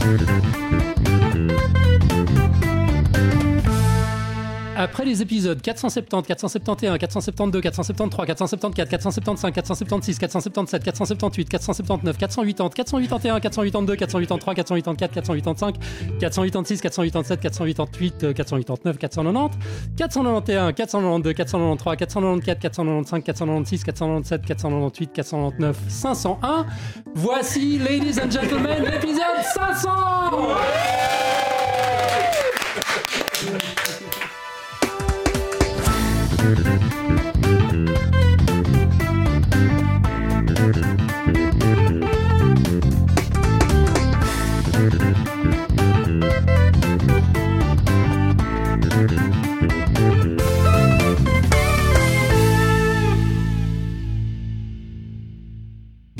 Thank you. Après les épisodes 470, 471, 472, 473, 474, 475, 476, 477, 478, 479, 480, 481, 482, 483, 484, 485, 486, 487, 488, 489, 490, 491, 492, 493, 494, 495, 496, 497, 498, 499, 501. Voici, ladies and gentlemen, l'épisode 500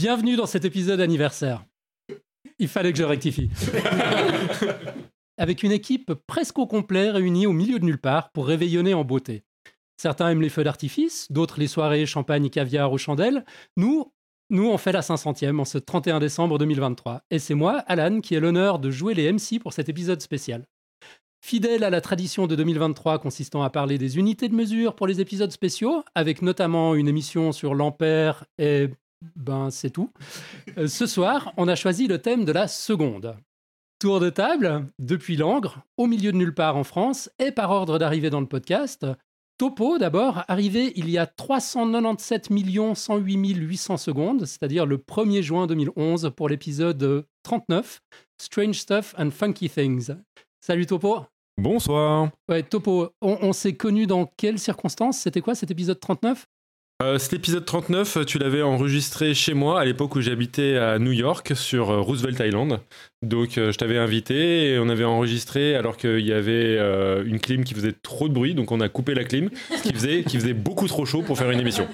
Bienvenue dans cet épisode anniversaire. Il fallait que je rectifie. Avec une équipe presque au complet réunie au milieu de nulle part pour réveillonner en beauté. Certains aiment les feux d'artifice, d'autres les soirées champagne et caviar aux chandelles. Nous, nous, on fait la 500e en ce 31 décembre 2023. Et c'est moi, Alan, qui ai l'honneur de jouer les MC pour cet épisode spécial. Fidèle à la tradition de 2023 consistant à parler des unités de mesure pour les épisodes spéciaux, avec notamment une émission sur l'ampère et ben c'est tout. Euh, ce soir, on a choisi le thème de la seconde. Tour de table, depuis Langres, au milieu de nulle part en France, et par ordre d'arrivée dans le podcast. Topo, d'abord, arrivé il y a 397 108 800 secondes, c'est-à-dire le 1er juin 2011 pour l'épisode 39, Strange Stuff and Funky Things. Salut Topo Bonsoir. Ouais, Topo, on, on s'est connu dans quelles circonstances? C'était quoi cet épisode 39 euh, cet épisode 39, tu l'avais enregistré chez moi à l'époque où j'habitais à New York sur euh, Roosevelt Island. Donc euh, je t'avais invité et on avait enregistré alors qu'il y avait une clim qui faisait trop de bruit, donc on a coupé la clim, ce qui faisait beaucoup trop chaud pour faire une émission.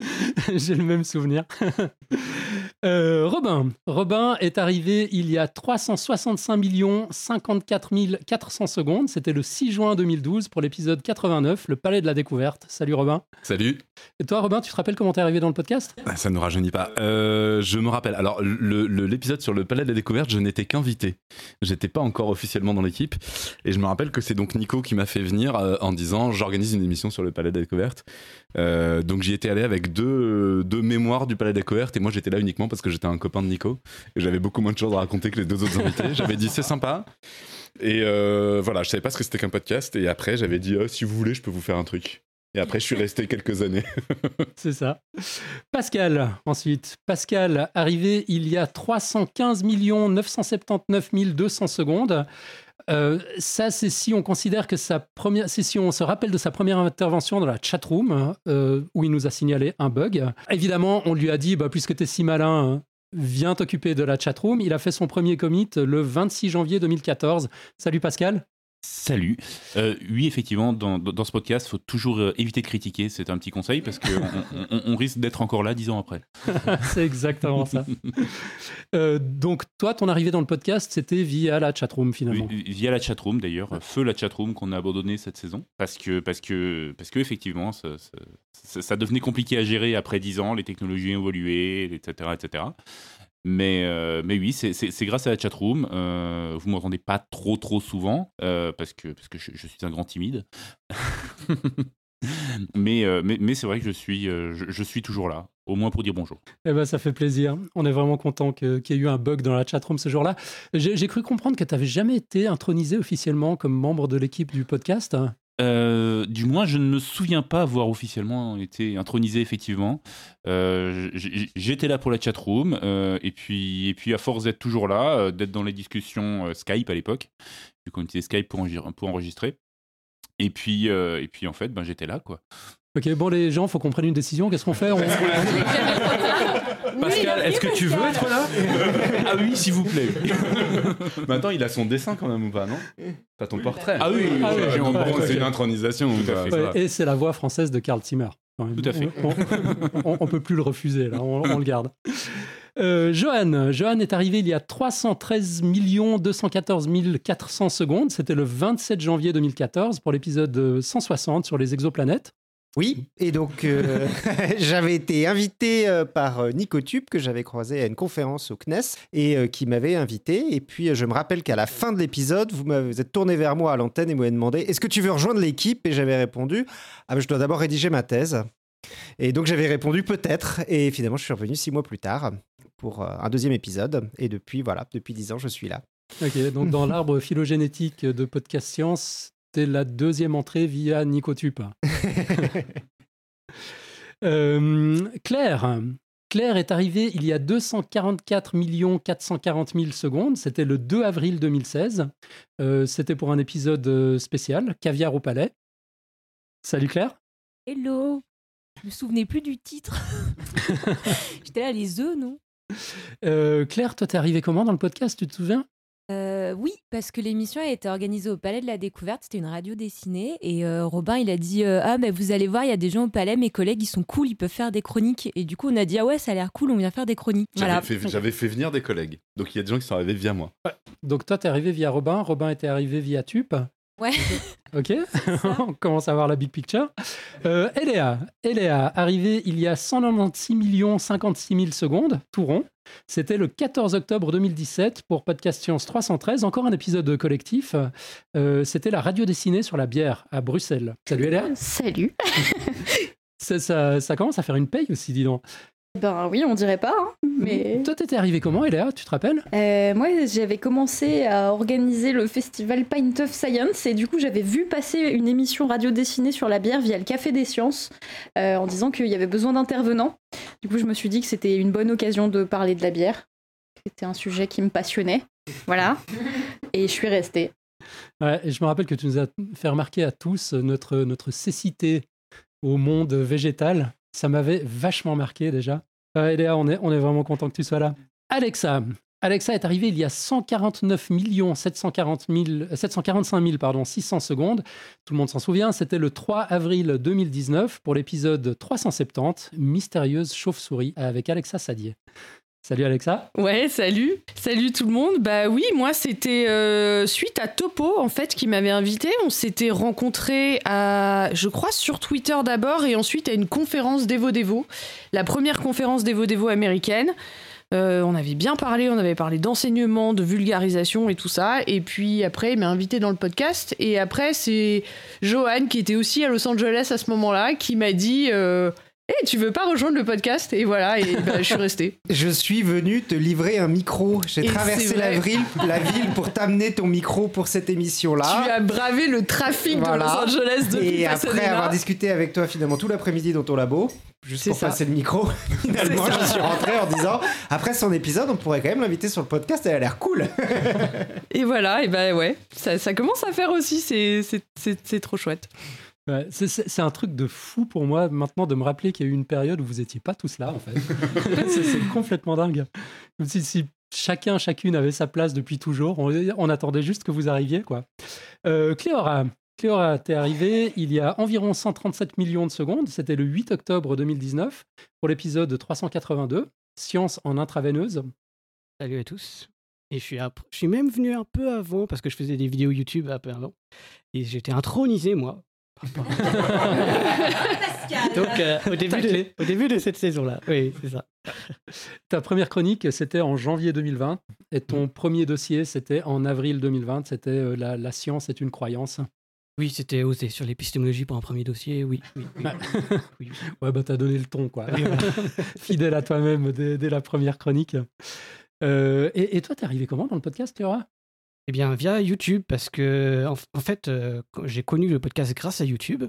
J'ai le même souvenir. Euh, Robin. Robin est arrivé il y a 365 54 400 secondes. C'était le 6 juin 2012 pour l'épisode 89, le Palais de la Découverte. Salut Robin. Salut. Et toi Robin, tu te rappelles comment t'es arrivé dans le podcast? Ah, Ça ne nous rajeunit pas. Euh, je me rappelle. Alors l'épisode sur le Palais de la Découverte, je n'étais qu'invité. J'étais pas encore officiellement dans l'équipe. Et je me rappelle que c'est donc Nico qui m'a fait venir euh, en disant j'organise une émission sur le Palais de la Découverte. donc j'y étais allé avec deux, deux mémoires du Palais de la Découverte et moi j'étais là uniquement parce que j'étais un copain de Nico et j'avais beaucoup moins de choses à raconter que les deux autres invités. J'avais dit c'est sympa. Et euh, voilà, je savais pas ce que c'était qu'un podcast. Et après, j'avais dit oh, si vous voulez, je peux vous faire un truc. Et après, je suis resté quelques années. c'est ça. Pascal, ensuite. Pascal, arrivé il y a 315 979 200 secondes. Euh, ça, c'est si on considère que sa première, c'est si on se rappelle de sa première intervention dans la chatroom euh, où il nous a signalé un bug. Évidemment, on lui a dit, bah, puisque tu es si malin, hein, viens t'occuper de la chatroom. Il a fait son premier commit le 26 janvier 2014. Salut Pascal. Salut. Euh, oui, effectivement, dans, dans, ce podcast, il faut toujours euh, éviter de critiquer. C'est un petit conseil parce qu'on on, on, risque d'être encore là dix ans après. c'est exactement ça. Euh, donc, toi, ton arrivée dans le podcast, c'était via la chatroom finalement. via la chatroom d'ailleurs, feu la chatroom qu'on a abandonné cette saison parce que parce que parce que effectivement, ça, ça, ça devenait compliqué à gérer après dix ans. Les technologies ont évolué, etc., etc. Mais, euh, mais oui, c'est grâce à la chatroom. Euh, vous m'entendez pas trop trop souvent euh, parce que, parce que je, suis un grand timide. mais, euh, mais, mais c'est vrai que je suis, je, suis toujours là, au moins pour dire bonjour. Eh ben, ça fait plaisir. On est vraiment content qu'il y ait eu un bug dans la chatroom ce jour-là. J'ai cru comprendre que tu n'avais jamais été intronisé officiellement comme membre de l'équipe du podcast. Euh, du moins, je ne me souviens pas avoir officiellement été intronisé, effectivement. Euh, j'étais là pour la chatroom, euh, et, puis, et puis à force d'être toujours là, d'être dans les discussions Skype à l'époque, vu qu'on utilisait Skype pour, pour enregistrer. Et puis, et puis en fait, ben, j'étais là, quoi. Ok, bon les gens, faut qu'on prenne une décision. Qu'est-ce qu'on fait Pascal, est-ce que tu veux être là Ah oui, s'il vous plaît. Maintenant, il a son dessin quand même ou pas, non? T'as ton portrait. Ah oui, ah c'est une intronisation. et c'est la voix française de Karl Zimmer. Tout à fait. On, ne peut plus le refuser, là, on, le garde. Euh, Johan. Johan est arrivé il y a 313 214 400 secondes. C'était le 27 janvier 2014 pour l'épisode 160 sur les exoplanètes. Oui, et donc euh, j'avais été invité euh, par euh, Nicotube que j'avais croisé à une conférence au CNES et euh, qui m'avait invité. Et puis euh, je me rappelle qu'à la fin de l'épisode, vous m'avez- vous êtes tourné vers moi à l'antenne et vous m'avez demandé Est-ce que tu veux rejoindre l'équipe? Et j'avais répondu Ah, ben, je dois d'abord rédiger ma thèse. Et donc j'avais répondu peut-être. Et finalement, je suis revenu six mois plus tard pour euh, un deuxième épisode. Et depuis, voilà, depuis dix ans, je suis là. Ok, donc dans l'arbre phylogénétique de Podcast Science, t'es la deuxième entrée via Nicotube. Euh, Claire. Claire est arrivée il y a 244 440 000 secondes. C'était le 2 avril 2016. Euh, C'était pour un épisode euh, spécial, Caviar au palais. Salut Claire. Hello Je me souvenais plus du titre. J'étais là, les œufs, non? Euh, Claire, toi, t'es arrivée comment dans le podcast Tu te souviens? Euh, Oui, parce que l'émission a été organisée au Palais de la Découverte. C'était une radio dessinée. Et euh, Robin, il a dit euh, Ah, mais vous allez voir, il y a des gens au Palais, mes collègues, ils sont cool, ils peuvent faire des chroniques. Et du coup, on a dit Ah ouais, ça a l'air cool, on vient faire des chroniques. J'avais Voilà. fait, j'avais fait venir des collègues. Donc il y a des gens qui sont arrivés via moi. Donc toi, t'es arrivé via Robin. Robin était arrivé via Tup. Ouais. Ok, on commence à voir la big picture. Euh, Eléa, Eléa, arrivée il y a 196 56 000 secondes, tout rond. C'était le 14 octobre 2017 pour Podcast Science 313, encore un épisode collectif. Euh, C'était la radio dessinée sur la bière à Bruxelles. Salut Eléa. Salut. Ça, ça, ça commence à faire une paye aussi, dis donc. Ben oui, on dirait pas, hein, mais Toi, t'étais arrivé comment, Eléa Tu te rappelles? Euh, moi j'avais commencé à organiser le festival Pint of Science et du coup j'avais vu passer une émission radio dessinée sur la bière via le Café des Sciences euh, en disant qu'il y avait besoin d'intervenants. Du coup je me suis dit que c'était une bonne occasion de parler de la bière. C'était un sujet qui me passionnait. Voilà. Et je suis restée. Ouais, et je me rappelle que tu nous as fait remarquer à tous notre, notre cécité au monde végétal. Ça m'avait vachement marqué déjà. Ouais, Léa, on est, on est vraiment content que tu sois là. Alexa. Alexa est arrivée il y a 149 740 000, 745 000 pardon, 600 secondes. Tout le monde s'en souvient, c'était le 3 avril 2019 pour l'épisode 370, Mystérieuse chauve-souris, avec Alexa Sadier. Salut Alexa. Ouais, salut. Salut tout le monde. Bah oui, moi c'était euh, suite à Topo en fait qui m'avait invité. On s'était rencontrés à, je crois, sur Twitter d'abord et ensuite à une conférence d'Evo Devo, la première conférence d'Evo Devo américaine. Euh, on avait bien parlé, on avait parlé d'enseignement, de vulgarisation et tout ça. Et puis après, il m'a invité dans le podcast. Et après, c'est Johan qui était aussi à Los Angeles à ce moment-là qui m'a dit. Euh, Eh, tu veux pas rejoindre le podcast? Et voilà, et bah, je suis restée. Je suis venu te livrer un micro. J'ai traversé la ville, la ville pour t'amener ton micro pour cette émission-là. Tu as bravé le trafic Voilà. de Los Angeles depuis Et après avoir discuté avec toi finalement tout l'après-midi dans ton labo, juste pour ça. passer le micro, finalement je suis rentré en disant après son épisode on pourrait quand même l'inviter sur le podcast, elle a l'air cool. Et voilà, et ben ouais, ça, ça commence à faire aussi, c'est trop chouette. Ouais, c'est- c'est c'est un truc de fou pour moi maintenant de me rappeler qu'il y a eu une période où vous étiez pas tous là en fait. c'est c'est complètement dingue. Comme si, si chacun, chacune avait sa place depuis toujours. On, on attendait juste que vous arriviez quoi. Euh, Cléora, Cléora, t'es arrivée il y a environ 137 millions de secondes. C'était le 8 octobre 2019 pour l'épisode 382, Science en intraveineuse. Salut à tous. Et je suis, je suis même venu un peu avant parce que je faisais des vidéos YouTube un peu avant. Et j'étais intronisé, moi. Donc, euh, au, début de, Taclé. au début de cette saison-là. Oui, c'est ça. Ta première chronique, c'était en janvier 2020. Et ton premier dossier, c'était en avril 2020. C'était euh, la, la science est une croyance. Oui, c'était osé sur l'épistémologie pour un premier dossier. Oui, oui. oui. Oui, oui. Ouais, bah t'as donné le ton, quoi. Voilà. Fidèle à toi-même dès, dès la première chronique. Euh, et, et toi, t'es arrivé comment dans le podcast, Cléora Eh bien, via YouTube, parce que, en, fait, euh, j'ai connu le podcast grâce à YouTube.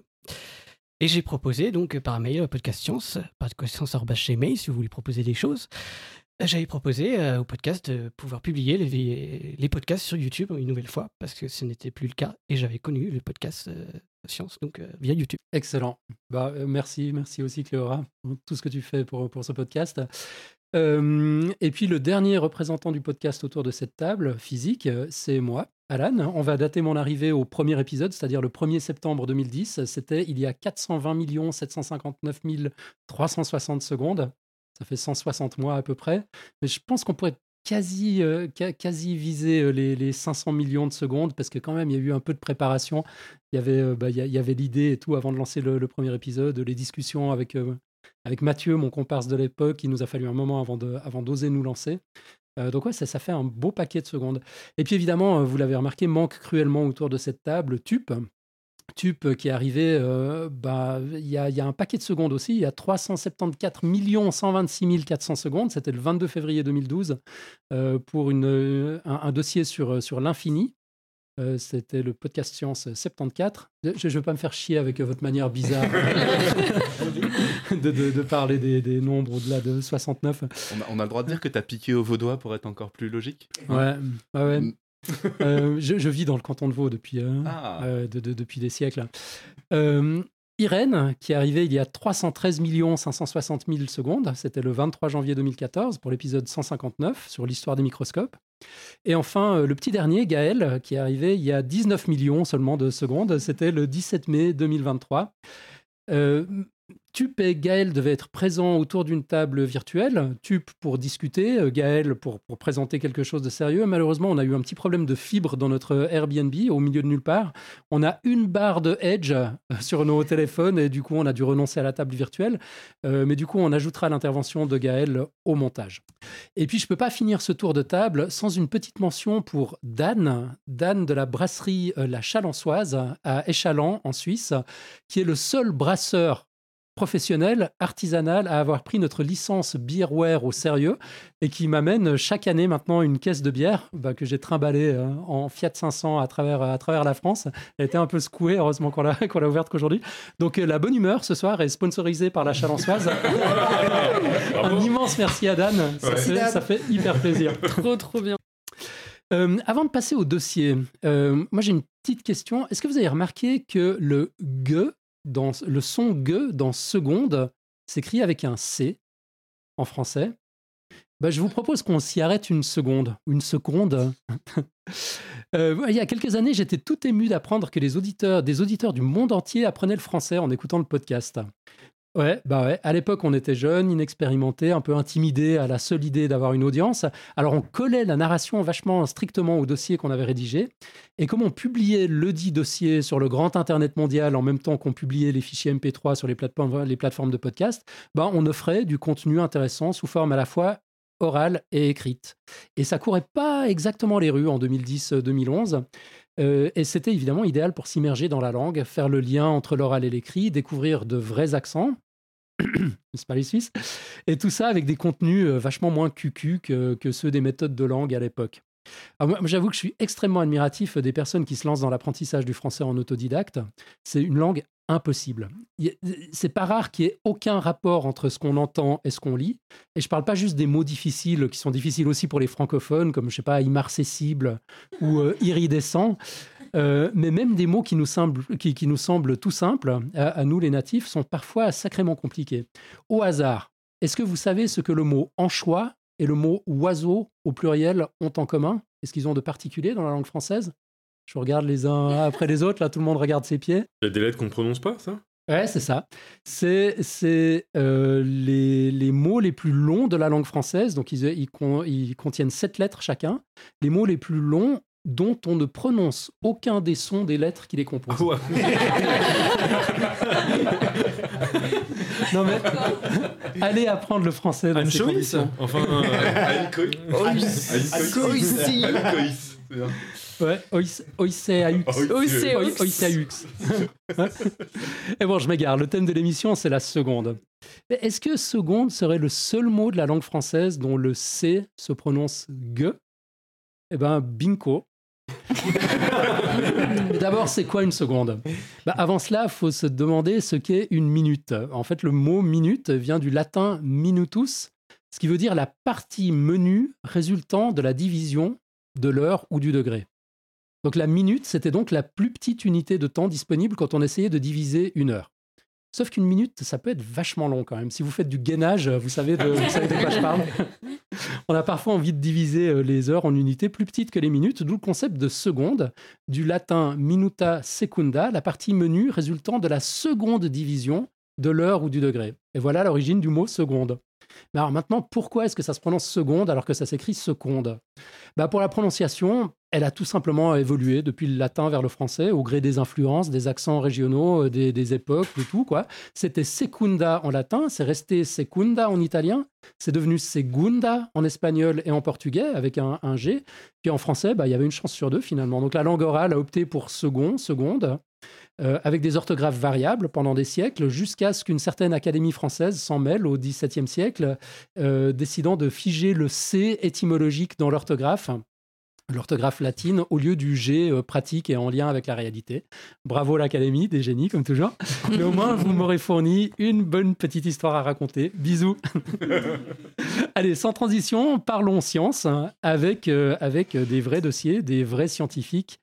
Et j'ai proposé, donc, par mail, podcast science, podcast science gmail, si vous voulez proposer des choses. Euh, J'avais proposé euh, au podcast de pouvoir publier les, podcasts sur YouTube une nouvelle fois, parce que ce n'était plus le cas. Et j'avais connu le podcast science, donc, via YouTube. Excellent. Bah, merci, merci aussi, Cléora, pour tout ce que tu fais pour, pour ce podcast. Et puis, le dernier représentant du podcast autour de cette table physique, euh, c'est moi, Alan. On va dater mon arrivée au premier épisode, c'est-à-dire le 1er septembre 2010. C'était il y a 420 759 360 secondes. Ça fait 160 mois à peu près. Mais je pense qu'on pourrait quasi, euh, visé euh, les, les 500 millions de secondes parce que quand même il y a eu un peu de préparation. Il y avait, bah, l'idée et tout avant de lancer le, premier épisode, les discussions avec, avec Mathieu, mon comparse de l'époque. Il nous a fallu un moment avant d'oser nous lancer. Euh, donc ouais, ça, ça fait un beau paquet de secondes. Et puis évidemment, euh, vous l'avez remarqué, manque cruellement autour de cette table Tup. Tup euh, qui est arrivé, bah, il y, a, y a un paquet de secondes aussi, il y a 374 126 400 secondes, c'était le 22 février 2012, euh, pour un, dossier sur l'infini. Euh, c'était le podcast Science 74. Je ne veux pas me faire chier avec euh, votre manière bizarre de, de- de parler des, des nombres au-delà de 69. On a, on a le droit de dire que t'as piqué au vaudois pour être encore plus logique? Ouais, ouais, ouais. Mm. Euh, je, je vis dans le canton de Vaud depuis, euh, Ah. euh, de- de- depuis des siècles. Irène, qui est arrivée il y a 313 560 000 secondes, c'était le 23 janvier 2014 pour l'épisode 159 sur l'histoire des microscopes. Et enfin, euh, le petit dernier, Gaël, qui est arrivé il y a 19 millions seulement de secondes, c'était le 17 mai 2023. Euh, Tup et Gaël devaient être présents autour d'une table virtuelle. Tup pour discuter, euh, Gaël pour, présenter quelque chose de sérieux. Malheureusement, on a eu un petit problème de fibre dans notre Airbnb au milieu de nulle part. On a une barre de Edge euh, sur nos téléphones et du coup, on a dû renoncer à la table virtuelle. Euh, mais du coup, on ajoutera l'intervention de Gaël au montage. Et puis, je ne peux pas finir ce tour de table sans une petite mention pour Dan, Dan de la brasserie La Chalençoise à Échalant, en Suisse, qui est le seul brasseur professionnel, artisanal, à avoir pris notre licence Beerware au sérieux et qui m'amène chaque année maintenant une caisse de bière bah, que j'ai trimballée euh, en Fiat 500 à travers, à travers la France. Elle était un peu secouée, heureusement qu'on l'a qu'on l'a ouverte qu'aujourd'hui. Donc euh, la bonne humeur ce soir est sponsorisée par la Chalençoise. un immense merci à Dan, ça, Ouais. fait, Dan. ça fait hyper plaisir. Trop, trop bien. Euh, avant de passer au dossier, euh, moi j'ai une petite question. Est-ce que vous avez remarqué que le ge, le son ge dans seconde s'écrit avec un C en français bah, Je vous propose qu'on s'y arrête une seconde, une seconde. Euh, il y a quelques années, j'étais tout ému d'apprendre que les auditeurs, des auditeurs du monde entier apprenaient le français en écoutant le podcast. Ouais, bah ouais. À l'époque, on était jeunes, inexpérimentés, un peu intimidés à la seule idée d'avoir une audience. Alors, on collait la narration vachement strictement au dossier qu'on avait rédigé. Et comme on publiait le dit dossier sur le grand Internet mondial en même temps qu'on publiait les fichiers MP3 sur les plateformes, de podcast, bah, on offrait du contenu intéressant sous forme à la fois orale et écrite. Et ça courait pas exactement les rues en 2010-2011. Euh, et c'était évidemment idéal pour s'immerger dans la langue, faire le lien entre l'oral et l'écrit, découvrir de vrais accents. C'est pas les Suisses. Et tout ça avec des contenus euh, vachement moins cucu que, que ceux des méthodes de langue à l'époque. J'avoue que je suis extrêmement admiratif des personnes qui se lancent dans l'apprentissage du français en autodidacte. C'est une langue impossible. A- C'est pas rare qu'il y ait aucun rapport entre ce qu'on entend et ce qu'on lit. Et je parle pas juste des mots difficiles qui sont difficiles aussi pour les francophones, comme je sais pas, immarcessible ou euh, iridescent. Euh, mais même des mots qui nous semblent, qui nous semblent tout simples, à, à nous les natifs, sont parfois sacrément compliqués. Au hasard, est-ce que vous savez ce que le mot anchois et le mot oiseau au pluriel ont en commun? Est-ce qu'ils ont de particulier dans la langue française? Je regarde les uns après les autres, là tout le monde regarde ses pieds. Il y a des lettres qu'on ne prononce pas, ça? Ouais, c'est ça. C'est c'est, euh, les, les mots les plus longs de la langue française. Donc, ils, ils, con- ils contiennent sept lettres chacun. Les mots les plus longs dont on ne prononce aucun des sons des lettres qui les composent. Ouais. Non, mais allez apprendre le français dans ces conditions. Enfin, euh, Ouais, ois- oiséaux. Oiséaux. Oiséaux. Et bon, je m'égare. Le thème de l'émission, c'est la seconde. Est-ce que seconde serait le seul mot de la langue française dont le C se prononce ge Eh ben, bingo. D'abord, c'est quoi une seconde? Bah, Avant cela, il faut se demander ce qu'est une minute. En fait, le mot minute vient du latin minutus, ce qui veut dire la partie menue résultant de la division de l'heure ou du degré. Donc la minute, c'était donc la plus petite unité de temps disponible quand on essayait de diviser une heure. Sauf qu'une minute, ça peut être vachement long quand même. Si vous faites du gainage, vous savez de, vous savez de quoi je parle. On a parfois envie de diviser euh, les heures en unités plus petites que les minutes, d'où le concept de seconde, du latin minuta secunda, la partie menue résultant de la seconde division de l'heure ou du degré. Et voilà l'origine du mot seconde. Mais alors maintenant, pourquoi est-ce que ça se prononce seconde alors que ça s'écrit seconde? Bah Pour la prononciation, elle a tout simplement évolué depuis le latin vers le français au gré des influences, des accents régionaux, euh, des, époques, de tout. quoi. C'était secunda en latin, c'est resté secunda en italien, c'est devenu segunda en espagnol et en portugais avec un, G. Puis en français, bah, il y avait une chance sur deux finalement. Donc la langue orale a opté pour second, seconde. Euh, avec des orthographes variables pendant des siècles, jusqu'à ce qu'une certaine académie française s'en mêle au XVIIe siècle, euh, décidant de figer le C étymologique dans l'orthographe l'orthographe latine au lieu du G euh, pratique et en lien avec la réalité. Bravo l'Académie, des génies comme toujours. Mais au moins, vous m'aurez fourni une bonne petite histoire à raconter. Bisous. Allez, sans transition, parlons science hein, avec, avec des vrais dossiers, des vrais scientifiques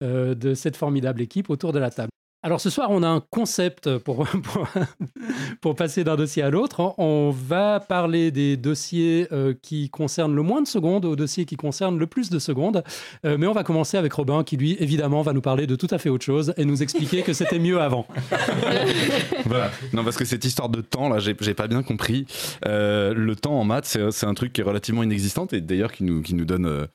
de cette formidable équipe autour de la table. Alors ce soir, on a un concept pour, pour, passer d'un dossier à l'autre. On va parler des dossiers euh, qui concernent le moins de secondes aux dossiers qui concernent le plus de secondes. Euh, mais on va commencer avec Robin qui, lui, évidemment, va nous parler de tout à fait autre chose et nous expliquer que c'était mieux avant. Non, parce que cette histoire de temps, là, j'ai pas bien compris. Euh, le temps en maths, c'est un truc qui est relativement inexistant et d'ailleurs qui nous, qui nous donne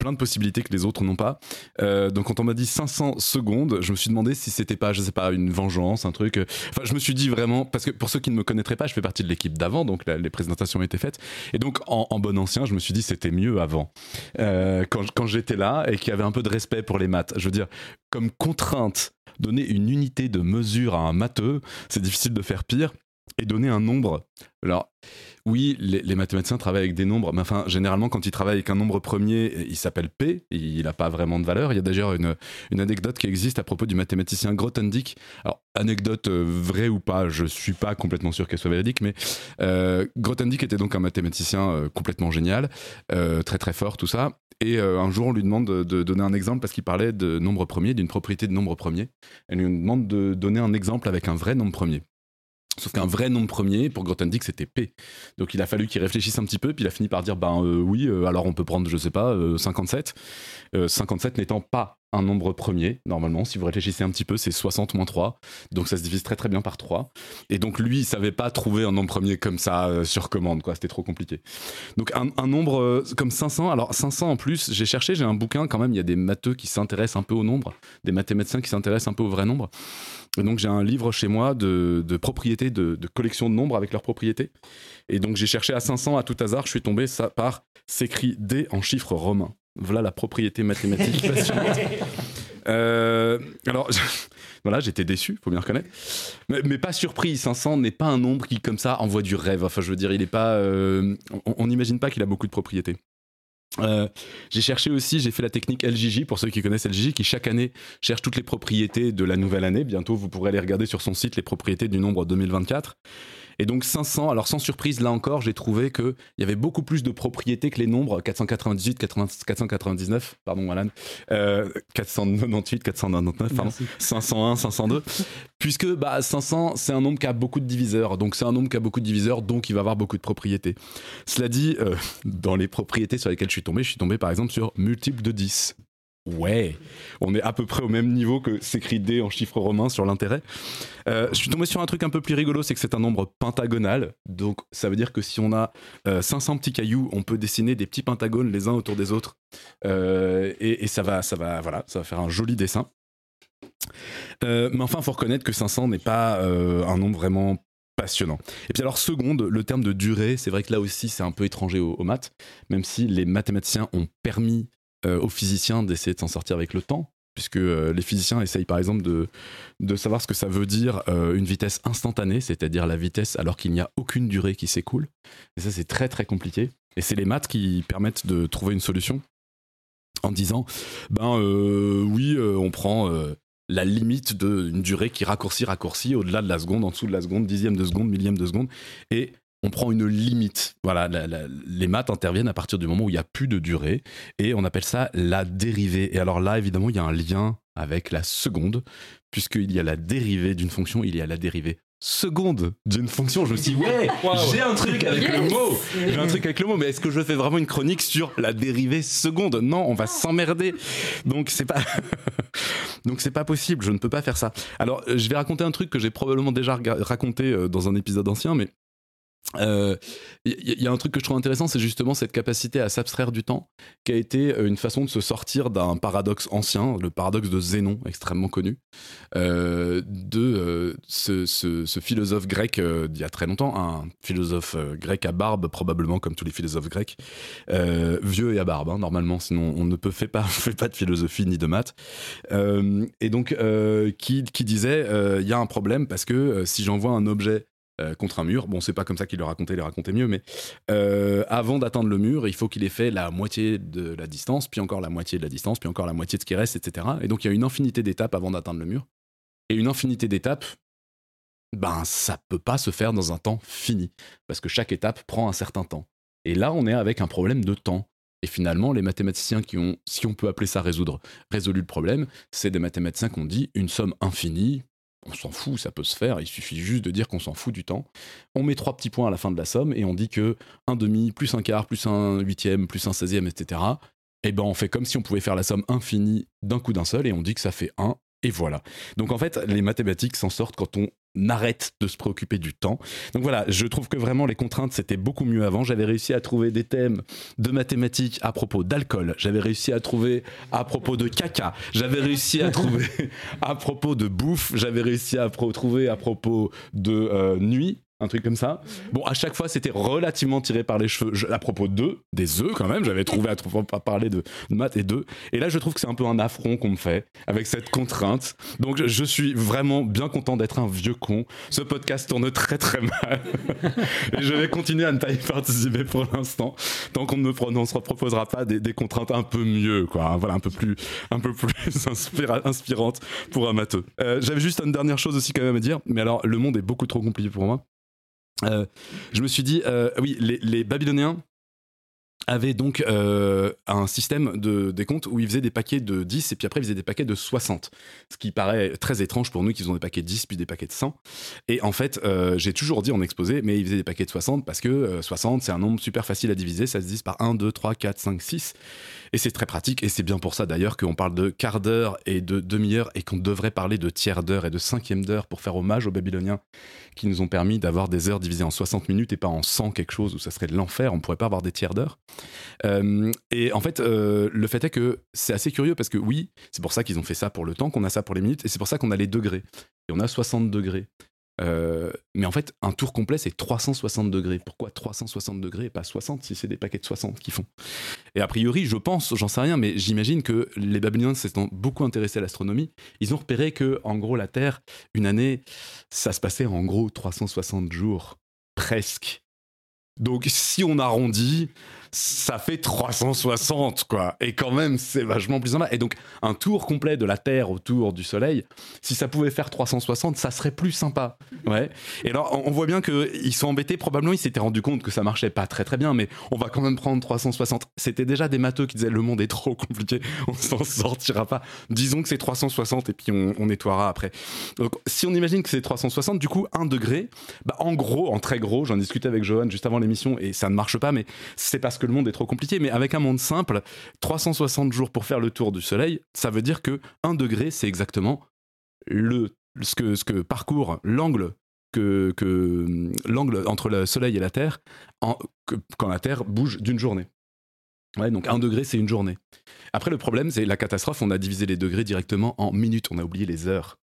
plein de possibilités que les autres n'ont pas. Euh, donc quand on m'a dit 500 secondes, je me suis demandé si c'était pas, je sais pas, une vengeance, un truc. Enfin, je me suis dit vraiment, parce que pour ceux qui ne me connaîtraient pas, je fais partie de l'équipe d'avant, donc les présentations été faites. Et donc en, bon ancien, je me suis dit c'était mieux avant. Euh, quand, quand j'étais là et qu'il y avait un peu de respect pour les maths. Je veux dire, comme contrainte, donner une unité de mesure à un matheux, c'est difficile de faire pire et donner un nombre. Alors, oui, les, mathématiciens travaillent avec des nombres, mais enfin, généralement, quand ils travaillent avec un nombre premier, il s'appelle P, il n'a pas vraiment de valeur. Il y a d'ailleurs une, anecdote qui existe à propos du mathématicien Grothendieck. Alors, anecdote euh, vraie ou pas, je suis pas complètement sûr qu'elle soit véridique, mais euh, Grothendieck était donc un mathématicien euh, complètement génial, très très fort, tout ça. Et un jour, on lui demande de, de donner un exemple parce qu'il parlait de nombre premier, d'une propriété de nombre premier. Elle lui demande de donner un exemple avec un vrai nombre premier. Sauf qu'un vrai nombre premier, pour Grothendieck, c'était P. Donc il a fallu qu'il réfléchisse un petit peu, puis il a fini par dire, ben euh, oui, euh, alors on peut prendre, je sais pas, 57. Euh, 57 n'étant pas un nombre premier, normalement, si vous réfléchissez un petit peu, c'est 60 moins 3. Donc ça se divise très très bien par 3. Et donc lui, il savait pas trouver un nombre premier comme ça sur commande, quoi. C'était trop compliqué. Donc un, nombre comme 500, alors 500 en plus, j'ai cherché, j'ai un bouquin quand même, il y a des matheux qui s'intéressent un peu au nombre, des mathématiciens qui s'intéressent un peu au vrai nombre. Et donc j'ai un livre chez moi de, propriétés, de, collection de nombres avec leurs propriétés. Et donc j'ai cherché à 500 à tout hasard, je suis tombé par s'écrit D en chiffres romains. Voilà la propriété mathématique passionnante. Euh, alors, voilà, j'étais déçu, faut bien reconnaître. Mais, pas surpris, 500 n'est pas un nombre qui, comme ça, envoie du rêve. Enfin, je veux dire, il est pas. Euh, on n'imagine pas qu'il a beaucoup de propriétés. Euh, j'ai cherché aussi, j'ai fait la technique LJJ pour ceux qui connaissent LJJ, qui chaque année cherche toutes les propriétés de la nouvelle année. Bientôt, vous pourrez aller regarder sur son site les propriétés du nombre 2024. Et donc 500, alors sans surprise, là encore, j'ai trouvé qu'il y avait beaucoup plus de propriétés que les nombres 498, 499, pardon Alan, euh, 498, 499, pardon, 501, 502, puisque bah, 500, c'est un nombre qui a beaucoup de diviseurs. Donc c'est un nombre qui a beaucoup de diviseurs, donc il va avoir beaucoup de propriétés. Cela dit, euh, dans les propriétés sur lesquelles je suis tombé, je suis tombé par exemple sur multiple de 10. Ouais, on est à peu près au même niveau que s'écrit D en chiffres romains sur l'intérêt. Euh, je suis tombé sur un truc un peu plus rigolo, c'est que c'est un nombre pentagonal. Donc ça veut dire que si on a 500 euh, petits cailloux, on peut dessiner des petits pentagones les uns autour des autres. Euh, et, ça va, ça va, voilà, ça va faire un joli dessin. mais enfin, il faut reconnaître que 500 n'est pas un nombre vraiment passionnant. Et puis alors seconde, le terme de durée, c'est vrai que là aussi c'est un peu étranger aux maths, même si les mathématiciens ont permis euh, aux physiciens d'essayer de s'en sortir avec le temps, puisque euh, les physiciens essayent par exemple de, de savoir ce que ça veut dire euh, une vitesse instantanée, c'est-à-dire la vitesse alors qu'il n'y a aucune durée qui s'écoule. Et ça c'est très très compliqué. Et c'est les maths qui permettent de trouver une solution en disant, ben oui, on prend la limite d'une durée qui raccourcit, raccourcit au-delà de la seconde, en dessous de la seconde, dixième de seconde, millième de seconde, et on prend une limite. Voilà, les maths interviennent à partir du moment où il n'y a plus de durée et on appelle ça la dérivée. Et alors là, évidemment, il y a un lien avec la seconde, puisqu'il y a la dérivée d'une fonction, il y a la dérivée seconde d'une fonction. Je me suis dit, ouais, j'ai un truc avec le mot. J'ai un truc avec le mot, mais est-ce que je fais vraiment une chronique sur la dérivée seconde? Non, on va s'emmerder. Donc c'est pas, donc c'est pas possible. Je ne peux pas faire ça. Alors, je vais raconter un truc que j'ai probablement déjà raconté euh, dans un épisode ancien, mais euh, Il y, y a un truc que je trouve intéressant, c'est justement cette capacité à s'abstraire du temps, qui a été euh, une façon de se sortir d'un paradoxe ancien, le paradoxe de Zénon, extrêmement connu, euh, de euh, ce, philosophe grec euh, d'il y a très longtemps, un philosophe euh, grec à barbe, probablement comme tous les philosophes grecs, euh, vieux et à barbe, hein, normalement, sinon on ne peut fait pas, fait pas de philosophie ni de maths. Euh, et donc, euh, qui, disait, euh, il y a un problème parce que euh, si j'envoie un objet euh, contre un mur. Bon, c'est pas comme ça qu'il le racontait, il le racontait mieux, mais euh, avant d'atteindre le mur, il faut qu'il ait fait la moitié de la distance, puis encore la moitié de la distance, puis encore la moitié de ce qui reste, etc. Et donc il y a une infinité d'étapes avant d'atteindre le mur. Et une infinité d'étapes, ben ça peut pas se faire dans un temps fini, parce que chaque étape prend un certain temps. Et là, on est avec un problème de temps. Et finalement, les mathématiciens qui ont, si on peut appeler ça résoudre, résolu le problème, c'est des mathématiciens qui ont dit une somme infinie, on s'en fout, ça peut se faire, il suffit juste de dire qu'on s'en fout du temps. On met trois petits points à la fin de la somme et on dit que un demi, plus un quart, plus un huitième, plus un seizième, etc. Et ben on fait comme si on pouvait faire la somme infinie d'un coup d'un seul et on dit que ça fait 1 et voilà. Donc en fait, les mathématiques s'en sortent quand on arrête de se préoccuper du temps. Donc voilà, je trouve que vraiment les contraintes c'était beaucoup mieux avant. J'avais réussi à trouver des thèmes de mathématiques à propos d'alcool. J'avais réussi à trouver à propos de caca. J'avais réussi à trouver à propos de bouffe. J'avais réussi à trouver à propos de euh, nuit. Un truc comme ça. Bon, à chaque fois, c'était relativement tiré par les cheveux. À propos d'œufs, des œufs quand même, j'avais trouvé à trop- pas parler de, maths et d'œufs. Et là, je trouve que c'est un peu un affront qu'on me fait avec cette contrainte. Donc, je, suis vraiment bien content d'être un vieux con. Ce podcast tourne très très mal. et je vais continuer à ne pas y participer pour l'instant, tant qu'on ne me se proposera pas des, contraintes un peu mieux, quoi. Voilà, un peu plus, un peu plus inspira- inspirantes pour un matheux. Euh, J'avais juste une dernière chose aussi quand même à dire, mais alors le monde est beaucoup trop compliqué pour moi. Euh, je me suis dit, euh, oui, les, Babyloniens avaient donc euh, un système de décompte où ils faisaient des paquets de 10 et puis après ils faisaient des paquets de 60. Ce qui paraît très étrange pour nous qui faisons des paquets de 10 puis des paquets de 100. Et en fait, euh, j'ai toujours dit en exposé, mais ils faisaient des paquets de 60 parce que euh, 60 c'est un nombre super facile à diviser, ça se divise par 1, 2, 3, 4, 5, 6. Et c'est très pratique et c'est bien pour ça d'ailleurs qu'on parle de quart d'heure et de demi-heure et qu'on devrait parler de tiers d'heure et de cinquième d'heure pour faire hommage aux Babyloniens qui nous ont permis d'avoir des heures divisées en 60 minutes et pas en 100 quelque chose où ça serait de l'enfer, on pourrait pas avoir des tiers d'heure. Euh, et en fait, euh, le fait est que c'est assez curieux parce que oui, c'est pour ça qu'ils ont fait ça pour le temps, qu'on a ça pour les minutes, et c'est pour ça qu'on a les degrés. Et on a 60 degrés. Euh, mais en fait, un tour complet, c'est 360 degrés. Pourquoi 360 degrés et pas 60 si c'est des paquets de 60 qui font? Et a priori, je pense, j'en sais rien, mais j'imagine que les Babyloniens s'étant beaucoup intéressés à l'astronomie, ils ont repéré que, en gros, la Terre, une année, ça se passait en gros 360 jours. Presque. Donc, si on arrondit, ça fait 360, quoi. Et quand même, c'est vachement plus sympa. Et donc, un tour complet de la Terre autour du Soleil, si ça pouvait faire 360, ça serait plus sympa. Ouais. Et alors, on voit bien qu'ils sont embêtés. Probablement, ils s'étaient rendu compte que ça marchait pas très très bien, mais on va quand même prendre 360. C'était déjà des matheux qui disaient le monde est trop compliqué, on s'en sortira pas. Disons que c'est 360 et puis on, on nettoiera après. Donc, si on imagine que c'est 360, du coup, 1 degré, bah, en gros, en très gros, j'en discutais avec Johan juste avant l'émission et ça ne marche pas, mais c'est parce que le monde est trop compliqué. Mais avec un monde simple, 360 jours pour faire le tour du Soleil, ça veut dire que 1 degré, c'est exactement le, ce, que, ce que parcourt l'angle que, que l'angle entre le Soleil et la Terre en- que- quand la Terre bouge d'une journée. Ouais, donc 1 degré, c'est une journée. Après, le problème, c'est la catastrophe. On a divisé les degrés directement en minutes. On a oublié les heures.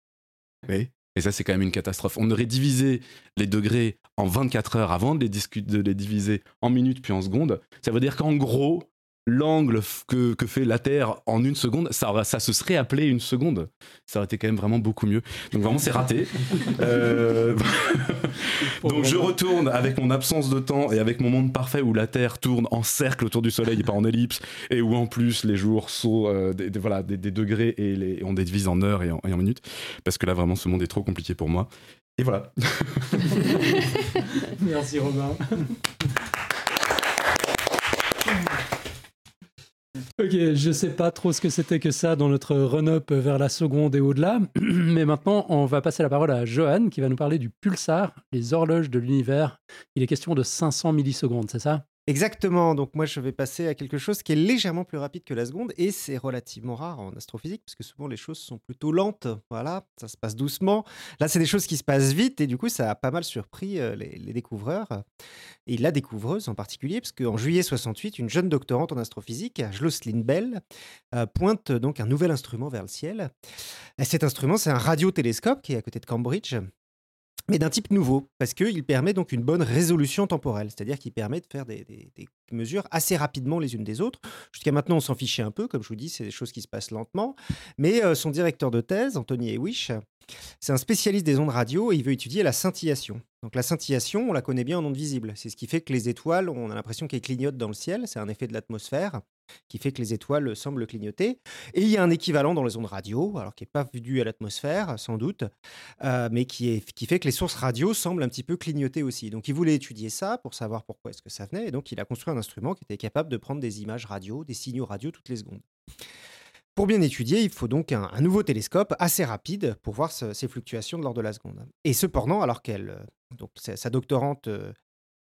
Et ça, c'est quand même une catastrophe. On aurait divisé les degrés en 24 heures avant de les, diviser en minutes puis en secondes. Ça veut dire qu'en gros, l'angle que, que fait la Terre en une seconde, ça, aurait- ça se serait appelé une seconde. Ça aurait été quand même vraiment beaucoup mieux. Donc vraiment, c'est raté. Euh, Donc je retourne avec mon absence de temps et avec mon monde parfait où la Terre tourne en cercle autour du Soleil et pas en ellipse, et où en plus les jours sont euh, des, des- voilà, des, des degrés et, les, et on les divise en heures et en, et en minutes, parce que là vraiment ce monde est trop compliqué pour moi. Et voilà. Merci Robin. Ok, je sais pas trop ce que c'était que ça dans notre run-up vers la seconde et au-delà, mais maintenant on va passer la parole à Johan qui va nous parler du pulsar, les horloges de l'univers. Il est question de 500 millisecondes, c'est ça? Exactement, donc moi je vais passer à quelque chose qui est légèrement plus rapide que la seconde et c'est relativement rare en astrophysique parce que souvent les choses sont plutôt lentes, voilà, ça se passe doucement. Là c'est des choses qui se passent vite et du coup ça a pas mal surpris euh, les, découvreurs et la découvreuse en particulier parce qu'en juillet 68, une jeune doctorante en astrophysique, Jocelyn Bell, euh, pointe donc un nouvel instrument vers le ciel. Et cet instrument c'est un radiotélescope qui est à côté de Cambridge mais d'un type nouveau, parce qu'il permet donc une bonne résolution temporelle, c'est-à-dire qu'il permet de faire des, mesures assez rapidement les unes des autres. Jusqu'à maintenant, on s'en fichait un peu, comme je vous dis, c'est des choses qui se passent lentement, mais euh, son directeur de thèse, Anthony Hewish, c'est un spécialiste des ondes radio et il veut étudier la scintillation. Donc la scintillation, on la connaît bien en ondes visibles, c'est ce qui fait que les étoiles, on a l'impression qu'elles clignotent dans le ciel, c'est un effet de l'atmosphère qui fait que les étoiles semblent clignoter. Et il y a un équivalent dans les ondes radio, alors qui n'est pas dû à l'atmosphère, sans doute, euh, mais qui, fait que les sources radio semblent un petit peu clignoter aussi. Donc il voulait étudier ça pour savoir pourquoi est-ce que ça venait, et donc il a construit un instrument qui était capable de prendre des images radio, des signaux radio toutes les secondes. Pour bien étudier, il faut donc un, nouveau télescope assez rapide pour voir ce- ces fluctuations de l'ordre de la seconde. Et cependant, alors qu'elle, euh, donc sa sa doctorante euh,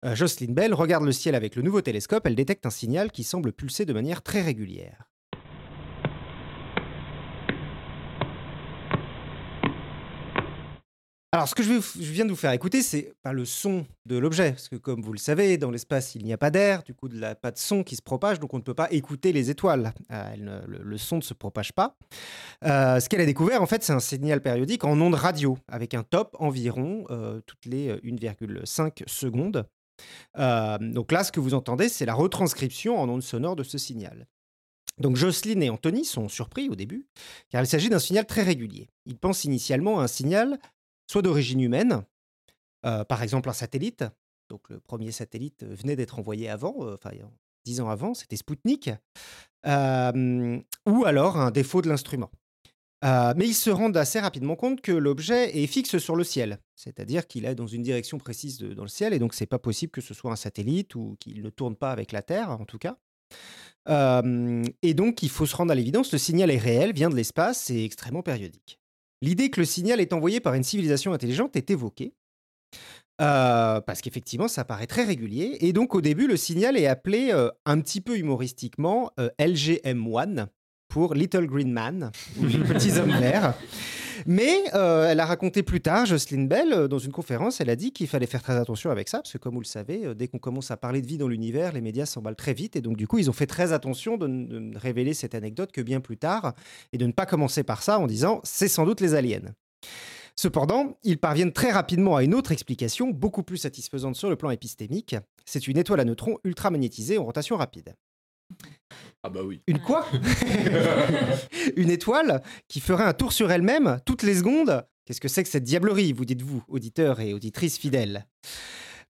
euh, Jocelyn Bell regarde le ciel avec le nouveau télescope, elle détecte un signal qui semble pulser de manière très régulière. Alors, ce que je, viens de vous faire écouter, c'est pas le son de l'objet, parce que comme vous le savez, dans l'espace, il n'y a pas d'air, du coup, il n'y a pas de son qui se propage, donc on ne peut pas écouter les étoiles. Euh, le, son ne se propage pas. Euh, ce qu'elle a découvert, en fait, c'est un signal périodique en ondes radio, avec un top environ euh, toutes les euh, 1,5 secondes. Donc là, ce que vous entendez, c'est la retranscription en ondes sonores de ce signal. Donc Jocelyn et Anthony sont surpris au début, car il s'agit d'un signal très régulier. Ils pensent initialement à un signal soit d'origine humaine, euh, par exemple un satellite. Donc le premier satellite venait d'être envoyé avant, euh, enfin dix ans avant, c'était Spoutnik, euh, ou alors un défaut de l'instrument. Euh, mais ils se rendent assez rapidement compte que l'objet est fixe sur le ciel, c'est-à-dire qu'il est dans une direction précise dans le ciel, et donc c'est pas possible que ce soit un satellite ou qu'il ne tourne pas avec la Terre, en tout cas. Euh, et donc, il faut se rendre à l'évidence, le signal est réel, vient de l'espace et extrêmement périodique. L'idée que le signal est envoyé par une civilisation intelligente est évoquée, euh, parce qu'effectivement, ça paraît très régulier. Et donc, au début, le signal est appelé euh, un petit peu humoristiquement euh, LGM1 pour Little Green Man, ou les petits hommes. Mais euh, elle a raconté plus tard, Jocelyn Bell, euh, dans une conférence, elle a dit qu'il fallait faire très attention avec ça, parce que comme vous le savez, euh, dès qu'on commence à parler de vie dans l'univers, les médias s'emballent très vite, et donc du coup, ils ont fait très attention de, ne- révéler cette anecdote que bien plus tard, et de ne pas commencer par ça en disant c'est sans doute les aliens. Cependant, ils parviennent très rapidement à une autre explication, beaucoup plus satisfaisante sur le plan épistémique. C'est une étoile à neutrons ultramagnétisée en rotation rapide. Ah bah oui. Une quoi Une étoile qui ferait un tour sur elle-même toutes les secondes Qu'est-ce que c'est que cette diablerie, vous dites-vous, auditeurs et auditrices fidèles?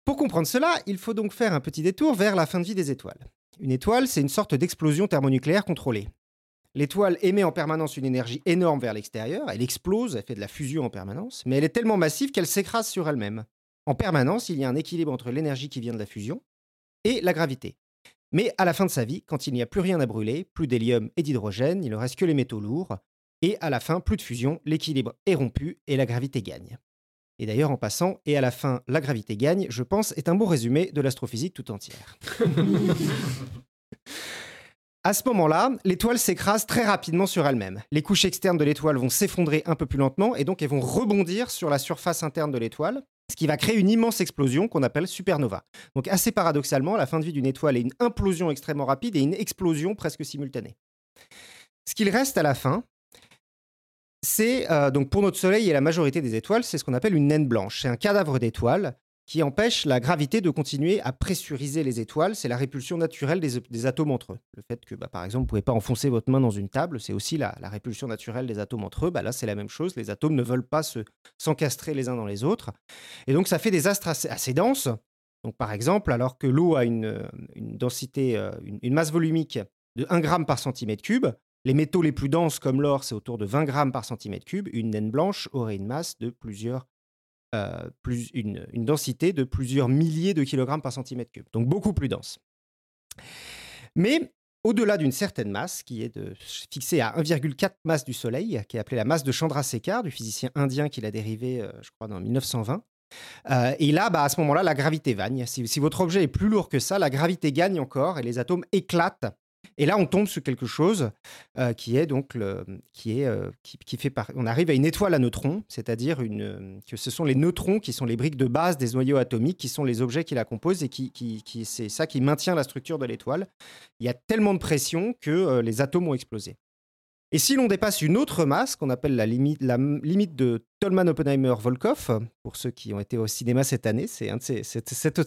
Pour comprendre cela, il faut donc faire un petit détour vers la fin de vie des étoiles. Une étoile, c'est une sorte d'explosion thermonucléaire contrôlée. L'étoile émet en permanence une énergie énorme vers l'extérieur, elle explose, elle fait de la fusion en permanence, mais elle est tellement massive qu'elle s'écrase sur elle-même. En permanence, il y a un équilibre entre l'énergie qui vient de la fusion et la gravité. Mais à la fin de sa vie, quand il n'y a plus rien à brûler, plus d'hélium et d'hydrogène, il ne reste que les métaux lourds, et à la fin, plus de fusion, l'équilibre est rompu et la gravité gagne. Et d'ailleurs, en passant, et à la fin, la gravité gagne, je pense, est un bon résumé de l'astrophysique tout entière. À ce moment-là, l'étoile s'écrase très rapidement sur elle-même. Les couches externes de l'étoile vont s'effondrer un peu plus lentement et donc elles vont rebondir sur la surface interne de l'étoile, ce qui va créer une immense explosion qu'on appelle supernova. Donc assez paradoxalement, la fin de vie d'une étoile est une implosion extrêmement rapide et une explosion presque simultanée. Ce qu'il reste à la fin, c'est euh, donc pour notre Soleil et la majorité des étoiles, c'est ce qu'on appelle une naine blanche. C'est un cadavre d'étoile qui empêche la gravité de continuer à pressuriser les étoiles. C'est la répulsion naturelle des, atomes entre eux. Le fait que, bah, par exemple, vous ne pouvez pas enfoncer votre main dans une table, c'est aussi la, répulsion naturelle des atomes entre eux. Bah, là, c'est la même chose. Les atomes ne veulent pas se- s'encastrer les uns dans les autres. Et donc, ça fait des astres assez, denses. Donc, par exemple, alors que l'eau a une, densité, euh, une, masse volumique de 1 gramme par centimètre cube, les métaux les plus denses, comme l'or, c'est autour de 20 grammes par centimètre cube. Une naine blanche aurait une masse de plusieurs euh, plus une, densité de plusieurs milliers de kilogrammes par centimètre cube, donc beaucoup plus dense. Mais au-delà d'une certaine masse, qui est de, fixée à 1,4 masse du Soleil, qui est appelée la masse de Chandrasekhar, du physicien indien qui l'a dérivé, euh, je crois, en 1920, Euh, et là, bah, à ce moment-là, la gravité gagne. Si votre objet est plus lourd que ça, la gravité gagne encore et les atomes éclatent. Et là, on tombe sur quelque chose euh, qui est donc qui est euh, qui, fait par... on arrive à une étoile à neutrons, c'est-à-dire euh, que ce sont les neutrons qui sont les briques de base des noyaux atomiques, qui sont les objets qui la composent et qui, qui, qui- c'est ça qui maintient la structure de l'étoile. Il y a tellement de pression que les atomes ont explosé. Et si l'on dépasse une autre masse qu'on appelle la limite, de Tolman-Oppenheimer-Volkoff, pour ceux qui ont été au cinéma cette année, c'est un c'est- cet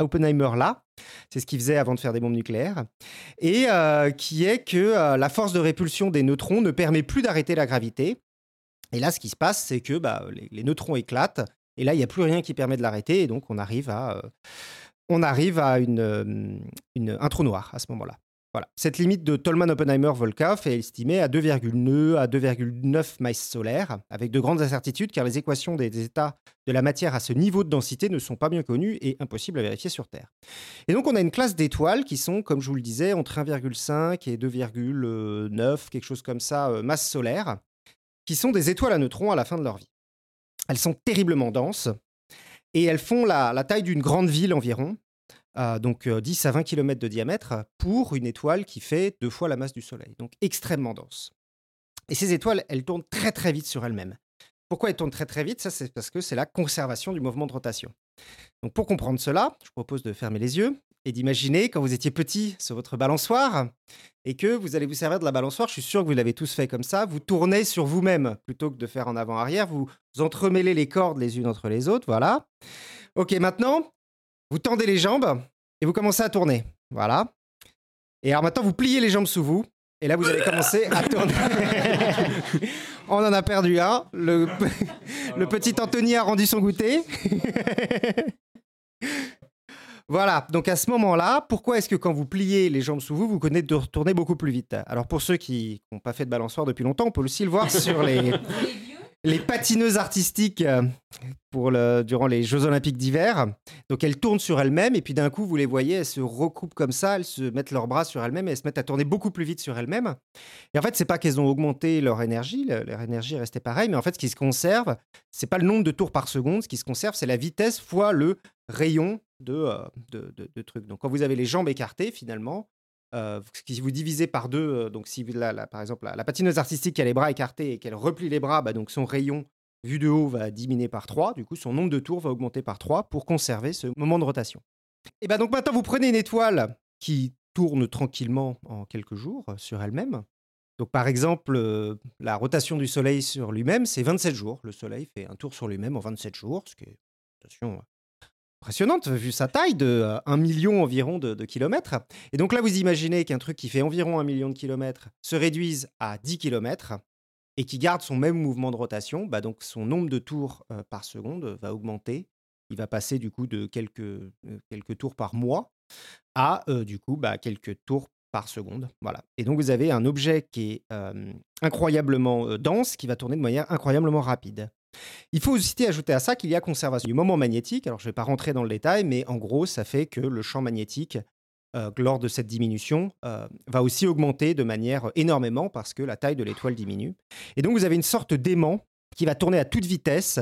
Oppenheimer-là, c'est ce qu'il faisait avant de faire des bombes nucléaires, et euh, qui est que euh, la force de répulsion des neutrons ne permet plus d'arrêter la gravité. Et là, ce qui se passe, c'est que bah, les, neutrons éclatent, et là, il n'y a plus rien qui permet de l'arrêter, et donc on arrive à, euh, on arrive à une- un trou noir à ce moment-là. Voilà. Cette limite de Tolman-Oppenheimer-Volkoff est estimée à 2,9 à 2,9 masses solaires, avec de grandes incertitudes car les équations des, états de la matière à ce niveau de densité ne sont pas bien connues et impossibles à vérifier sur Terre. Et donc on a une classe d'étoiles qui sont, comme je vous le disais, entre 1,5 et 2,9, quelque chose comme ça, euh, masses solaires, qui sont des étoiles à neutrons à la fin de leur vie. Elles sont terriblement denses et elles font la taille d'une grande ville environ, euh, donc euh, 10 à 20 km de diamètre, pour une étoile qui fait deux fois la masse du Soleil, donc extrêmement dense. Et ces étoiles, elles tournent très très vite sur elles-mêmes. Pourquoi elles tournent très très vite? Ça, c'est parce que c'est la conservation du mouvement de rotation. Donc pour comprendre cela, je propose de fermer les yeux et d'imaginer quand vous étiez petit sur votre balançoire et que vous allez vous servir de la balançoire. Je suis sûr que vous l'avez tous fait comme ça. Vous tournez sur vous-même plutôt que de faire en avant-arrière. Vous entremêlez les cordes les unes entre les autres. Voilà. Ok, maintenant, vous tendez les jambes et vous commencez à tourner. Voilà. Et alors maintenant, vous pliez les jambes sous vous. Et là, vous allez commencer à tourner. On en a perdu un. Le, le petit Anthony a rendu son goûter. Voilà, donc à ce moment-là, pourquoi est-ce que quand vous pliez les jambes sous vous, vous connaissez de retourner beaucoup plus vite? Alors pour ceux qui n'ont pas fait de balançoire depuis longtemps, on peut aussi le voir sur les, les patineuses artistiques euh, pour durant les Jeux Olympiques d'hiver. Donc elles tournent sur elles-mêmes et puis d'un coup, vous les voyez, elles se recoupent comme ça, elles se mettent leurs bras sur elles-mêmes et elles se mettent à tourner beaucoup plus vite sur elles-mêmes. Et en fait, c'est pas qu'elles ont augmenté leur énergie, le- leur énergie est restée pareille, mais en fait, ce qui se conserve, c'est pas le nombre de tours par seconde, ce qui se conserve, c'est la vitesse fois le rayon de, euh, de- de trucs. Donc quand vous avez les jambes écartées, finalement, euh, ce qui vous divisez par deux, euh, donc si par exemple la, la patineuse artistique a les bras écartés et qu'elle replie les bras, bah, donc son rayon vu de haut va diminuer par 3, du coup son nombre de tours va augmenter par 3 pour conserver ce moment de rotation. Et ben donc maintenant vous prenez une étoile qui tourne tranquillement en quelques jours euh, sur elle-même. Donc par exemple, euh, la rotation du Soleil sur lui-même, c'est 27 jours. Le Soleil fait un tour sur lui-même en 27 jours, ce qui est euh, impressionnante vu sa taille de euh, 1 million environ de, kilomètres. Et donc là, vous imaginez qu'un truc qui fait environ 1 million de kilomètres se réduise à 10 kilomètres et qui garde son même mouvement de rotation, bah donc son nombre de tours euh, par seconde va augmenter. Il va passer du coup de quelques, euh, tours par mois à euh, du coup bah, quelques tours par seconde. Voilà. Et donc vous avez un objet qui est euh, incroyablement euh, dense, qui va tourner de manière incroyablement rapide. Il faut aussi ajouter à ça qu'il y a conservation du moment magnétique. Alors je ne vais pas rentrer dans le détail, mais en gros, ça fait que le champ magnétique, euh, lors de cette diminution, euh, va aussi augmenter de manière énormément parce que la taille de l'étoile diminue. Et donc vous avez une sorte d'aimant qui va tourner à toute vitesse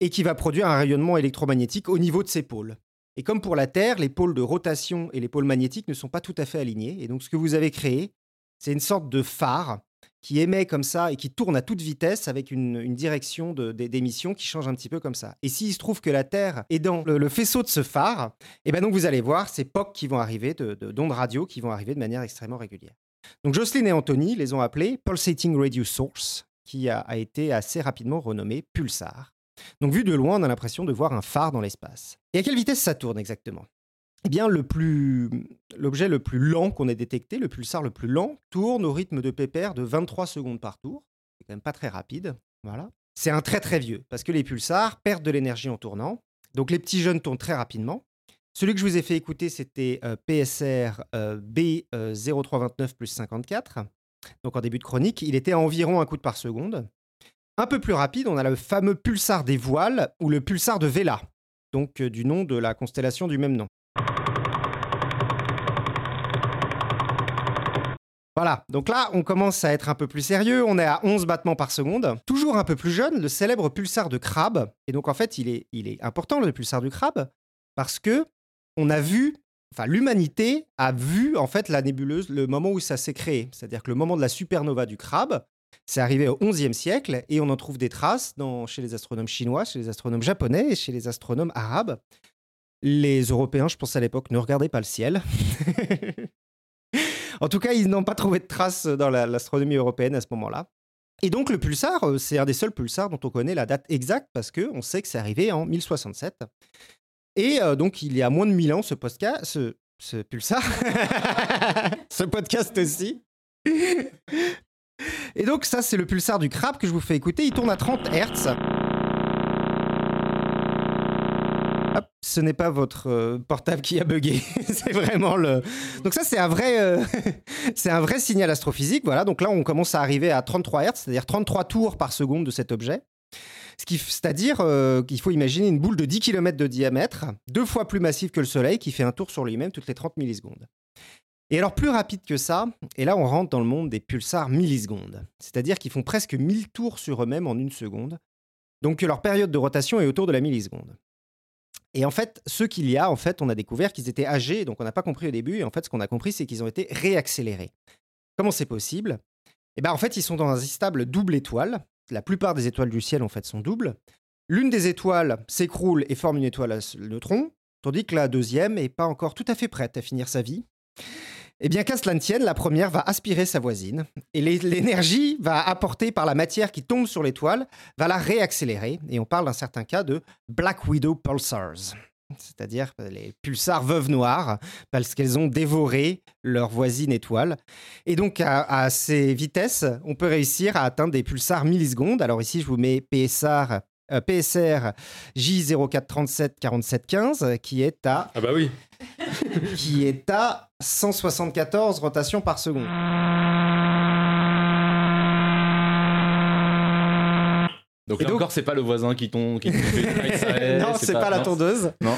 et qui va produire un rayonnement électromagnétique au niveau de ses pôles. Et comme pour la Terre, les pôles de rotation et les pôles magnétiques ne sont pas tout à fait alignés. Et donc ce que vous avez créé, c'est une sorte de phare qui émet comme ça et qui tourne à toute vitesse avec une, direction d'émission qui change un petit peu comme ça. Et s'il se trouve que la Terre est dans le, faisceau de ce phare, et ben donc vous allez voir ces POC qui vont arriver, de- de- d'ondes radio qui vont arriver de manière extrêmement régulière. Donc Jocelyn et Anthony les ont appelés Pulsating Radio Source, qui a, a été assez rapidement renommé Pulsar. Donc vu de loin, on a l'impression de voir un phare dans l'espace. Et à quelle vitesse ça tourne exactement? Eh bien, l'objet le plus lent qu'on ait détecté, le pulsar le plus lent, tourne au rythme de pépère de 23 secondes par tour. C'est quand même pas très rapide. Voilà. C'est un très très vieux, parce que les pulsars perdent de l'énergie en tournant. Donc les petits jeunes tournent très rapidement. Celui que je vous ai fait écouter, c'était euh, PSR euh, B0329 plus 54. Donc en début de chronique, il était à environ un coup de par seconde. Un peu plus rapide, on a le fameux pulsar des voiles ou le pulsar de Vela, donc euh, du nom de la constellation du même nom. Voilà, donc là, on commence à être un peu plus sérieux. On est à 11 battements par seconde. Toujours un peu plus jeune, le célèbre pulsar de crabe. Et donc, en fait, il est, il est important, le pulsar du crabe, parce que on a vu, enfin, l'humanité a vu, en fait, la nébuleuse, le moment où ça s'est créé. C'est-à-dire que le moment de la supernova du crabe, c'est arrivé au XIe siècle et on en trouve des traces chez les astronomes chinois, chez les astronomes japonais et chez les astronomes arabes. Les Européens, je pense à l'époque, ne regardaient pas le ciel. en tout cas, ils n'ont pas trouvé de traces dans la- l'astronomie européenne à ce moment-là. Et donc le pulsar, euh, c'est un des seuls pulsars dont on connaît la date exacte parce qu'on sait que c'est arrivé en 1067. Et euh, donc il y a moins de 1000 ans, ce ce, ce pulsar, ce podcast aussi. Et donc ça, c'est le pulsar du crabe que je vous fais écouter. Il tourne à 30 Hertz. Ce n'est pas votre euh, portable qui a bugué, c'est vraiment le. Donc ça, c'est un vrai, euh, un vrai signal astrophysique. Voilà. Donc là, on commence à arriver à 33 Hertz, c'est-à-dire 33 tours par seconde de cet objet. Ce qui, c'est-à-dire euh, qu'il faut imaginer une boule de 10 km de diamètre, deux fois plus massive que le Soleil, qui fait un tour sur lui-même toutes les 30 millisecondes. Et alors plus rapide que ça, et là on rentre dans le monde des pulsars millisecondes, c'est-à-dire qu'ils font presque 1000 tours sur eux-mêmes en une seconde, donc que leur période de rotation est autour de la milliseconde. Et en fait, ceux qu'il y a, en fait, on a découvert qu'ils étaient âgés, donc on n'a pas compris au début, et en fait ce qu'on a compris c'est qu'ils ont été réaccélérés. Comment c'est possible? Eh bien en fait ils sont dans un stable double étoile, la plupart des étoiles du ciel en fait sont doubles. L'une des étoiles s'écroule et forme une étoile à neutrons, tandis que la deuxième n'est pas encore tout à fait prête à finir sa vie. Eh bien, qu'à cela ne tienne, la première va aspirer sa voisine, et l'é- l'énergie va apportée par la matière qui tombe sur l'étoile va la réaccélérer, et on parle d'un certain cas de Black Widow Pulsars, c'est-à-dire les pulsars veuves noires, parce qu'elles ont dévoré leur voisine étoile. Et donc, à, ces vitesses, on peut réussir à atteindre des pulsars millisecondes. Alors ici, je vous mets PSR, euh, PSR J04374715, qui est à Ah bah oui. qui est à 174 rotations par seconde. Donc Et là donc- encore, c'est pas le voisin qui tombe, qui est, non, c'est pas, la tondeuse. Non.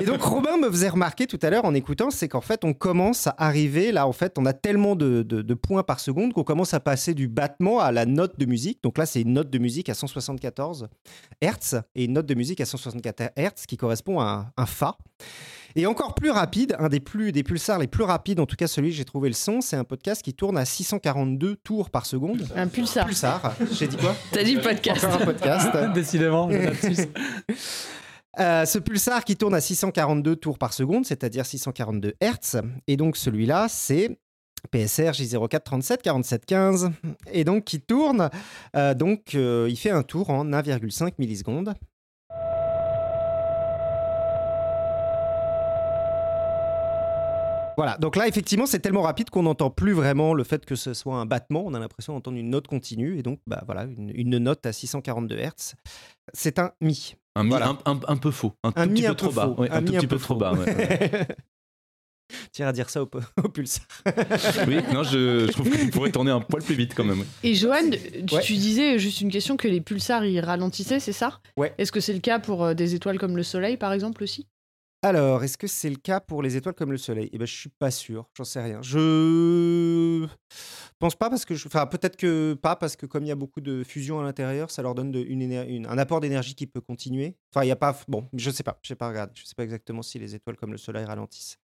Et donc Robin me faisait remarquer tout à l'heure en écoutant, c'est qu'en fait on commence à arriver là, en fait on a tellement de, de- de points par seconde qu'on commence à passer du battement à la note de musique. Donc là c'est une note de musique à 174 Hertz et une note de musique à 164 Hertz qui correspond à un, un Fa. Et encore plus rapide, un des, plus, des pulsars les plus rapides, en tout cas celui que j'ai trouvé le son, c'est un podcast qui tourne à 642 tours par seconde. Un pulsar. Pulsar, j'ai dit quoi T'as dit podcast. Encore un podcast. Décidément. Euh, ce pulsar qui tourne à 642 tours par seconde, c'est-à-dire 642 Hertz. Et donc celui-là, c'est PSR J04 37 47 15. Et donc qui tourne, euh, donc euh, il fait un tour en 1,5 millisecondes. Voilà, donc là effectivement c'est tellement rapide qu'on n'entend plus vraiment le fait que ce soit un battement, on a l'impression d'entendre une note continue et donc bah voilà une, une note à 642 Hertz. C'est un mi. Un, mi Voilà. un, un- un peu faux, un, Un tout mi petit un peu trop bas. un, tout mi petit peu trop bas. Tiens à dire ça au, au pulsar. oui, non, je, je trouve qu'il pourrait tourner un poil plus vite quand même. Et Johan, tu, Ouais. tu disais juste une question que les pulsars ils ralentissaient, c'est ça? Ouais. Est-ce que c'est le cas pour euh, des étoiles comme le Soleil par exemple aussi? Alors, est-ce que c'est le cas pour les étoiles comme le Soleil? Eh ben, je suis pas sûr. J'en sais rien. Je pense pas parce que, je... enfin, peut-être que pas parce que comme il y a beaucoup de fusion à l'intérieur, ça leur donne un apport d'énergie qui peut continuer. Enfin, il y a pas. Bon, je sais pas. Je sais pas regarder. Je sais pas exactement si les étoiles comme le Soleil ralentissent.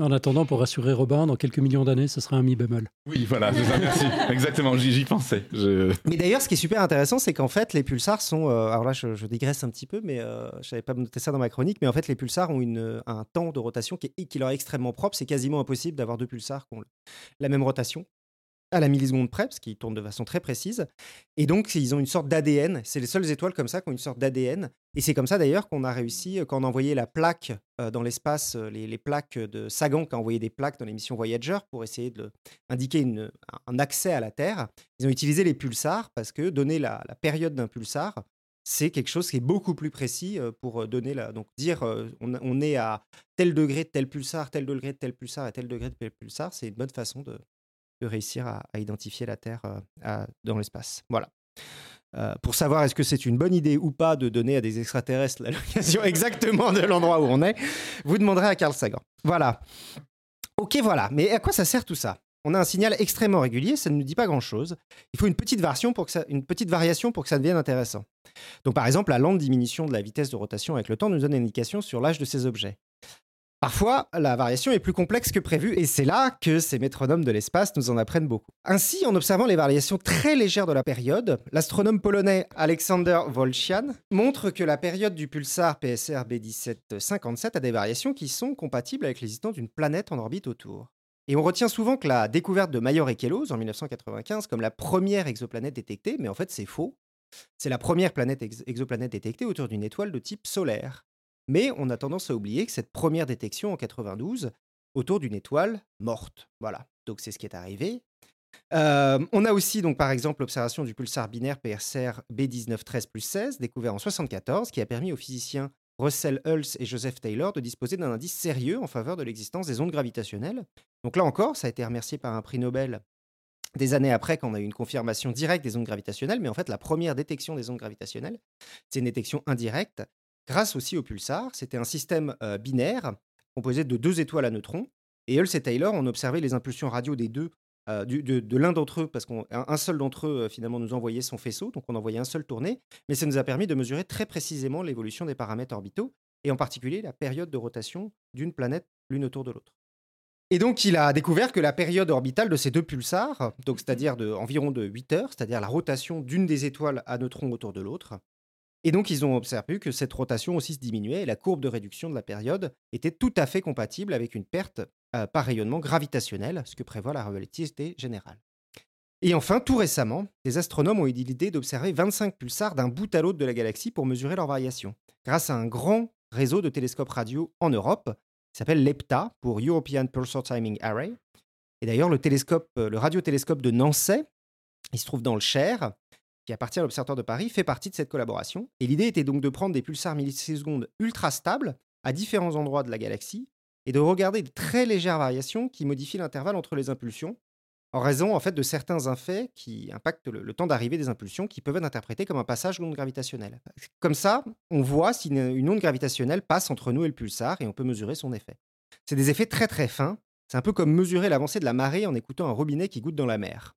En attendant, pour rassurer Robin, dans quelques millions d'années, ce sera un mi bémol. Oui, voilà, c'est ça, merci. Exactement, j'y pensais. Je... Mais d'ailleurs, ce qui est super intéressant, c'est qu'en fait, les pulsars sont. euh, alors là, je, je digresse un petit peu, mais euh, je n'avais pas noté ça dans ma chronique. Mais en fait, les pulsars ont une, un temps de rotation qui, est, qui leur est extrêmement propre. C'est quasiment impossible d'avoir deux pulsars qui ont la même rotation à la milliseconde près, parce qu'ils tournent de façon très précise. Et donc, ils ont une sorte d'ADN. C'est les seules étoiles comme ça qui ont une sorte d'ADN. Et c'est comme ça d'ailleurs qu'on a réussi, euh, quand on a envoyé la plaque euh, dans l'espace, euh, les, les plaques de Sagan, qui a envoyé des plaques dans l'émission Voyager pour essayer de indiquer une- un accès à la Terre. Ils ont utilisé les pulsars parce que donner la, période d'un pulsar, c'est quelque chose qui est beaucoup plus précis pour donner la. Donc, dire on, on est à tel degré de tel pulsar, tel degré de tel pulsar et tel degré de tel pulsar, c'est une bonne façon de, de réussir à, identifier la Terre euh, dans l'espace. Voilà. Euh, pour savoir est-ce que c'est une bonne idée ou pas de donner à des extraterrestres la localisation exactement de l'endroit où on est, vous demanderez à Carl Sagan. Voilà. Ok, voilà. Mais à quoi ça sert tout ça? On a un signal extrêmement régulier, ça ne nous dit pas grand-chose. Il faut une petite, variation pour que ça, une petite variation pour que ça devienne intéressant. Donc par exemple, la lente diminution de la vitesse de rotation avec le temps nous donne une indication sur l'âge de ces objets. Parfois, la variation est plus complexe que prévu et c'est là que ces métronomes de l'espace nous en apprennent beaucoup. Ainsi, en observant les variations très légères de la période, l'astronome polonais Alexander Wolchian montre que la période du pulsar PSR B1757 a des variations qui sont compatibles avec l'existence d'une planète en orbite autour. Et on retient souvent que la découverte de Major et Kellos en 1995 comme la première exoplanète détectée, mais en fait c'est faux. C'est la première planète exoplanète détectée autour d'une étoile de type solaire. Mais on a tendance à oublier que cette première détection en 92 autour d'une étoile morte. Voilà, donc c'est ce qui est arrivé. On a aussi donc par exemple l'observation du pulsar binaire PSR B1913 plus 16 découvert en 1974 qui a permis aux physiciens Russell Hulse et Joseph Taylor de disposer d'un indice sérieux en faveur de l'existence des ondes gravitationnelles. Donc là encore, ça a été remercié par un prix Nobel des années après qu'on a eu une confirmation directe des ondes gravitationnelles, mais en fait la première détection des ondes gravitationnelles, c'est une détection indirecte grâce aussi au pulsar. C'était un système euh, binaire composé de deux étoiles à neutrons. Et Hulse et Taylor ont observé les impulsions radio des deux, euh, de, l'un d'entre eux, parce qu'un seul d'entre eux euh, finalement nous envoyait son faisceau, donc on envoyait un seul tourné, mais ça nous a permis de mesurer très précisément l'évolution des paramètres orbitaux, et en particulier la période de rotation d'une planète l'une autour de l'autre. Et donc, il a découvert que la période orbitale de ces deux pulsars, donc c'est-à-dire de, environ de 8 heures, c'est-à-dire la rotation d'une des étoiles à neutrons autour de l'autre, et donc, ils ont observé que cette rotation aussi se diminuait et la courbe de réduction de la période était tout à fait compatible avec une perte euh, par rayonnement gravitationnel, ce que prévoit la relativité générale. Et enfin, tout récemment, des astronomes ont eu l'idée d'observer 25 pulsars d'un bout à l'autre de la galaxie pour mesurer leur variation, grâce à un grand réseau de télescopes radio en Europe, qui s'appelle l'EPTA, pour European Pulsar Timing Array. Et d'ailleurs, le, euh, le radiotélescope de Nancy, il se trouve dans le Cher, qui appartient à l'Observatoire de Paris, fait partie de cette collaboration. Et l'idée était donc de prendre des pulsars millisecondes ultra stables à différents endroits de la galaxie et de regarder de très légères variations qui modifient l'intervalle entre les impulsions, en raison en fait de certains effets qui impactent le, temps d'arrivée des impulsions, qui peuvent être interprétés comme un passage d'onde gravitationnelle. Comme ça, on voit si une, onde gravitationnelle passe entre nous et le pulsar et on peut mesurer son effet. C'est des effets très très fins. C'est un peu comme mesurer l'avancée de la marée en écoutant un robinet qui goutte dans la mer.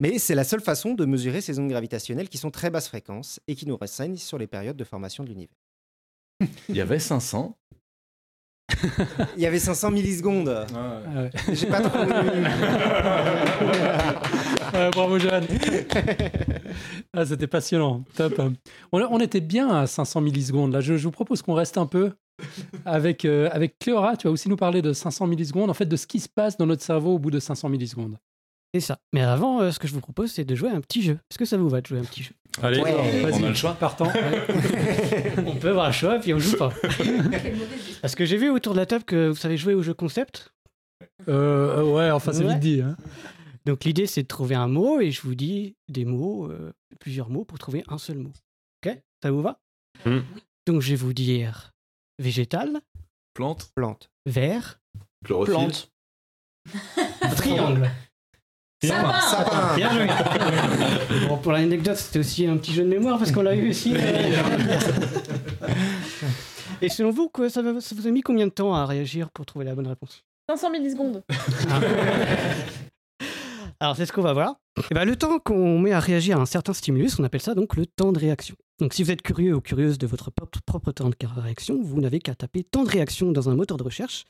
Mais c'est la seule façon de mesurer ces ondes gravitationnelles qui sont très basse fréquence et qui nous renseignent sur les périodes de formation de l'univers. Il y avait 500. Il y avait 500 millisecondes. Ah ouais. J'ai pas trop. bravo Jeanne. Ah, C'était passionnant. Top. On, était bien à 500 millisecondes. Là, je, vous propose qu'on reste un peu avec, euh, avec Cléora. Tu vas aussi nous parler de 500 millisecondes, en fait, de ce qui se passe dans notre cerveau au bout de 500 millisecondes. C'est ça. Mais avant, euh, ce que je vous propose, c'est de jouer un petit jeu. Est-ce que ça vous va de jouer un petit jeu? Allez, on a le choix. Partant. on peut avoir un choix, puis on joue pas. Parce que j'ai vu autour de la table que vous savez jouer au jeu concept. Euh, ouais, enfin, c'est vite dit. Hein. Donc l'idée, c'est de trouver un mot, et je vous dis des mots, euh, plusieurs mots, pour trouver un seul mot. Ok? Ça vous va? Hmm. Donc je vais vous dire végétal. Plante. Plante. Vert. Chlorophylle. Plante. Triangle. Sapin, sapin. Bien joué. bon, pour l'anecdote, c'était aussi un petit jeu de mémoire parce qu'on l'a eu aussi. Et selon vous, quoi, ça, ça, vous a mis combien de temps à réagir pour trouver la bonne réponse? 500 millisecondes. Alors, c'est ce qu'on va voir. Et eh ben, le temps qu'on met à réagir à un certain stimulus, on appelle ça donc le temps de réaction. Donc, si vous êtes curieux ou curieuse de votre propre temps de réaction, vous n'avez qu'à taper temps de réaction dans un moteur de recherche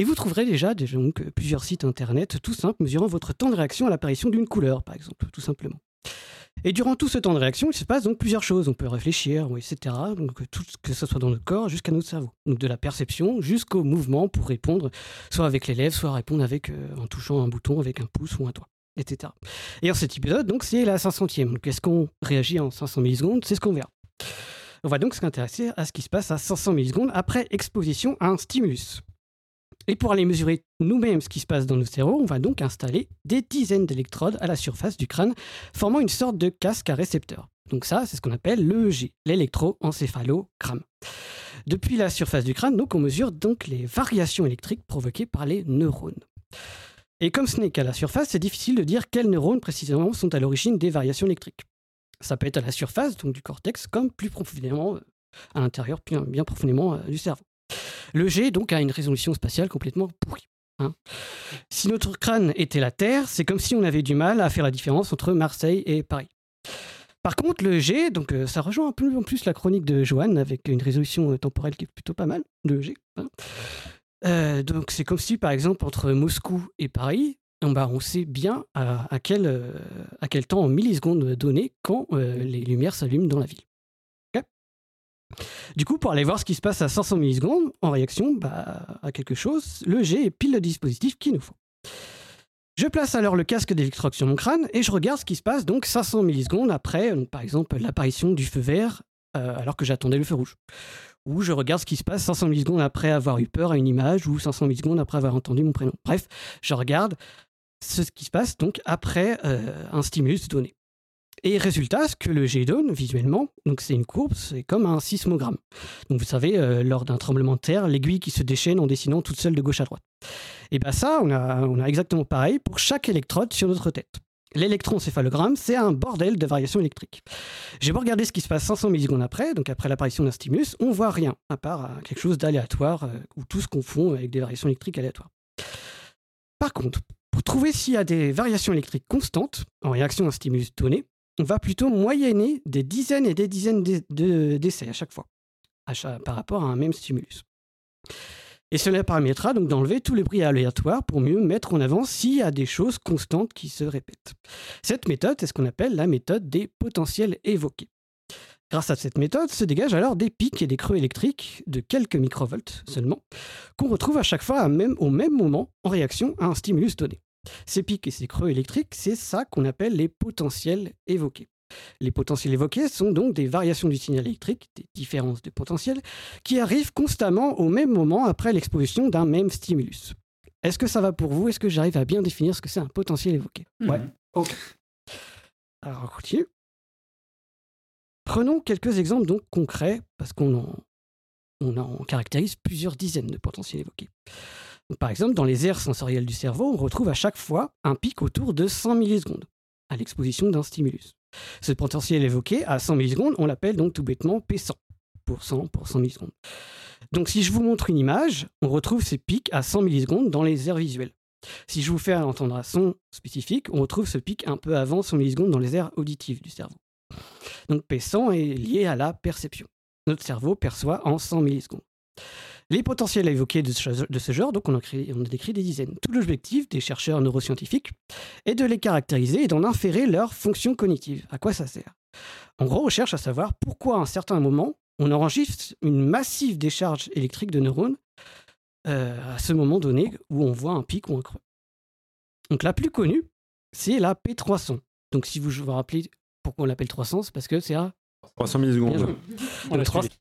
et vous trouverez déjà, donc, plusieurs sites internet tout simples mesurant votre temps de réaction à l'apparition d'une couleur, par exemple, tout simplement. Et durant tout ce temps de réaction, il se passe donc plusieurs choses. On peut réfléchir, etc. Tout, que ce soit dans notre corps jusqu'à notre cerveau. De la perception jusqu'au mouvement pour répondre, soit avec les lèvres, soit répondre avec, euh, en touchant un bouton avec un pouce ou un doigt, etc. Et en cet épisode, donc, c'est la 500e. Donc, est-ce qu'on réagit en 500 millisecondes? C'est ce qu'on verra. On va donc s'intéresser à ce qui se passe à 500 millisecondes après exposition à un stimulus. Et pour aller mesurer nous-mêmes ce qui se passe dans nos cerveaux, on va donc installer des dizaines d'électrodes à la surface du crâne, formant une sorte de casque à récepteurs. Donc ça, c'est ce qu'on appelle l'EEG, l'électroencéphalogramme. Depuis la surface du crâne, on mesure donc les variations électriques provoquées par les neurones. Et comme ce n'est qu'à la surface, c'est difficile de dire quels neurones précisément sont à l'origine des variations électriques. Ça peut être à la surface donc du cortex, comme plus profondément euh, à l'intérieur, bien, bien profondément euh, du cerveau. Le G donc a une résolution spatiale complètement pourrie. hein. Si notre crâne était la Terre, c'est comme si on avait du mal à faire la différence entre Marseille et Paris. Par contre, le G, donc euh, ça rejoint un peu plus la chronique de Johan avec une résolution euh, temporelle qui est plutôt pas mal, le G. hein. Euh, donc c'est comme si par exemple entre Moscou et Paris, on, bah, on sait bien à, quel, à quel temps en millisecondes donné quand les lumières s'allument dans la ville. Du coup, pour aller voir ce qui se passe à 500 millisecondes en réaction bah, à quelque chose, le G est pile le dispositif qu'il nous faut. Je place alors le casque d'électroque sur mon crâne et je regarde ce qui se passe donc 500 millisecondes après, par exemple, l'apparition du feu vert euh, alors que j'attendais le feu rouge. Ou je regarde ce qui se passe 500 millisecondes après avoir eu peur à une image ou 500 millisecondes après avoir entendu mon prénom. Bref, je regarde ce qui se passe donc après euh, un stimulus donné. Et résultat, ce que le G donne visuellement, donc c'est une courbe, c'est comme un sismogramme. Donc vous savez, euh, lors d'un tremblement de terre, l'aiguille qui se déchaîne en dessinant toute seule de gauche à droite. Et bien ça, on a, on a exactement pareil pour chaque électrode sur notre tête. L'électroencéphalogramme, c'est un bordel de variations électriques. J'ai beau regarder ce qui se passe 500 millisecondes après, donc après l'apparition d'un stimulus, on voit rien, à part euh, quelque chose d'aléatoire, euh, où tout se confond avec des variations électriques aléatoires. Par contre, pour trouver s'il y a des variations électriques constantes en réaction à un stimulus donné, on va plutôt moyenner des dizaines et des dizaines d'e- de- d'essais à chaque fois, par rapport à un même stimulus. Et cela permettra donc d'enlever tous les bruits aléatoires pour mieux mettre en avant s'il y a des choses constantes qui se répètent. Cette méthode est ce qu'on appelle la méthode des potentiels évoqués. Grâce à cette méthode se dégagent alors des pics et des creux électriques de quelques microvolts seulement, qu'on retrouve à chaque fois au même moment en réaction à un stimulus donné. Ces pics et ces creux électriques, c'est ça qu'on appelle les potentiels évoqués. Les potentiels évoqués sont donc des variations du signal électrique, des différences de potentiel, qui arrivent constamment au même moment après l'exposition d'un même stimulus. Est-ce que ça va pour vous? Est-ce que j'arrive à bien définir ce que c'est un potentiel évoqué? Ouais. Ok. Alors, on continue. Prenons quelques exemples donc concrets, parce qu'on en, on en caractérise plusieurs dizaines de potentiels évoqués. Par exemple, dans les aires sensorielles du cerveau, on retrouve à chaque fois un pic autour de 100 millisecondes à l'exposition d'un stimulus. Ce potentiel évoqué à 100 millisecondes, on l'appelle donc tout bêtement P100 pour 100 pour 100 millisecondes. Donc si je vous montre une image, on retrouve ces pics à 100 millisecondes dans les aires visuelles. Si je vous fais entendre un son spécifique, on retrouve ce pic un peu avant 100 millisecondes dans les aires auditives du cerveau. Donc P100 est lié à la perception. Notre cerveau perçoit en 100 millisecondes. Les potentiels de ce, de ce genre, donc on a, créé, on a décrit des dizaines. Tout l'objectif des chercheurs neuroscientifiques est de les caractériser et d'en inférer leur fonction cognitive. À quoi ça sert? En gros, on cherche à savoir pourquoi à un certain moment, on enregistre une massive décharge électrique de neurones euh, à ce moment donné où on voit un pic ou un creux. Donc la plus connue, c'est la P300. Donc si vous vous rappelez pourquoi on l'appelle 300, c'est parce que c'est à 300 Bien millisecondes. joué. On l'a Donc, trois- suivi.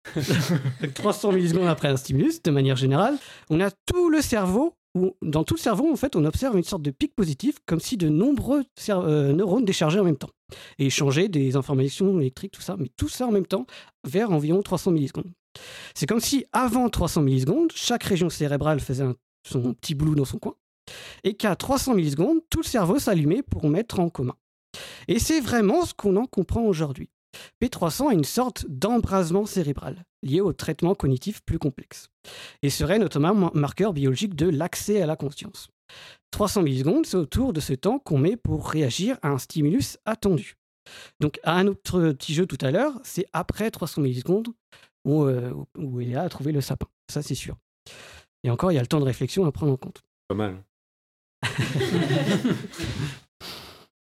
donc, 300 millisecondes après un stimulus, de manière générale, on a tout le cerveau, où, dans tout le cerveau, en fait, on observe une sorte de pic positif, comme si de nombreux euh, neurones déchargeaient en même temps et échangeaient des informations électriques, tout ça, mais tout ça en même temps, vers environ 300 millisecondes. C'est comme si, avant 300 millisecondes, chaque région cérébrale faisait un- son petit boulot dans son coin, et qu'à 300 millisecondes, tout le cerveau s'allumait pour mettre en commun. Et c'est vraiment ce qu'on en comprend aujourd'hui. P300 est une sorte d'embrasement cérébral lié au traitement cognitif plus complexe et serait notamment un marqueur biologique de l'accès à la conscience. 300 millisecondes, c'est autour de ce temps qu'on met pour réagir à un stimulus attendu. Donc, à un autre petit jeu tout à l'heure, c'est après 300 millisecondes où, euh, où il a à trouver le sapin. Ça, c'est sûr. Et encore, il y a le temps de réflexion à prendre en compte. Pas mal.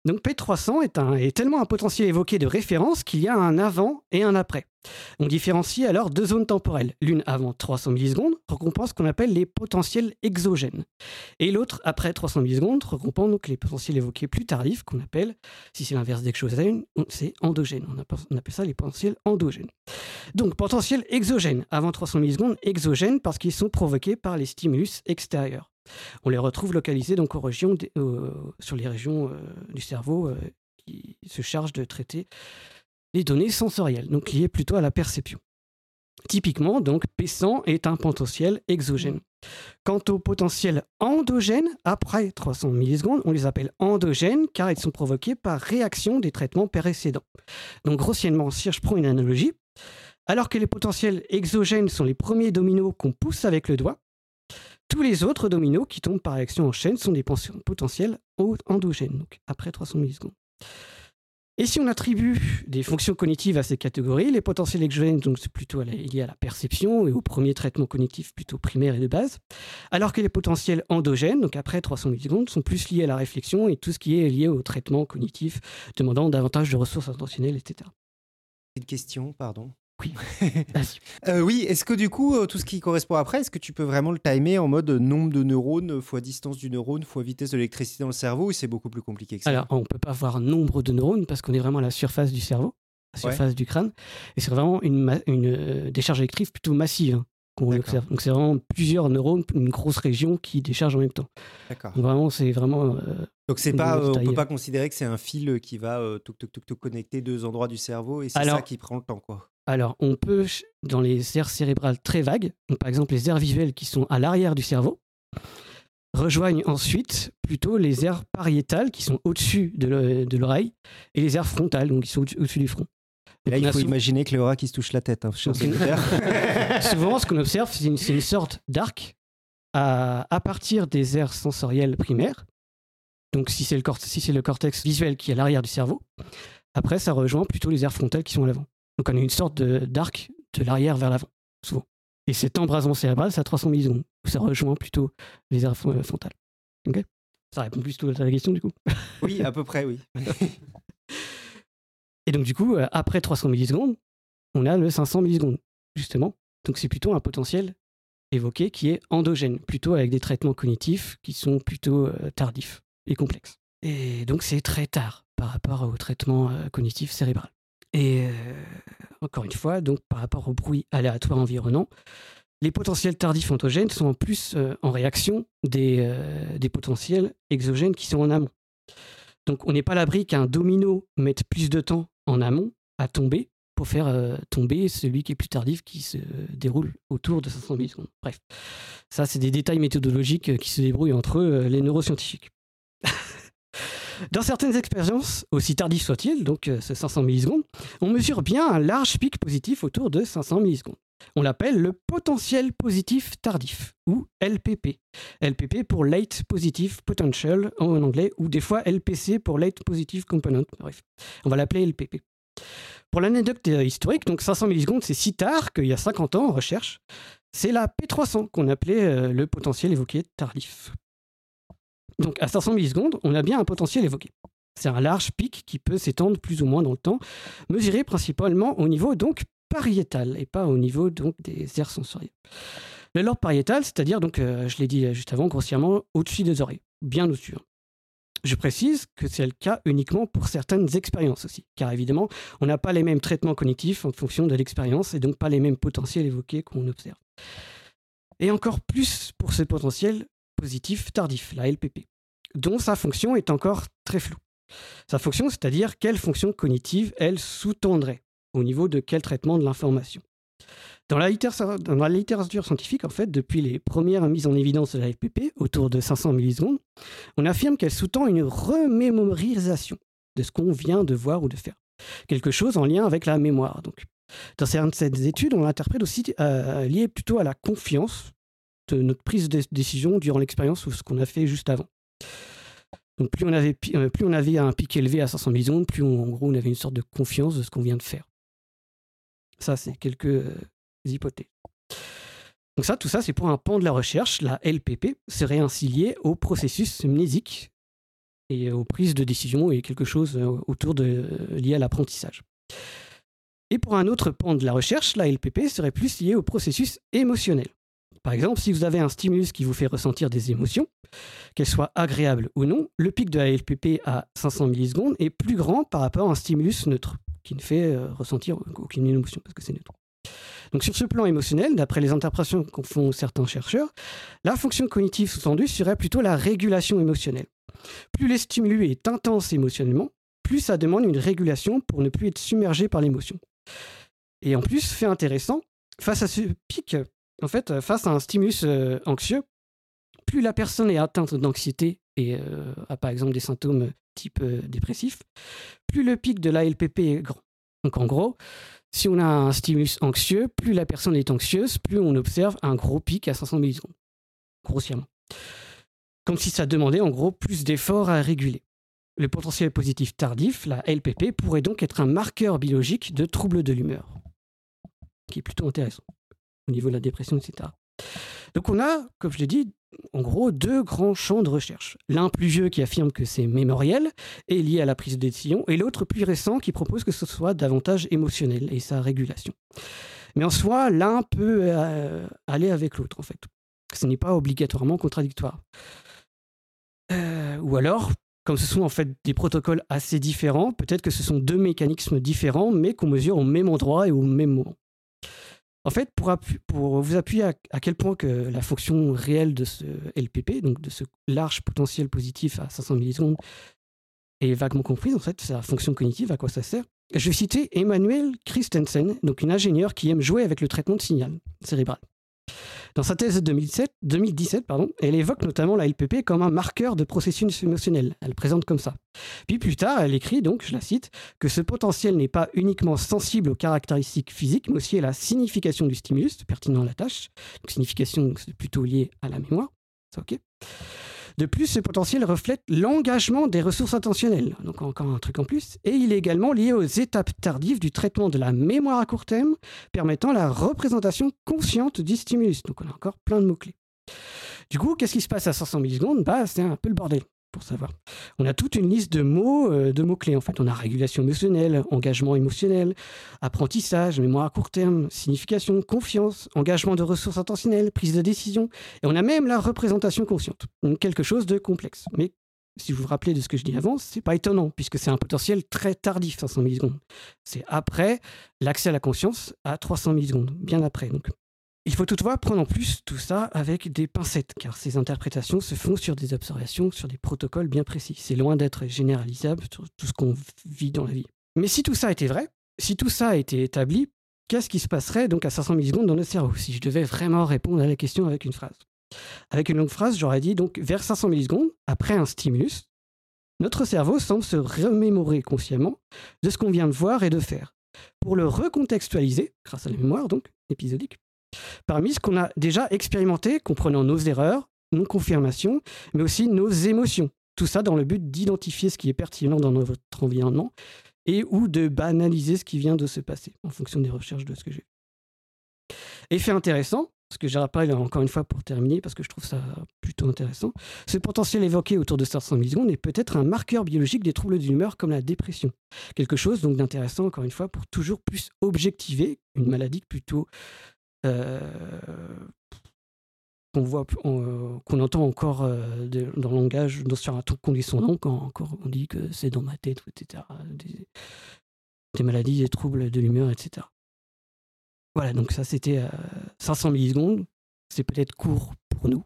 Donc P300 est, tellement un potentiel évoqué de référence qu'il y a un avant et un après. On différencie alors deux zones temporelles, l'une avant 300 millisecondes, regroupant ce qu'on appelle les potentiels exogènes, et l'autre après 300 millisecondes, regroupant donc les potentiels évoqués plus tardifs, qu'on appelle, si c'est l'inverse d'exogène, c'est endogène. On appelle, on appelle ça les potentiels endogènes. Donc potentiels exogènes avant 300 millisecondes, exogènes parce qu'ils sont provoqués par les stimulus extérieurs. On les retrouve localisés euh, sur les régions euh, du cerveau euh, qui se chargent de traiter les données sensorielles, donc liées plutôt à la perception. Typiquement, donc, P100 est un potentiel exogène. Quant aux potentiels endogènes, après 300 millisecondes, on les appelle endogènes car ils sont provoqués par réaction des traitements précédents. Donc, grossièrement, si je prends une analogie, alors que les potentiels exogènes sont les premiers dominos qu'on pousse avec le doigt, Tous les autres dominos qui tombent par réaction en chaîne sont des potentiels endogènes, donc après 300 millisecondes. Et si on attribue des fonctions cognitives à ces catégories, les potentiels exogènes, donc c'est plutôt lié à la perception et au premier traitement cognitif plutôt primaire et de base, alors que les potentiels endogènes, donc après 300 millisecondes, sont plus liés à la réflexion et tout ce qui est lié au traitement cognitif, demandant davantage de ressources attentionnelles, etc. Une question, pardon. Oui. Euh, oui, est-ce que du coup, euh, tout ce qui correspond après, est-ce que tu peux vraiment le timer en mode nombre de neurones fois distance du neurone fois vitesse de l'électricité dans le cerveau ou c'est beaucoup plus compliqué que ça? Alors, on ne peut pas voir nombre de neurones parce qu'on est vraiment à la surface du cerveau, la Ouais. surface du crâne, et c'est vraiment une, euh, décharge électrique plutôt massive hein, qu'on observe. Donc, c'est vraiment plusieurs neurones, une grosse région qui décharge en même temps. D'accord. Donc, vraiment, c'est vraiment. euh, Donc c'est pas, euh, on peut pas considérer que c'est un fil qui va euh, tout, tout, tout, tout connecter deux endroits du cerveau et c'est ça qui prend le temps quoi? Alors, on peut, dans les aires cérébrales très vagues, donc par exemple les aires visuelles qui sont à l'arrière du cerveau, rejoignent ensuite plutôt les aires pariétales qui sont au-dessus de l'o- de l'oreille et les aires frontales, donc qui sont au- au-dessus du front. Et là, il faut imaginer que qui se touche la tête. Hein, une-. Souvent, ce qu'on observe, c'est une, sorte d'arc à, à partir des aires sensorielles primaires. Donc, si c'est le, cort- si c'est le cortex visuel qui est à l'arrière du cerveau, après, ça rejoint plutôt les aires frontales qui sont à l'avant. Donc, on a une sorte d'arc de l'arrière vers l'avant, souvent. Et cet embrasement cérébral, c'est à 300 millisecondes. où Ça rejoint plutôt les aires fron- frontales. Ça répond plutôt à la question, du coup. oui, à peu près, oui. Et donc, du coup, euh, après 300 millisecondes, on a le 500 millisecondes, justement. Donc, c'est plutôt un potentiel évoqué qui est endogène, plutôt avec des traitements cognitifs qui sont plutôt euh, tardifs et complexes. Et donc, c'est très tard par rapport au traitement euh, cognitif cérébral. Et euh, encore une fois, donc par rapport au bruit aléatoire environnant, les potentiels tardifs endogènes sont en plus euh, en réaction des, euh, des potentiels exogènes qui sont en amont. Donc on n'est pas à l'abri qu'un domino mette plus de temps en amont à tomber pour faire tomber celui qui est plus tardif qui se déroule autour de 500 millisecondes. Bref, ça c'est des détails méthodologiques qui se débrouillent entre les neuroscientifiques. Dans certaines expériences, aussi tardifs soient-ils, donc euh, ce 500 millisecondes, on mesure bien un large pic positif autour de 500 millisecondes. On l'appelle le potentiel positif tardif, ou LPP. LPP pour Late Positive Potential en anglais, ou des fois LPC pour Late Positive Component. Bref, on va l'appeler LPP. Pour l'anecdote euh, historique, donc 500 millisecondes, c'est si tard qu'il y a 50 ans en recherche, c'est la P300 qu'on appelait euh, le potentiel évoqué tardif. Donc à 500 millisecondes, on a bien un potentiel évoqué. C'est un large pic qui peut s'étendre plus ou moins dans le temps, mesuré principalement au niveau donc pariétal et pas au niveau donc des aires sensorielles. Le lobe pariétal, c'est-à-dire donc, euh, je l'ai dit juste avant, grossièrement au-dessus des oreilles, bien au-dessus. hein. Je précise que c'est le cas uniquement pour certaines expériences aussi, car évidemment, on n'a pas les mêmes traitements cognitifs en fonction de l'expérience et donc pas les mêmes potentiels évoqués qu'on observe. Et encore plus pour ce potentiel positif tardif, la LPP, dont sa fonction est encore très floue. Sa fonction, c'est-à-dire quelle fonction cognitive elle sous-tendrait, au niveau de quel traitement de l'information. Dans la, littérature, scientifique, en fait, depuis les premières mises en évidence de la LPP, autour de 500 millisecondes, on affirme qu'elle sous-tend une remémorisation de ce qu'on vient de voir ou de faire. Quelque chose en lien avec la mémoire. Donc. Dans certaines études, on l'interprète aussi euh, lié plutôt à la confiance notre prise de décision durant l'expérience ou ce qu'on a fait juste avant. Donc plus on avait, euh, plus on avait un pic élevé à 500 millisecondes, plus on- en gros on avait une sorte de confiance de ce qu'on vient de faire. Ça, c'est quelques euh, hypothèses. Donc ça, tout ça, c'est pour un pan de la recherche. La LPP serait ainsi liée au processus mnésique et aux prises de décision et quelque chose euh, autour de lié à l'apprentissage. Et pour un autre pan de la recherche, la LPP serait plus liée au processus émotionnel. Par exemple, si vous avez un stimulus qui vous fait ressentir des émotions, qu'elles soient agréables ou non, le pic de la LPP à 500 millisecondes est plus grand par rapport à un stimulus neutre, qui ne fait euh, ressentir aucune émotion, parce que c'est neutre. Donc sur ce plan émotionnel, d'après les interprétations qu'en font certains chercheurs, la fonction cognitive sous-tendue serait plutôt la régulation émotionnelle. Plus le stimulus est intense émotionnellement, plus ça demande une régulation pour ne plus être submergé par l'émotion. Et en plus, fait intéressant, face à ce pic, en fait, euh, face à un stimulus euh, anxieux, plus la personne est atteinte d'anxiété et euh, a par exemple des symptômes type euh, dépressif, plus le pic de l'ALPP est grand. Donc en gros, si on a un stimulus anxieux, plus la personne est anxieuse, plus on observe un gros pic à 500 millisecondes. grossièrement. Comme si ça demandait en gros plus d'efforts à réguler. Le potentiel positif tardif, la LPP, pourrait donc être un marqueur biologique de troubles de l'humeur, qui est plutôt intéressant au niveau de la dépression, etc. Donc on a, comme je l'ai dit, en gros deux grands champs de recherche. L'un plus vieux qui affirme que c'est mémoriel et lié à la prise de décision, et l'autre plus récent qui propose que ce soit davantage émotionnel et sa régulation. Mais en soi, l'un peut euh, aller avec l'autre, en fait. Ce n'est pas obligatoirement contradictoire. Euh, ou alors, comme ce sont en fait des protocoles assez différents, peut-être que ce sont deux mécanismes différents, mais qu'on mesure au même endroit et au même moment. En fait, pour, vous appuyer à, quel point que la fonction réelle de ce LPP, donc de ce large potentiel positif à 500 millisecondes, est vaguement comprise, en fait, sa fonction cognitive, à quoi ça sert, je vais citer Emmanuel Christensen, donc une ingénieure qui aime jouer avec le traitement de signal cérébral. Dans sa thèse de 2007, 2017, pardon, elle évoque notamment la LPP comme un marqueur de processus émotionnel. Elle présente comme ça. Puis plus tard, elle écrit donc, je la cite, que ce potentiel n'est pas uniquement sensible aux caractéristiques physiques, mais aussi à la signification du stimulus pertinent à la tâche. Donc signification, c'est plutôt lié à la mémoire. C'est ok. De plus, ce potentiel reflète l'engagement des ressources intentionnelles, donc encore un truc en plus, et il est également lié aux étapes tardives du traitement de la mémoire à court terme, permettant la représentation consciente du stimulus. Donc on a encore plein de mots-clés. Du coup, qu'est-ce qui se passe à 500 millisecondes bah, C'est un peu le bordel pour savoir. On a toute une liste de mots, euh, de mots-clés en fait. On a régulation émotionnelle, engagement émotionnel, apprentissage, mémoire à court terme, signification, confiance, engagement de ressources intentionnelles, prise de décision. Et on a même la représentation consciente. Donc quelque chose de complexe. Mais si vous vous rappelez de ce que je dis avant, c'est pas étonnant, puisque c'est un potentiel très tardif, 500 millisecondes. C'est après l'accès à la conscience à 300 millisecondes, bien après. Donc il faut toutefois prendre en plus tout ça avec des pincettes, car ces interprétations se font sur des observations, sur des protocoles bien précis. C'est loin d'être généralisable sur tout ce qu'on vit dans la vie. Mais si tout ça était vrai, si tout ça était établi, qu'est-ce qui se passerait donc à 500 millisecondes dans notre cerveau si je devais vraiment répondre à la question avec une phrase? Avec une longue phrase, j'aurais dit donc vers 500 millisecondes, après un stimulus, notre cerveau semble se remémorer consciemment de ce qu'on vient de voir et de faire. Pour le recontextualiser, grâce à la mémoire donc épisodique, parmi ce qu'on a déjà expérimenté, comprenant nos erreurs, nos confirmations, mais aussi nos émotions. Tout ça dans le but d'identifier ce qui est pertinent dans notre environnement et ou de banaliser ce qui vient de se passer en fonction des recherches de ce que j'ai. Effet intéressant, ce que je rappelle encore une fois pour terminer, parce que je trouve ça plutôt intéressant, ce potentiel évoqué autour de 500 millisecondes est peut-être un marqueur biologique des troubles de l'humeur comme la dépression. Quelque chose donc d'intéressant encore une fois pour toujours plus objectiver une maladie plutôt qu'on voit, euh, qu'on entend encore euh, dans le langage, dans, sur un truc condescendant, quand encore on dit que c'est dans ma tête, etc. Des, des maladies, des troubles de l'humeur, etc. Voilà, donc ça c'était 500 millisecondes. C'est peut-être court pour nous,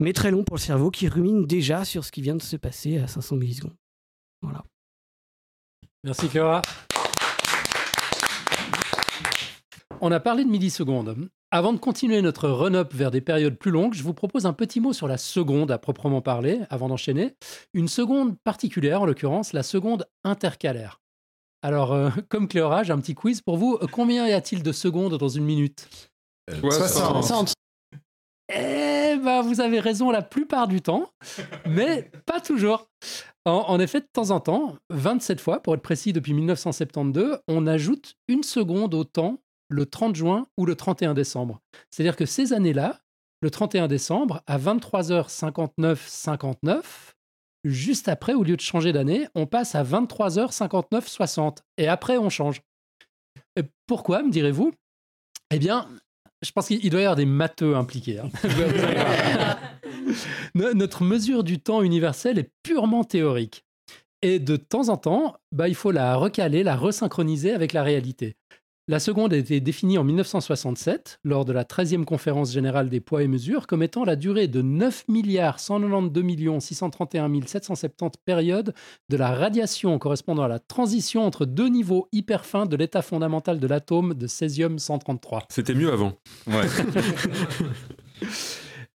mais très long pour le cerveau qui rumine déjà sur ce qui vient de se passer à 500 millisecondes. Voilà. Merci Clara. On a parlé de millisecondes. Avant de continuer notre run-up vers des périodes plus longues, je vous propose un petit mot sur la seconde à proprement parler, avant d'enchaîner. Une seconde particulière, en l'occurrence, la seconde intercalaire. Alors, euh, comme Cléora, j'ai un petit quiz pour vous. Combien y a-t-il de secondes dans une minute? 60. Eh ben, vous avez raison la plupart du temps, mais pas toujours. En, en, effet, de temps en temps, 27 fois, pour être précis, depuis 1972, on ajoute une seconde au temps le 30 juin ou le 31 décembre. C'est-à-dire que ces années-là, le 31 décembre, à 23h59-59, juste après, au lieu de changer d'année, on passe à 23h59-60. Et après, on change. pourquoi, me direz-vous? Eh bien, je pense qu'il doit y avoir des matheux impliqués. Hein. Notre mesure du temps universel est purement théorique. Et de temps en temps, bah, il faut la recaler, la resynchroniser avec la réalité. La seconde a été définie en 1967 lors de la 13e conférence générale des poids et mesures comme étant la durée de 9 192 631 770 périodes de la radiation correspondant à la transition entre deux niveaux hyper fins de l'état fondamental de l'atome de césium-133. C'était mieux avant. Ouais.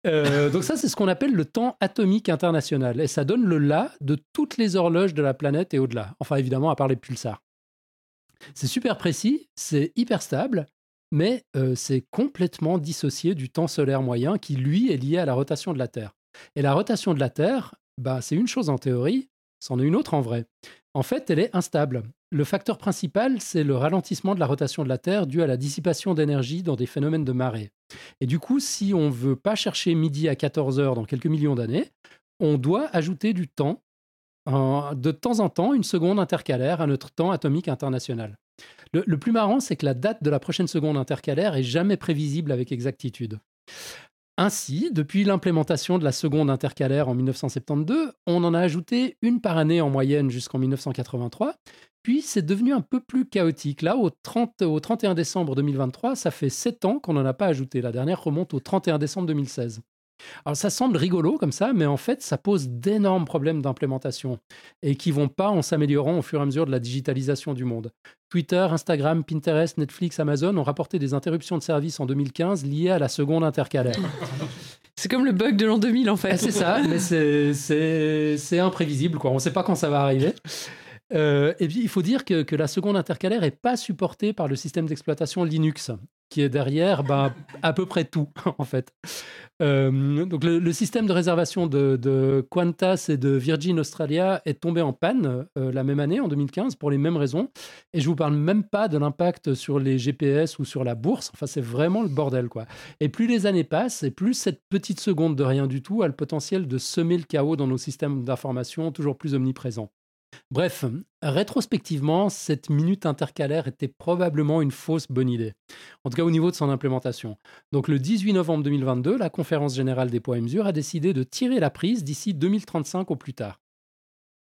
Euh, donc ça, c'est ce qu'on appelle le temps atomique international. Et ça donne le là de toutes les horloges de la planète et au-delà. Enfin, évidemment, à part les pulsars. C'est super précis, c'est hyper stable. mais euh, c'est complètement dissocié du temps solaire moyen qui, lui, est lié à la rotation de la Terre. Et la rotation de la Terre, bah, c'est une chose en théorie, c'en est une autre en vrai. En fait, elle est instable. Le facteur principal, c'est le ralentissement de la rotation de la Terre dû à la dissipation d'énergie dans des phénomènes de marée. Et du coup, si on ne veut pas chercher midi à 14 heures dans quelques millions d'années, on doit ajouter du temps, de temps en temps, une seconde intercalaire à notre temps atomique international. Le, plus marrant, c'est que la date de la prochaine seconde intercalaire est jamais prévisible avec exactitude. Ainsi, depuis l'implémentation de la seconde intercalaire en 1972, on en a ajouté une par année en moyenne jusqu'en 1983, puis c'est devenu un peu plus chaotique. Là, au, 30, au 31 décembre 2023, ça fait 7 ans qu'on n'en a pas ajouté. La dernière remonte au 31 décembre 2016. Alors ça semble rigolo comme ça, mais en fait ça pose d'énormes problèmes d'implémentation et qui vont pas en s'améliorant au fur et à mesure de la digitalisation du monde. Twitter, Instagram, Pinterest, Netflix, Amazon ont rapporté des interruptions de service en 2015 liées à la seconde intercalaire. C'est comme le bug de l'an 2000 en fait. Ah, c'est ça, mais c'est imprévisible quoi. On ne sait pas quand ça va arriver. Euh, et puis, il faut dire que, que la seconde intercalaire n'est pas supportée par le système d'exploitation Linux, qui est derrière ben, à peu près tout, en fait. Euh, donc, le, système de réservation de, Qantas et de Virgin Australia est tombé en panne euh, la même année, en 2015, pour les mêmes raisons. Et je vous parle même pas de l'impact sur les GPS ou sur la bourse. Enfin, c'est vraiment le bordel, quoi. Et plus les années passent, et plus cette petite seconde de rien du tout a le potentiel de semer le chaos dans nos systèmes d'information toujours plus omniprésents. Bref, rétrospectivement, cette minute intercalaire était probablement une fausse bonne idée, en tout cas au niveau de son implémentation. Donc le 18 novembre 2022, la conférence générale des poids et mesures a décidé de tirer la prise d'ici 2035 au plus tard.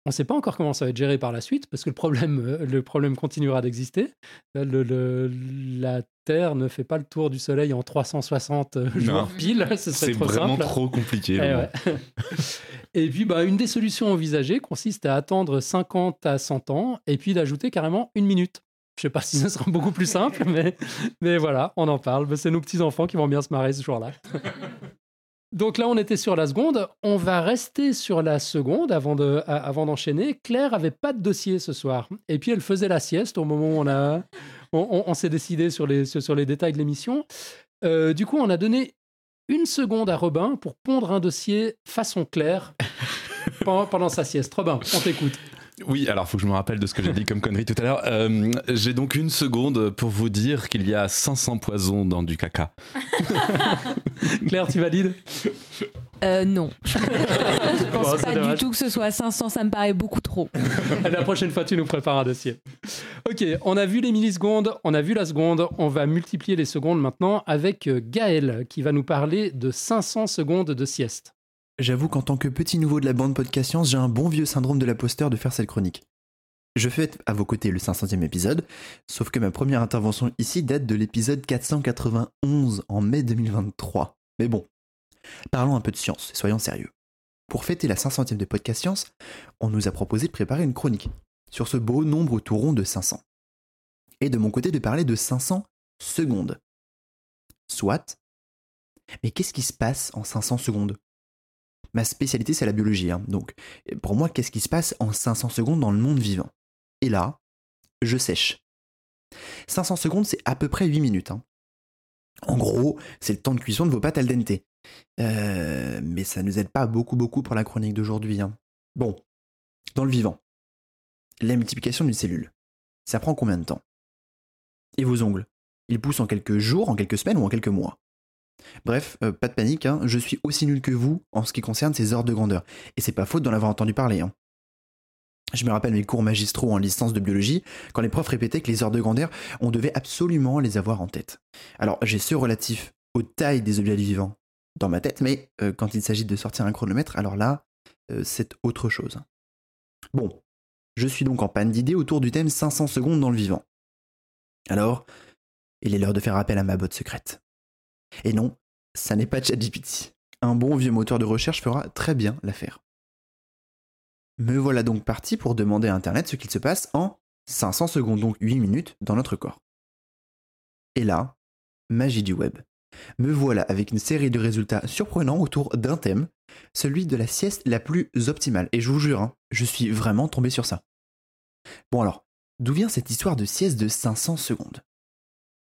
On ne sait pas encore comment ça va être géré par la suite, parce que le problème, euh, le problème continuera d'exister. la Terre ne fait pas le tour du Soleil en 360 euh, jours pile, C'est vraiment trop compliqué. Eh et, puis, bah, une des solutions envisagées consiste à attendre 50 à 100 ans, et puis d'ajouter carrément une minute. Je ne sais pas si ce sera beaucoup plus simple, mais, mais voilà, on en parle. C'est nos petits-enfants qui vont bien se marrer ce jour-là. Donc là, on était sur la seconde. On va rester sur la seconde avant, de, avant d'enchaîner. Claire avait pas de dossier ce soir. Et puis, elle faisait la sieste au moment où on, a, on, s'est décidé sur les, sur les détails de l'émission. Euh, du coup, on a donné une seconde à Robin pour pondre un dossier façon Claire pendant, pendant sa sieste. Robin, on t'écoute. Oui, alors il faut que je me rappelle de ce que j'ai dit comme connerie tout à l'heure. Euh, j'ai donc une seconde pour vous dire qu'il y a 500 poisons dans du caca. Claire, tu valides? Euh, non. je pense pas du tout que ce soit 500, ça me paraît beaucoup trop. la prochaine fois, tu nous prépares un dossier. Ok, on a vu les millisecondes, on a vu la seconde, on va multiplier les secondes maintenant avec euh, Gaël qui va nous parler de 500 secondes de sieste. J'avoue qu'en tant que petit nouveau de la bande Podcast Science, j'ai un bon vieux syndrome de l'imposteur de faire cette chronique. Je fais à vos côtés le 500e épisode, sauf que ma première intervention ici date de l'épisode 491 en mai 2023. Mais bon, parlons un peu de science, soyons sérieux. Pour fêter la 500e de Podcast Science, on nous a proposé de préparer une chronique sur ce beau nombre tout rond de 500. Et de mon côté de parler de 500 secondes. Soit. Mais qu'est-ce qui se passe en 500 secondes? Ma spécialité, c'est la biologie. Hein. Donc, pour moi, qu'est-ce qui se passe en 500 secondes dans le monde vivant? Et là, je sèche. 500 secondes, c'est à peu près 8 minutes. Hein. En gros, c'est le temps de cuisson de vos pâtes al dente. Euh, mais ça ne nous aide pas beaucoup, beaucoup pour la chronique d'aujourd'hui. Hein. Bon, dans le vivant, la multiplication d'une cellule, ça prend combien de temps? Et vos ongles Ils poussent en quelques jours, en quelques semaines ou en quelques mois? Bref, euh, pas de panique, hein, je suis aussi nul que vous en ce qui concerne ces ordres de grandeur. Et c'est pas faute d'en avoir entendu parler. Hein. Je me rappelle mes cours magistraux en licence de biologie, quand les profs répétaient que les ordres de grandeur, on devait absolument les avoir en tête. Alors, j'ai ceux relatifs aux tailles des objets vivants dans ma tête, mais euh, quand il s'agit de sortir un chronomètre, alors là, euh, c'est autre chose. Bon, je suis donc en panne d'idées autour du thème 500 secondes dans le vivant. Alors, il est l'heure de faire appel à ma botte secrète. Et non, ça n'est pas ChatGPT. Un bon vieux moteur de recherche fera très bien l'affaire. Me voilà donc parti pour demander à Internet ce qu'il se passe en 500 secondes, donc 8 minutes, dans notre corps. Et là, magie du web. Me voilà avec une série de résultats surprenants autour d'un thème, celui de la sieste la plus optimale. Et je vous jure, hein, je suis vraiment tombé sur ça. Bon alors, d'où vient cette histoire de sieste de 500 secondes?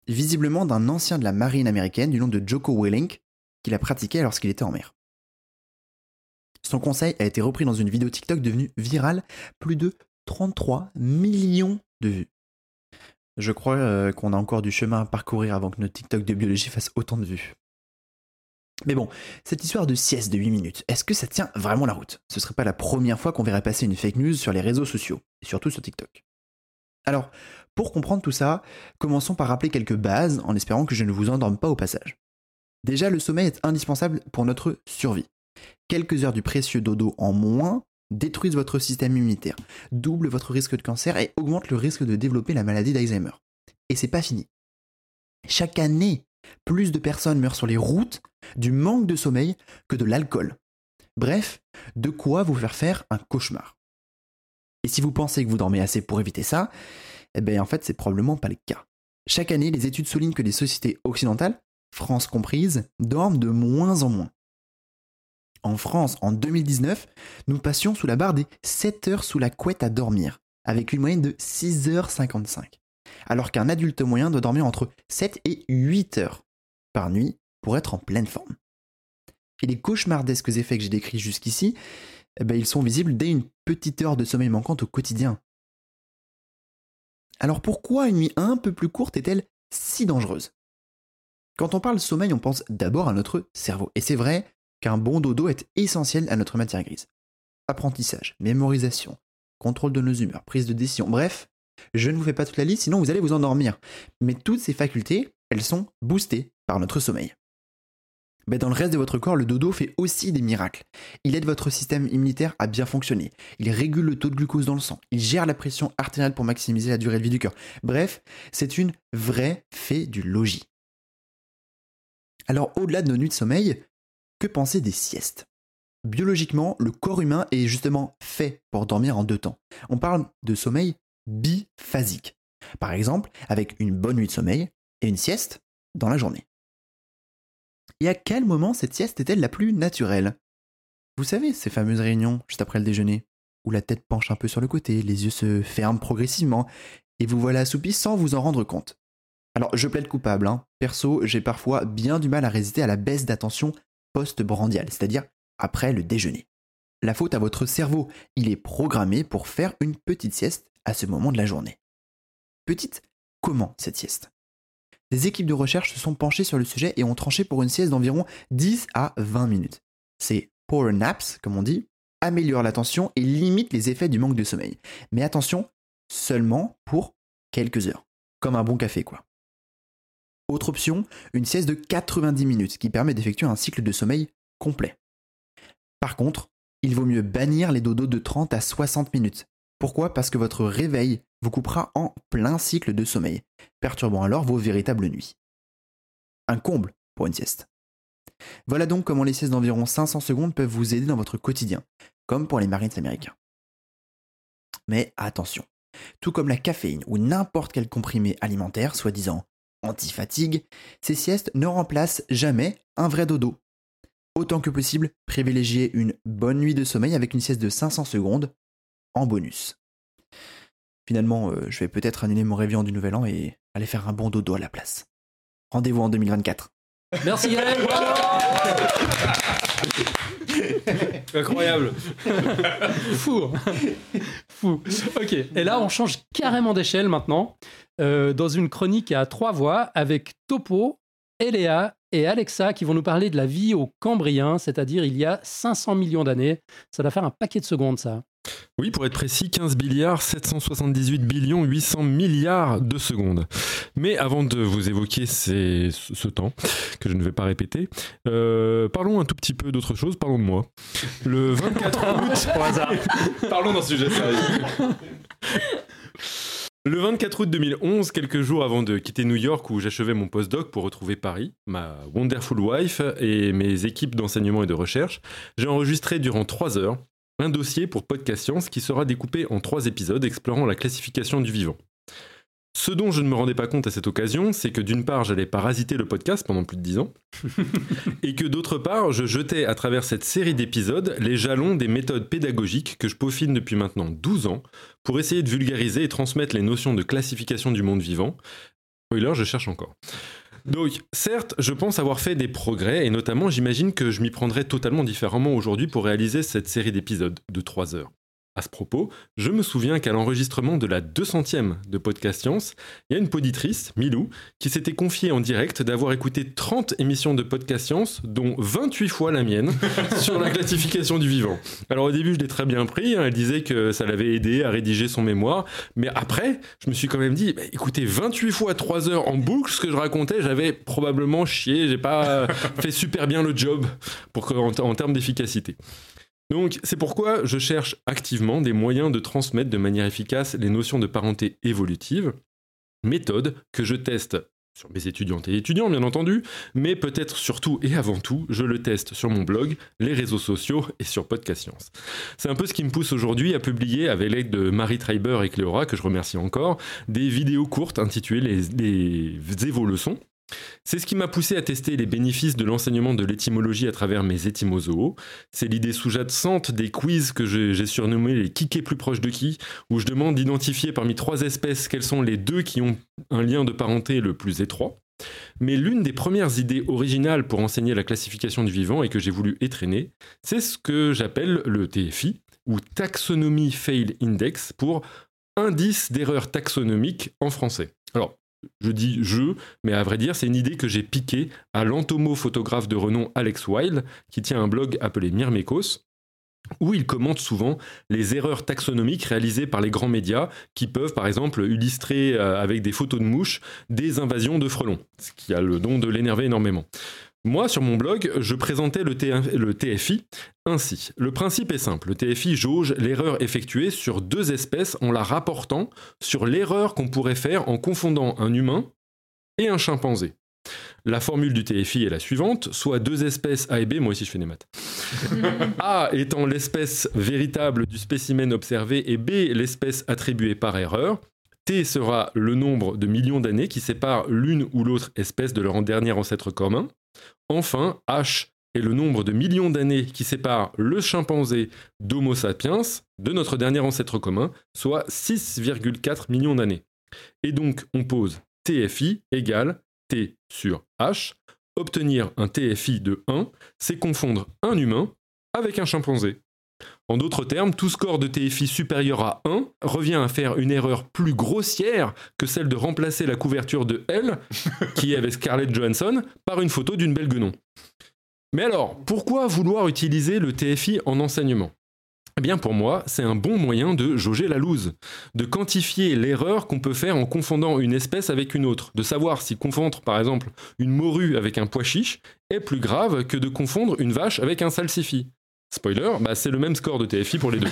Visiblement d'un ancien de la marine américaine du nom de Joko Willink, qui l'a pratiqué lorsqu'il était en mer. Son conseil a été repris dans une vidéo TikTok devenue virale, plus de 33 millions de vues. Je crois euh, qu'on a encore du chemin à parcourir avant que notre TikTok de biologie fasse autant de vues. Mais bon, cette histoire de sieste de 8 minutes, est-ce que ça tient vraiment la route? Ce serait pas la première fois qu'on verrait passer une fake news sur les réseaux sociaux, et surtout sur TikTok. Alors, pour comprendre tout ça, commençons par rappeler quelques bases en espérant que je ne vous endorme pas au passage. Déjà, le sommeil est indispensable pour notre survie. Quelques heures du précieux dodo en moins détruisent votre système immunitaire, doublent votre risque de cancer et augmentent le risque de développer la maladie d'Alzheimer. Et c'est pas fini. Chaque année, plus de personnes meurent sur les routes du manque de sommeil que de l'alcool. Bref, de quoi vous faire faire un cauchemar. Et si vous pensez que vous dormez assez pour éviter ça, eh bien en fait c'est probablement pas le cas. Chaque année, les études soulignent que les sociétés occidentales, France comprise, dorment de moins en moins. En France, en 2019, nous passions sous la barre des 7 heures sous la couette à dormir, avec une moyenne de 6h55 alors qu'un adulte moyen doit dormir entre 7 et 8 heures par nuit pour être en pleine forme. Et les cauchemardesques effets que j'ai décrits jusqu'ici, eh ben, ils sont visibles dès une petite heure de sommeil manquante au quotidien. Alors pourquoi une nuit un peu plus courte est-elle si dangereuse? Quand on parle sommeil, on pense d'abord à notre cerveau. Et c'est vrai qu'un bon dodo est essentiel à notre matière grise. Apprentissage, mémorisation, contrôle de nos humeurs, prise de décision, bref, je ne vous fais pas toute la liste, sinon vous allez vous endormir. Mais toutes ces facultés, elles sont boostées par notre sommeil. Mais dans le reste de votre corps, le dodo fait aussi des miracles. Il aide votre système immunitaire à bien fonctionner. Il régule le taux de glucose dans le sang. Il gère la pression artérielle pour maximiser la durée de vie du cœur. Bref, c'est une vraie fée du logis. Alors, au-delà de nos nuits de sommeil, que penser des siestes? Biologiquement, le corps humain est justement fait pour dormir en deux temps. On parle de sommeil biphasique. Par exemple, avec une bonne nuit de sommeil et une sieste dans la journée. Et à quel moment cette sieste est-elle la plus naturelle? Vous savez, ces fameuses réunions juste après le déjeuner, où la tête penche un peu sur le côté, les yeux se ferment progressivement, et vous voilà assoupi sans vous en rendre compte. Alors, je plaide coupable, hein. perso, j'ai parfois bien du mal à résister à la baisse d'attention post-brandiale, c'est-à-dire après le déjeuner. La faute à votre cerveau, il est programmé pour faire une petite sieste à ce moment de la journée. Petite, comment cette sieste? Des équipes de recherche se sont penchées sur le sujet et ont tranché pour une sieste d'environ 10 à 20 minutes. Ces power naps, comme on dit, améliorent l'attention et limitent les effets du manque de sommeil. Mais attention, seulement pour quelques heures. Comme un bon café, quoi. Autre option, une sieste de 90 minutes qui permet d'effectuer un cycle de sommeil complet. Par contre, il vaut mieux bannir les dodos de 30 à 60 minutes, pourquoi? Parce que votre réveil vous coupera en plein cycle de sommeil, perturbant alors vos véritables nuits. Un comble pour une sieste. Voilà donc comment les siestes d'environ 500 secondes peuvent vous aider dans votre quotidien, comme pour les marines américains. Mais attention, tout comme la caféine ou n'importe quel comprimé alimentaire, soi-disant anti-fatigue, ces siestes ne remplacent jamais un vrai dodo. Autant que possible, privilégiez une bonne nuit de sommeil avec une sieste de 500 secondes en bonus. Finalement, euh, je vais peut-être annuler mon réveillon du nouvel an et aller faire un bon dodo à la place. Rendez-vous en 2024. Merci Gaël Incroyable. Fou. Fou. Ok. Et là, on change carrément d'échelle maintenant. Euh, dans une chronique à trois voix avec Topo, Eléa et Alexa qui vont nous parler de la vie au Cambrien, c'est-à-dire il y a 500 millions d'années. Ça va faire un paquet de secondes, ça. Oui, pour être précis, 15 milliards 778 billions 800 milliards de secondes. Mais avant de vous évoquer ce temps, que je ne vais pas répéter, euh, parlons un tout petit peu d'autre chose, parlons de moi. Le 24 août... Au hasard. Parlons d'un sujet sérieux. Le 24 août 2011, quelques jours avant de quitter New York où j'achevais mon postdoc pour retrouver Paris, ma wonderful wife et mes équipes d'enseignement et de recherche, j'ai enregistré durant 3 heures un dossier pour Podcast Science qui sera découpé en trois épisodes explorant la classification du vivant. Ce dont je ne me rendais pas compte à cette occasion, c'est que d'une part, j'allais parasiter le podcast pendant plus de dix ans, et que d'autre part, je jetais à travers cette série d'épisodes les jalons des méthodes pédagogiques que je peaufine depuis maintenant 12 ans pour essayer de vulgariser et transmettre les notions de classification du monde vivant, Spoiler, je cherche encore. Donc, certes, je pense avoir fait des progrès, et notamment, j'imagine que je m'y prendrais totalement différemment aujourd'hui pour réaliser cette série d'épisodes de 3 heures. À ce propos, je me souviens qu'à l'enregistrement de la 200e de Podcast Science, il y a une poditrice, Milou, qui s'était confiée en direct d'avoir écouté 30 émissions de Podcast Science, dont 28 fois la mienne, sur la classification du vivant. Alors au début, je l'ai très bien pris, hein, elle disait que ça l'avait aidé à rédiger son mémoire, mais après, je me suis quand même dit, bah, écoutez, 28 fois 3 heures en boucle, ce que je racontais, j'avais probablement chié, j'ai pas fait super bien le job pour que- en termes d'efficacité. Donc, c'est pourquoi je cherche activement des moyens de transmettre de manière efficace les notions de parenté évolutive, méthode que je teste sur mes étudiantes et étudiants, bien entendu, mais peut-être surtout et avant tout, je le teste sur mon blog, les réseaux sociaux et sur Podcast Science. C'est un peu ce qui me pousse aujourd'hui à publier, avec l'aide de Marie Treiber et Cléora, que je remercie encore, des vidéos courtes intitulées Les, les évolutions. C'est ce qui m'a poussé à tester les bénéfices de l'enseignement de l'étymologie à travers mes étymozoos. C'est l'idée sous-jacente des quiz que j'ai surnommés les kickés plus proches de qui, où je demande d'identifier parmi trois espèces quels sont les deux qui ont un lien de parenté le plus étroit. Mais l'une des premières idées originales pour enseigner la classification du vivant et que j'ai voulu étreiner, c'est ce que j'appelle le TFI, ou Taxonomy Fail Index, pour indice d'erreur taxonomique en français. Alors, je dis je, mais à vrai dire, c'est une idée que j'ai piquée à l'entomophotographe de renom Alex Wilde, qui tient un blog appelé Myrmekos, où il commente souvent les erreurs taxonomiques réalisées par les grands médias, qui peuvent par exemple illustrer euh, avec des photos de mouches des invasions de frelons, ce qui a le don de l'énerver énormément. Moi, sur mon blog, je présentais le, TF le TFI ainsi. Le principe est simple. Le TFI jauge l'erreur effectuée sur deux espèces en la rapportant sur l'erreur qu'on pourrait faire en confondant un humain et un chimpanzé. La formule du TFI est la suivante, soit deux espèces A et B, moi aussi je fais des maths. A étant l'espèce véritable du spécimen observé et B l'espèce attribuée par erreur. T sera le nombre de millions d'années qui séparent l'une ou l'autre espèce de leur dernier ancêtre commun. Enfin, H est le nombre de millions d'années qui séparent le chimpanzé d'Homo sapiens de notre dernier ancêtre commun, soit 6,4 millions d'années. Et donc, on pose TFI égale T sur H. Obtenir un TFI de 1, c'est confondre un humain avec un chimpanzé. En d'autres termes, tout score de TFI supérieur à 1 revient à faire une erreur plus grossière que celle de remplacer la couverture de L, qui est avec Scarlett Johansson, par une photo d'une belle guenon. Mais alors, pourquoi vouloir utiliser le TFI en enseignement? Eh bien pour moi, c'est un bon moyen de jauger la loose, de quantifier l'erreur qu'on peut faire en confondant une espèce avec une autre, de savoir si confondre par exemple une morue avec un pois chiche est plus grave que de confondre une vache avec un salsifis. Spoiler, bah c'est le même score de TFI pour les deux.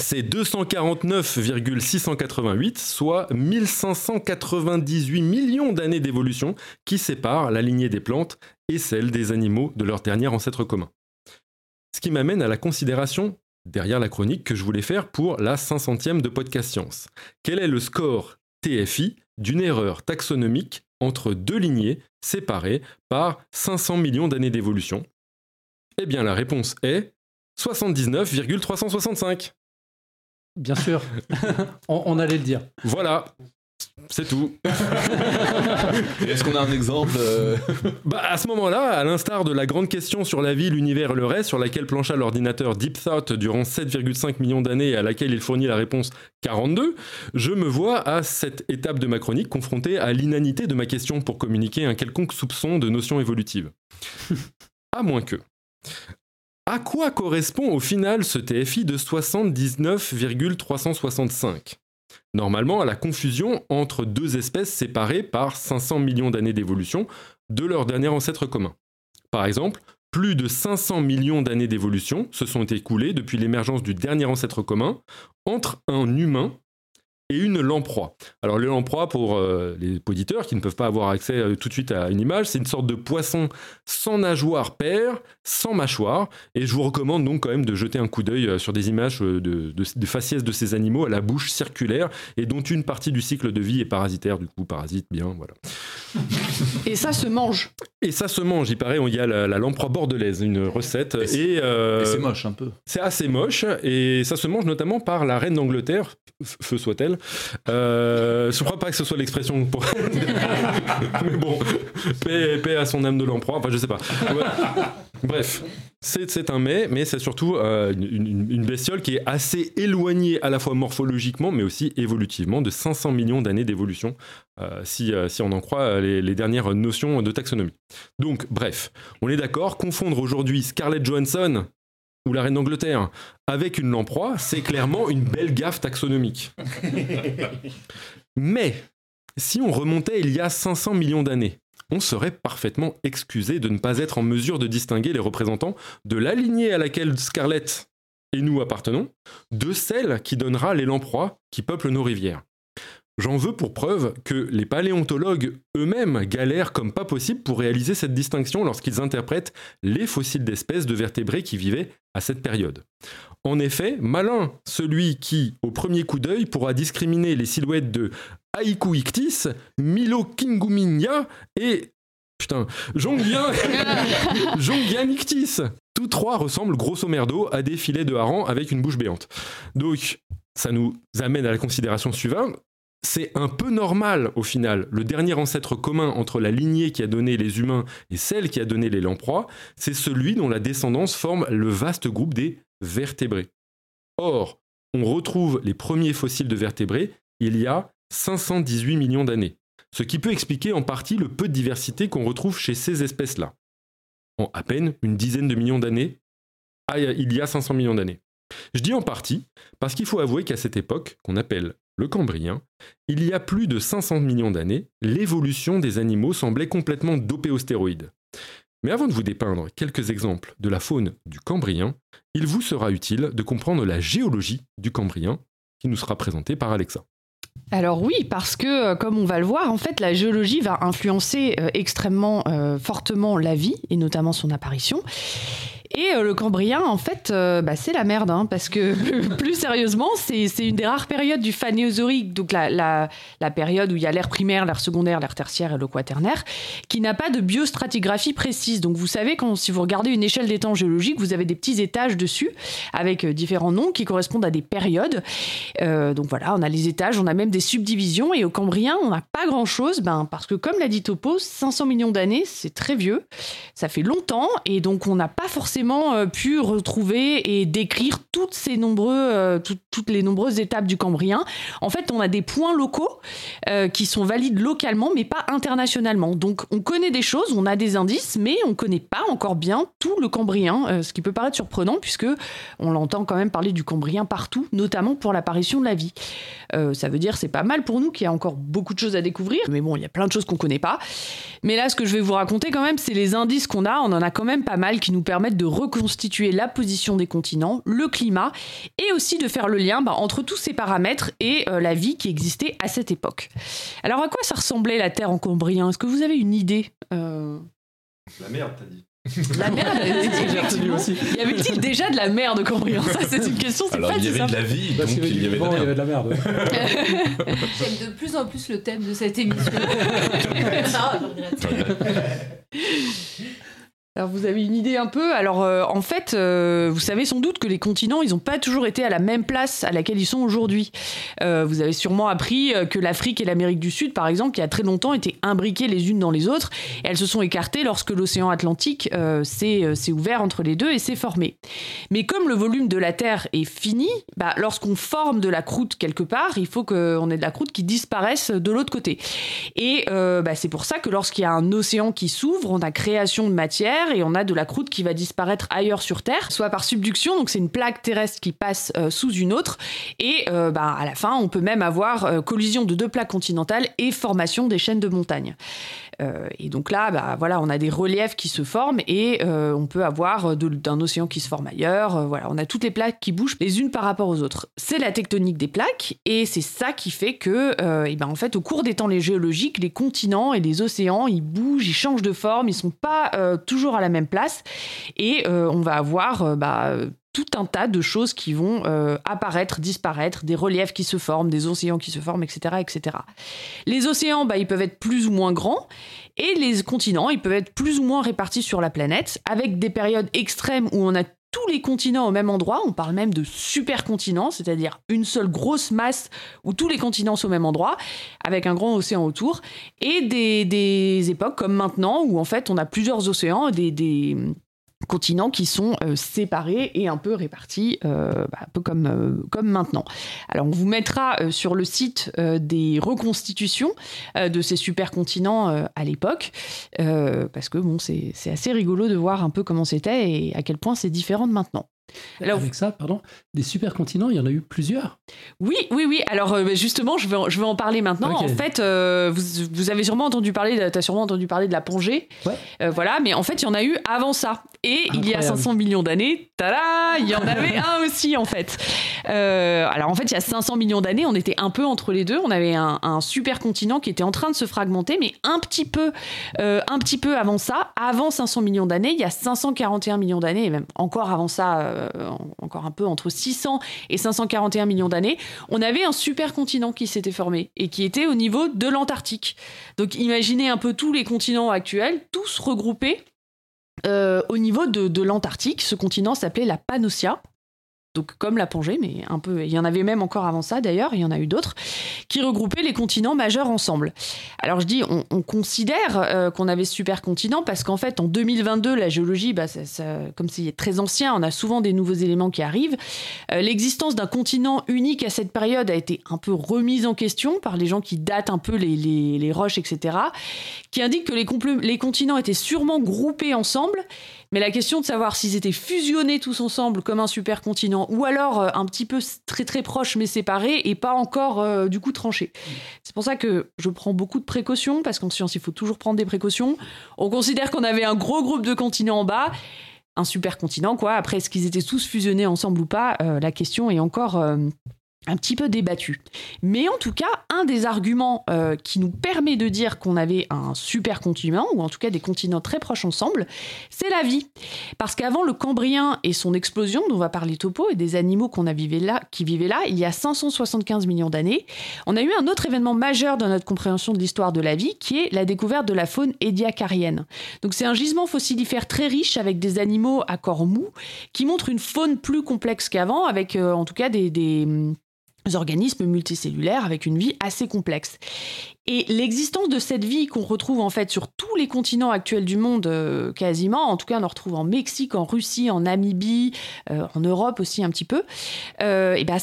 C'est 249,688, soit 1598 millions d'années d'évolution qui séparent la lignée des plantes et celle des animaux de leur dernier ancêtre commun. Ce qui m'amène à la considération, derrière la chronique, que je voulais faire pour la 500e de Podcast Science. Quel est le score TFI d'une erreur taxonomique entre deux lignées séparées par 500 millions d'années d'évolution Eh bien la réponse est 79,365. Bien sûr, on, on allait le dire. Voilà, c'est tout. Est-ce qu'on a un exemple euh, Bah, à ce moment-là, à l'instar de la grande question sur la vie, l'univers et le reste, sur laquelle plancha l'ordinateur Deep Thought durant 7,5 millions d'années et à laquelle il fournit la réponse 42, je me vois à cette étape de ma chronique confronté à l'inanité de ma question pour communiquer un quelconque soupçon de notion évolutive. à moins que. À quoi correspond au final ce TFI de 79,365 Normalement, à la confusion entre deux espèces séparées par 500 millions d'années d'évolution de leur dernier ancêtre commun. Par exemple, plus de 500 millions d'années d'évolution se sont écoulées depuis l'émergence du dernier ancêtre commun entre un humain et une lamproie. Alors le lamproie, pour euh, les auditeurs qui ne peuvent pas avoir accès euh, tout de suite à une image, c'est une sorte de poisson sans nageoire paire, sans mâchoire, et je vous recommande donc quand même de jeter un coup d'œil euh, sur des images euh, de, de, de faciès de ces animaux à la bouche circulaire, et dont une partie du cycle de vie est parasitaire, du coup parasite bien, voilà. Et ça se mange. Et ça se mange, il paraît, il y a la, la lamproie bordelaise, une recette, Et euh, et C'est moche un peu. c'est assez moche et ça se mange notamment par la reine d'Angleterre, feu soit-elle, Euh, je crois pas que ce soit l'expression pour. Mais bon, paix, à son âme de l'emperoi. Enfin, je sais pas. Bref, c'est un mais, mais c'est surtout euh, une, bestiole qui est assez éloignée à la fois morphologiquement, mais aussi évolutivement, de 500 millions d'années d'évolution, euh, si, euh, si on en croit les dernières notions de taxonomie. Donc, bref, on est d'accord, confondre aujourd'hui Scarlett Johansson ou la reine d'Angleterre avec une lamproie, c'est clairement une belle gaffe taxonomique. Mais si on remontait il y a 500 millions d'années, on serait parfaitement excusé de ne pas être en mesure de distinguer les représentants de la lignée à laquelle Scarlett et nous appartenons, de celle qui donnera les lamproies qui peuplent nos rivières. J'en veux pour preuve que les paléontologues eux-mêmes galèrent comme pas possible pour réaliser cette distinction lorsqu'ils interprètent les fossiles d'espèces de vertébrés qui vivaient à cette période. En effet, malin celui qui, au premier coup d'œil, pourra discriminer les silhouettes de Aiku ictis, Milo kinguminia et putain, Jongian Jongian ictis. Tous trois ressemblent grosso merdo à des filets de hareng avec une bouche béante. Donc, ça nous amène à la considération suivante. C'est un peu normal au final. Le dernier ancêtre commun entre la lignée qui a donné les humains et celle qui a donné les lamproies, c'est celui dont la descendance forme le vaste groupe des vertébrés. Or, on retrouve les premiers fossiles de vertébrés il y a 518 millions d'années, ce qui peut expliquer en partie le peu de diversité qu'on retrouve chez ces espèces-là. En à peine une dizaine de millions d'années, ah, il y a 500 millions d'années. Je dis en partie parce qu'il faut avouer qu'à cette époque, qu'on appelle le Cambrien, il y a plus de 500 millions d'années, l'évolution des animaux semblait complètement dopée aux stéroïdes. Mais avant de vous dépeindre quelques exemples de la faune du Cambrien, il vous sera utile de comprendre la géologie du Cambrien, qui nous sera présentée par Alexa. Alors oui, parce que euh, comme on va le voir, en fait, la géologie va influencer euh, extrêmement euh, fortement la vie et notamment son apparition. Et euh, le Cambrien, en fait, euh, bah, c'est la merde, hein, parce que plus sérieusement, c'est une des rares périodes du Phanéozoïque, donc la, période où il y a l'ère primaire, l'ère secondaire, l'ère tertiaire et le quaternaire, qui n'a pas de biostratigraphie précise. Donc vous savez, quand, si vous regardez une échelle des temps géologiques, vous avez des petits étages dessus, avec euh, différents noms qui correspondent à des périodes. Donc voilà, on a les étages, on a même des subdivisions, et au Cambrien, on n'a pas grand-chose, ben, parce que comme l'a dit Topo, 500 millions d'années, c'est très vieux, ça fait longtemps, et donc on n'a pas forcément euh, pu retrouver et décrire toutes ces nombreux, euh, tout- toutes les nombreuses étapes du Cambrien. En fait, on a des points locaux euh, qui sont valides localement, mais pas internationalement. Donc on connaît des choses, on a des indices, mais on ne connaît pas encore bien tout le Cambrien, ce qui peut paraître surprenant, puisque on l'entend quand même parler du Cambrien partout, notamment pour l'apparition de la vie. Ça veut dire c'est pas mal pour nous qu'il y a encore beaucoup de choses à découvrir, mais bon, il y a plein de choses qu'on connaît pas. Mais là, ce que je vais vous raconter quand même, c'est les indices qu'on a. On en a quand même pas mal qui nous permettent de reconstituer la position des continents, le climat, et aussi de faire le lien bah, entre tous ces paramètres et euh, la vie qui existait à cette époque. Alors, à quoi ça ressemblait la Terre en Cambrien? Est-ce que vous avez une idée Euh, La merde, t'as dit. La merde J'ai retenu aussi. Y avait-il déjà de la merde au Cambrien? Ça, c'est une question, c'est Alors pas il y avait simple. de la vie, Parce donc qu'il il y avait de la il y merde. avait de la merde. J'aime de plus en plus le thème de cette émission. Je regrette. Alors vous avez une idée un peu? Alors euh, en fait, euh, vous savez sans doute que les continents, ils n'ont pas toujours été à la même place à laquelle ils sont aujourd'hui. Euh, vous avez sûrement appris que l'Afrique et l'Amérique du Sud, par exemple, qui a très longtemps étaient imbriquées les unes dans les autres, elles se sont écartées lorsque l'océan Atlantique s'est ouvert entre les deux et s'est formé. Mais comme le volume de la Terre est fini, bah, lorsqu'on forme de la croûte quelque part, il faut qu'on ait de la croûte qui disparaisse de l'autre côté. Et bah, c'est pour ça que lorsqu'il y a un océan qui s'ouvre, on a création de matière et on a de la croûte qui va disparaître ailleurs sur Terre, soit par subduction, donc c'est une plaque terrestre qui passe euh, sous une autre, et euh, bah, à la fin, on peut même avoir euh, collision de deux plaques continentales et formation des chaînes de montagnes. Euh, et donc là, bah, voilà, on a des reliefs qui se forment et euh, on peut avoir de- d'un océan qui se forme ailleurs. Euh, voilà, on a toutes les plaques qui bougent les unes par rapport aux autres. C'est la tectonique des plaques et c'est ça qui fait que, euh, eh ben, en fait, au cours des temps géologiques, les continents et les océans, ils bougent, ils changent de forme, ils sont pas euh, toujours à la même place et euh, on va avoir euh, bah, euh, tout un tas de choses qui vont euh, apparaître, disparaître, des reliefs qui se forment, des océans qui se forment, etc. etc. Les océans, bah, ils peuvent être plus ou moins grands, et les continents, ils peuvent être plus ou moins répartis sur la planète, avec des périodes extrêmes où on a tous les continents au même endroit. On parle même de supercontinents, c'est-à-dire une seule grosse masse où tous les continents sont au même endroit, avec un grand océan autour. Et des, des époques comme maintenant, où en fait on a plusieurs océans, des, des continents qui sont euh, séparés et un peu répartis, euh, bah, un peu comme, euh, comme maintenant. Alors on vous mettra sur le site des reconstitutions de ces supercontinents à l'époque, parce que c'est assez rigolo de voir un peu comment c'était et à quel point c'est différent de maintenant. Alors- Avec ça, pardon, des supercontinents, il y en a eu plusieurs. Oui, oui, oui. Alors euh, justement, je vais, en, je vais en parler maintenant. En fait, euh, vous, vous avez sûrement entendu parler, as sûrement entendu parler de la Pongée. Ouais. Euh, voilà, mais en fait, il y en a eu avant ça. Et il y a Incroyable. 500 millions d'années, tada, il y en avait un aussi en fait. Alors en fait, il y a 500 millions d'années, on était un peu entre les deux. On avait un, un supercontinent qui était en train de se fragmenter, mais un petit peu, un petit peu avant ça, avant 500 millions d'années, il y a 541 millions d'années, et même encore avant ça, encore un peu entre 600 et 541 millions d'années, on avait un supercontinent qui s'était formé et qui était au niveau de l'Antarctique. Donc imaginez un peu tous les continents actuels, tous regroupés euh, au niveau de, de l'Antarctique. Ce continent s'appelait la Pannotia. Comme la Pangée, mais un peu. Il y en avait même encore avant ça d'ailleurs, il y en a eu d'autres, qui regroupaient les continents majeurs ensemble. Alors je dis, on, on considère euh, qu'on avait ce supercontinent parce qu'en fait, en 2022, la géologie, bah, comme c'est très ancien, on a souvent des nouveaux éléments qui arrivent. Euh, L'existence d'un continent unique à cette période a été un peu remise en question par les gens qui datent un peu les, roches, etc., qui indiquent que les continents étaient sûrement groupés ensemble, mais la question de savoir s'ils étaient fusionnés tous ensemble comme un supercontinent ou alors euh, un petit peu très très proches mais séparés et pas encore euh, du coup tranchés. C'est pour ça que je prends beaucoup de précautions parce qu'en science il faut toujours prendre des précautions. On considère qu'on avait un gros groupe de continents en bas un supercontinent, quoi. Après, est-ce qu'ils étaient tous fusionnés ensemble ou pas Euh, La question est encore un petit peu débattue. Mais en tout cas, un des arguments euh, qui nous permet de dire qu'on avait un supercontinent, ou en tout cas des continents très proches ensemble, c'est la vie. Parce qu'avant le Cambrien et son explosion, dont on va parler topo, et des animaux qu'on a là, qui vivaient là, il y a 575 millions d'années, on a eu un autre événement majeur dans notre compréhension de l'histoire de la vie, qui est la découverte de la faune édiacarienne. Donc c'est un gisement fossilifère très riche avec des animaux à corps mou qui montre une faune plus complexe qu'avant, avec euh, en tout cas des, organismes multicellulaires avec une vie assez complexe. Et l'existence de cette vie qu'on retrouve en fait sur tous les continents actuels du monde euh, quasiment, en tout cas on en retrouve en Mexique, en Russie, en Namibie, euh, en Europe aussi un petit peu, euh, et ben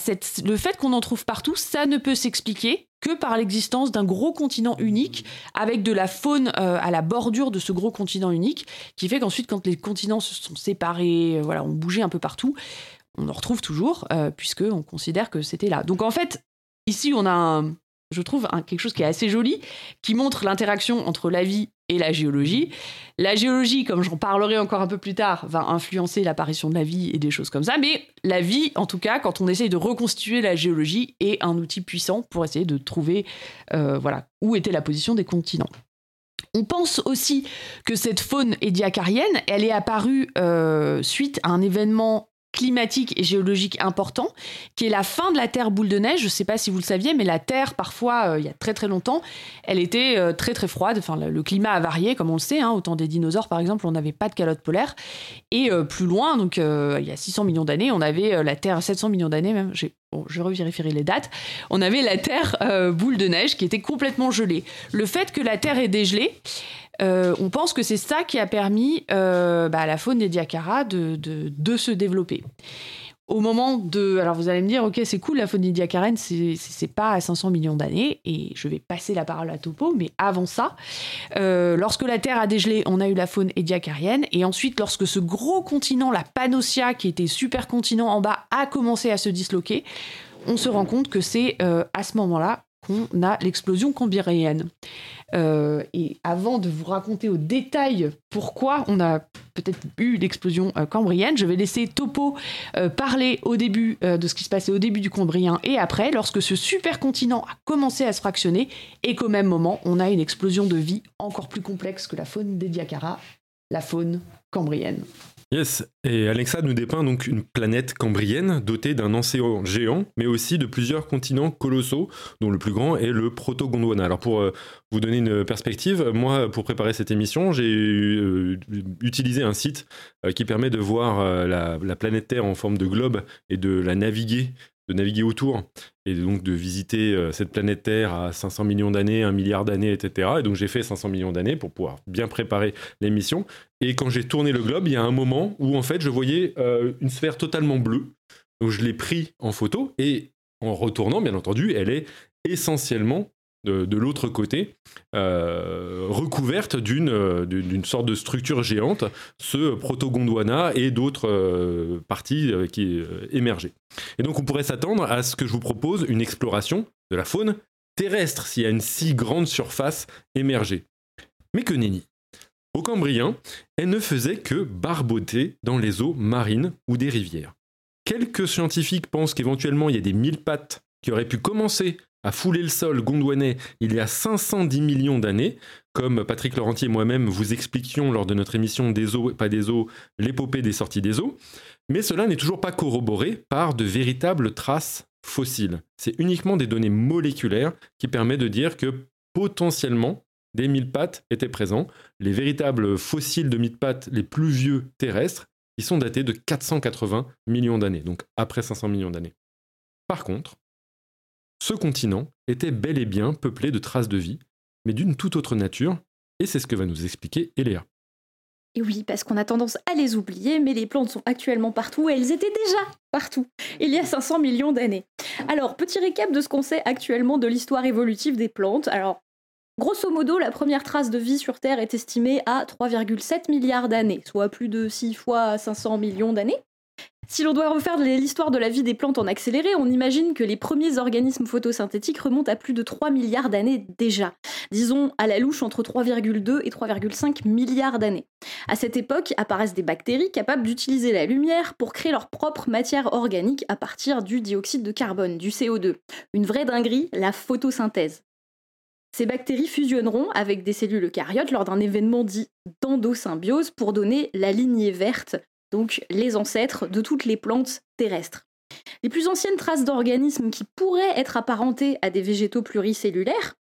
le fait qu'on en trouve partout, ça ne peut s'expliquer que par l'existence d'un gros continent unique avec de la faune à la bordure de ce gros continent unique qui fait qu'ensuite quand les continents se sont séparés, voilà, ont bougé un peu partout, on en retrouve toujours euh, puisque on considère que c'était là. Donc en fait, ici on a je trouve quelque chose qui est assez joli qui montre l'interaction entre la vie et la géologie. La géologie, comme j'en parlerai encore un peu plus tard, va influencer l'apparition de la vie et des choses comme ça, mais la vie, en tout cas, quand on essaye de reconstituer la géologie, est un outil puissant pour essayer de trouver euh, voilà, où était la position des continents. On pense aussi que cette faune édiacarienne, elle est apparue euh, suite à un événement climatique et géologique important, qui est la fin de la Terre boule de neige. Je ne sais pas si vous le saviez, mais la Terre, parfois, euh, il y a très très longtemps, elle était euh, très très froide. Enfin, le, climat a varié, comme on le sait. Hein. Au temps des dinosaures, par exemple, on n'avait pas de calotte polaire. Et euh, plus loin, donc il y a 600 millions d'années, on avait la Terre, 700 millions d'années même, bon, je revérifierai les dates, on avait la Terre boule de neige qui était complètement gelée. Le fait que la Terre est dégelée, euh, on pense que c'est ça qui a permis euh, bah, à la faune des Diacara de, se développer. Au moment de. Alors vous allez me dire, ok, c'est cool, la faune des c'est pas à 500 millions d'années, et je vais passer la parole à Topo, mais avant ça, euh, lorsque la Terre a dégelé, on a eu la faune édiacarienne, et ensuite, lorsque ce gros continent, la Pannotia, qui était supercontinent en bas, a commencé à se disloquer, on se rend compte que c'est à ce moment-là qu'on a l'explosion cambrienne. Euh, et avant de vous raconter au détail pourquoi on a peut-être eu l'explosion euh, cambrienne, je vais laisser Topo euh, parler au début de ce qui se passait au début du cambrien et après, lorsque ce supercontinent a commencé à se fractionner et qu'au même moment, on a une explosion de vie encore plus complexe que la faune des Diacara, la faune cambrienne. Yes, et Alexa nous dépeint donc une planète cambrienne dotée d'un océan géant, mais aussi de plusieurs continents colossaux, dont le plus grand est le Proto-Gondwana. Alors pour euh, vous donner une perspective, moi, pour préparer cette émission, j'ai euh, utilisé un site euh, qui permet de voir la planète Terre en forme de globe et de la naviguer de naviguer autour et donc de visiter euh, cette planète Terre à 500 millions d'années, 1 milliard d'années, etc. Et donc j'ai fait 500 millions d'années pour pouvoir bien préparer l'émission. Et quand j'ai tourné le globe, il y a un moment où en fait je voyais euh, une sphère totalement bleue. Donc je l'ai pris en photo et en retournant, bien entendu, elle est essentiellement de, l'autre côté, euh, recouverte d'une euh, d'une sorte de structure géante, ce proto-Gondwana et d'autres euh, parties qui émergeaient. Et donc on pourrait s'attendre à ce que je vous propose une exploration de la faune terrestre s'il y a une si grande surface émergée. Mais que nenni Au Cambrien, elle ne faisait que barboter dans les eaux marines ou des rivières. Quelques scientifiques pensent qu'éventuellement il y a des mille pattes qui auraient pu commencer à fouler le sol gondouanais il y a 510 millions d'années, comme Patrick Laurentier et moi-même vous expliquions lors de notre émission des eaux, pas des eaux, l'épopée des sorties des eaux. Mais cela n'est toujours pas corroboré par de véritables traces fossiles. C'est uniquement des données moléculaires qui permettent de dire que potentiellement des mille pattes étaient présents. Les véritables fossiles de mille pattes les plus vieux terrestres, ils sont datés de 480 millions d'années, donc après 500 millions d'années. Par contre, ce continent était bel et bien peuplé de traces de vie, mais d'une toute autre nature, et c'est ce que va nous expliquer Eléa. Et oui, parce qu'on a tendance à les oublier, mais les plantes sont actuellement partout et elles étaient déjà partout, il y a 500 millions d'années. Alors, petit récap de ce qu'on sait actuellement de l'histoire évolutive des plantes. Alors, grosso modo, la première trace de vie sur Terre est estimée à 3,7 milliards d'années, soit plus de 6 fois 500 millions d'années. Si l'on doit refaire l'histoire de la vie des plantes en accéléré, on imagine que les premiers organismes photosynthétiques remontent à plus de 3 milliards d'années déjà. Disons à la louche entre 3,2 et 3,5 milliards d'années. À cette époque apparaissent des bactéries capables d'utiliser la lumière pour créer leur propre matière organique à partir du dioxyde de carbone, du CO2. Une vraie dinguerie, la photosynthèse. Ces bactéries fusionneront avec des cellules eucaryotes lors d'un événement dit d'endosymbiose pour donner la lignée verte les ancêtres de toutes les plantes terrestres. Les plus anciennes traces d'organismes qui pourraient être apparentés à des végétaux pluricellulaires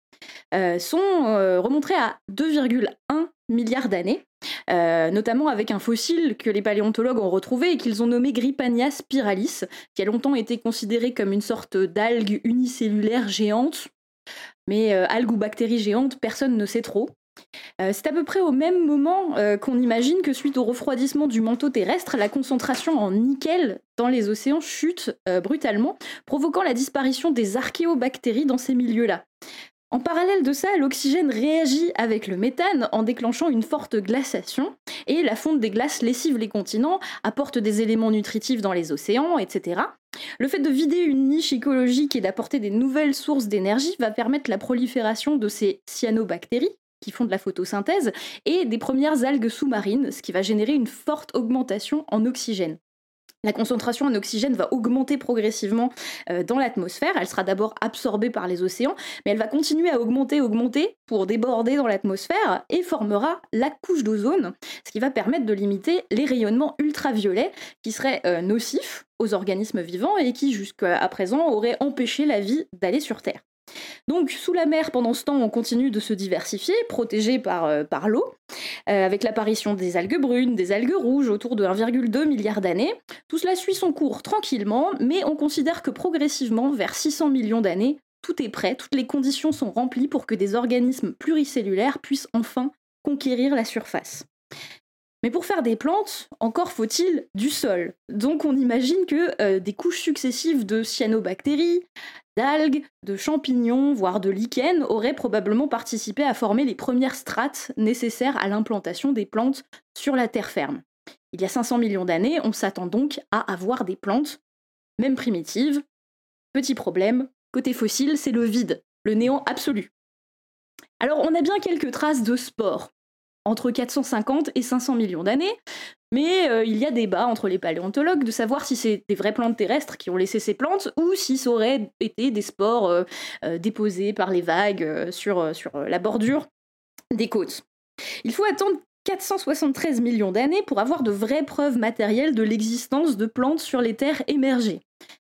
euh, sont euh, remontées à 2,1 milliards d'années, euh, notamment avec un fossile que les paléontologues ont retrouvé et qu'ils ont nommé Grippania spiralis, qui a longtemps été considéré comme une sorte d'algue unicellulaire géante. Mais algue ou bactérie géante, personne ne sait trop. Euh, c'est à peu près au même moment euh, qu'on imagine que suite au refroidissement du manteau terrestre, la concentration en nickel dans les océans chute euh, brutalement, provoquant la disparition des archéobactéries dans ces milieux-là. En parallèle de ça, l'oxygène réagit avec le méthane en déclenchant une forte glaciation, et la fonte des glaces lessive les continents, apporte des éléments nutritifs dans les océans, etc. Le fait de vider une niche écologique et d'apporter des nouvelles sources d'énergie va permettre la prolifération de ces cyanobactéries, qui font de la photosynthèse, et des premières algues sous-marines, ce qui va générer une forte augmentation en oxygène. La concentration en oxygène va augmenter progressivement euh, dans l'atmosphère. Elle sera d'abord absorbée par les océans, mais elle va continuer à augmenter, augmenter pour déborder dans l'atmosphère et formera la couche d'ozone, ce qui va permettre de limiter les rayonnements ultraviolets qui seraient euh, nocifs aux organismes vivants et qui jusqu'à présent auraient empêché la vie d'aller sur Terre. Donc sous la mer, pendant ce temps, on continue de se diversifier, protégé par, euh, par l'eau, euh, avec l'apparition des algues brunes, des algues rouges autour de 1,2 milliard d'années. Tout cela suit son cours tranquillement, mais on considère que progressivement, vers 600 millions d'années, tout est prêt, toutes les conditions sont remplies pour que des organismes pluricellulaires puissent enfin conquérir la surface. Mais pour faire des plantes, encore faut-il du sol. Donc on imagine que euh, des couches successives de cyanobactéries, d'algues, de champignons, voire de lichens auraient probablement participé à former les premières strates nécessaires à l'implantation des plantes sur la terre ferme. Il y a 500 millions d'années, on s'attend donc à avoir des plantes, même primitives. Petit problème, côté fossile, c'est le vide, le néant absolu. Alors on a bien quelques traces de spores, entre 450 et 500 millions d'années, mais euh, il y a débat entre les paléontologues de savoir si c'est des vraies plantes terrestres qui ont laissé ces plantes ou si ça aurait été des spores euh, euh, déposés par les vagues sur, sur la bordure des côtes. Il faut attendre 473 millions d'années pour avoir de vraies preuves matérielles de l'existence de plantes sur les terres émergées.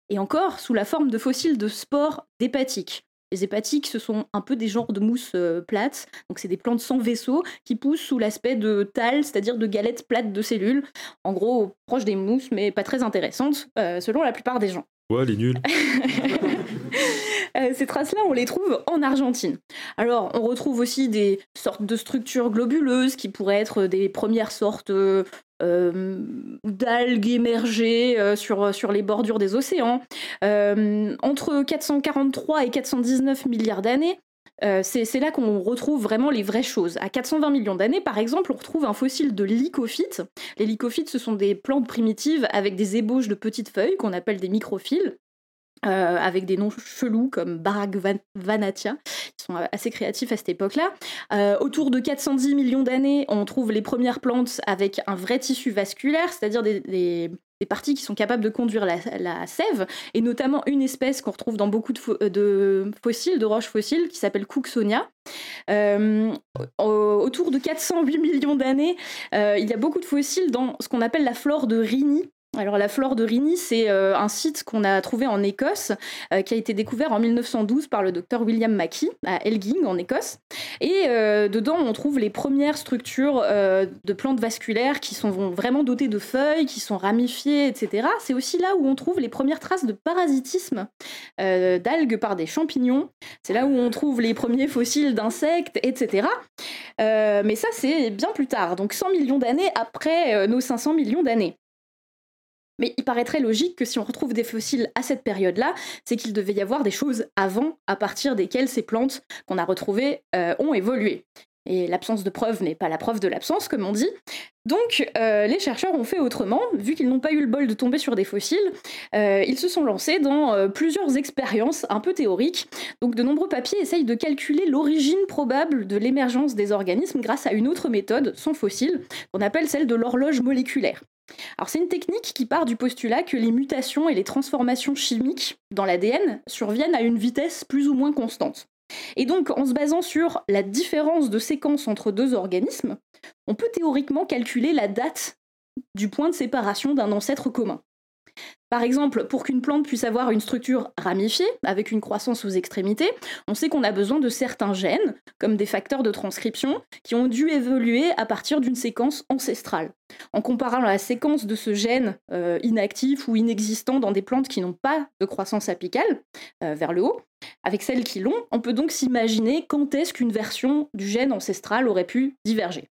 Et encore sous la forme de fossiles de spores d'hépatiques. Les hépatiques, ce sont un peu des genres de mousses euh, plates, donc c'est des plantes sans vaisseau qui poussent sous l'aspect de thalles, c'est-à-dire de galettes plates de cellules, en gros proches des mousses, mais pas très intéressantes, euh, selon la plupart des gens. Ouais, les nuls. Euh, ces traces-là, on les trouve en Argentine. Alors, on retrouve aussi des sortes de structures globuleuses qui pourraient être des premières sortes euh, euh, d'algues émergées sur, sur les bordures des océans. Entre 443 et 419 milliards d'années, c'est là qu'on retrouve vraiment les vraies choses. À 420 millions d'années, par exemple, on retrouve un fossile de lycophytes. Les lycophytes, ce sont des plantes primitives avec des ébauches de petites feuilles qu'on appelle des microphiles. Euh, avec des noms chelous comme Barak Van- Vanatia, ils sont euh, assez créatifs à cette époque-là. Euh, autour de 410 millions d'années, on trouve les premières plantes avec un vrai tissu vasculaire, c'est-à-dire des, parties qui sont capables de conduire la, sève, et notamment une espèce qu'on retrouve dans beaucoup de, fo- de fossiles, de roches fossiles, qui s'appelle Cooksonia. Au- autour de 408 millions d'années, il y a beaucoup de fossiles dans ce qu'on appelle la flore de Rini. Alors la flore de Rini, c'est euh, un site qu'on a trouvé en Écosse, euh, qui a été découvert en 1912 par le docteur William Mackey à Elgin en Écosse. Et euh, dedans, on trouve les premières structures de plantes vasculaires qui sont vraiment dotées de feuilles, qui sont ramifiées, etc. C'est aussi là où on trouve les premières traces de parasitisme d'algues par des champignons. C'est là où on trouve les premiers fossiles d'insectes, etc. Mais ça, c'est bien plus tard, donc 100 millions d'années après nos 500 millions d'années. Mais il paraîtrait logique que si on retrouve des fossiles à cette période-là, c'est qu'il devait y avoir des choses avant, à partir desquelles ces plantes qu'on a retrouvées euh, ont évolué. Et l'absence de preuve n'est pas la preuve de l'absence, comme on dit. Donc, euh, les chercheurs ont fait autrement. Vu qu'ils n'ont pas eu le bol de tomber sur des fossiles, euh, ils se sont lancés dans euh, plusieurs expériences un peu théoriques. Donc, de nombreux papiers essayent de calculer l'origine probable de l'émergence des organismes grâce à une autre méthode, sans fossiles, qu'on appelle celle de l'horloge moléculaire. Alors c'est une technique qui part du postulat que les mutations et les transformations chimiques dans l'ADN surviennent à une vitesse plus ou moins constante. Et donc en se basant sur la différence de séquence entre deux organismes, on peut théoriquement calculer la date du point de séparation d'un ancêtre commun. Par exemple, pour qu'une plante puisse avoir une structure ramifiée, avec une croissance aux extrémités, on sait qu'on a besoin de certains gènes, comme des facteurs de transcription, qui ont dû évoluer à partir d'une séquence ancestrale. En comparant la séquence de ce gène euh, inactif ou inexistant dans des plantes qui n'ont pas de croissance apicale, euh, vers le haut, avec celles qui l'ont, on peut donc s'imaginer quand est-ce qu'une version du gène ancestral aurait pu diverger.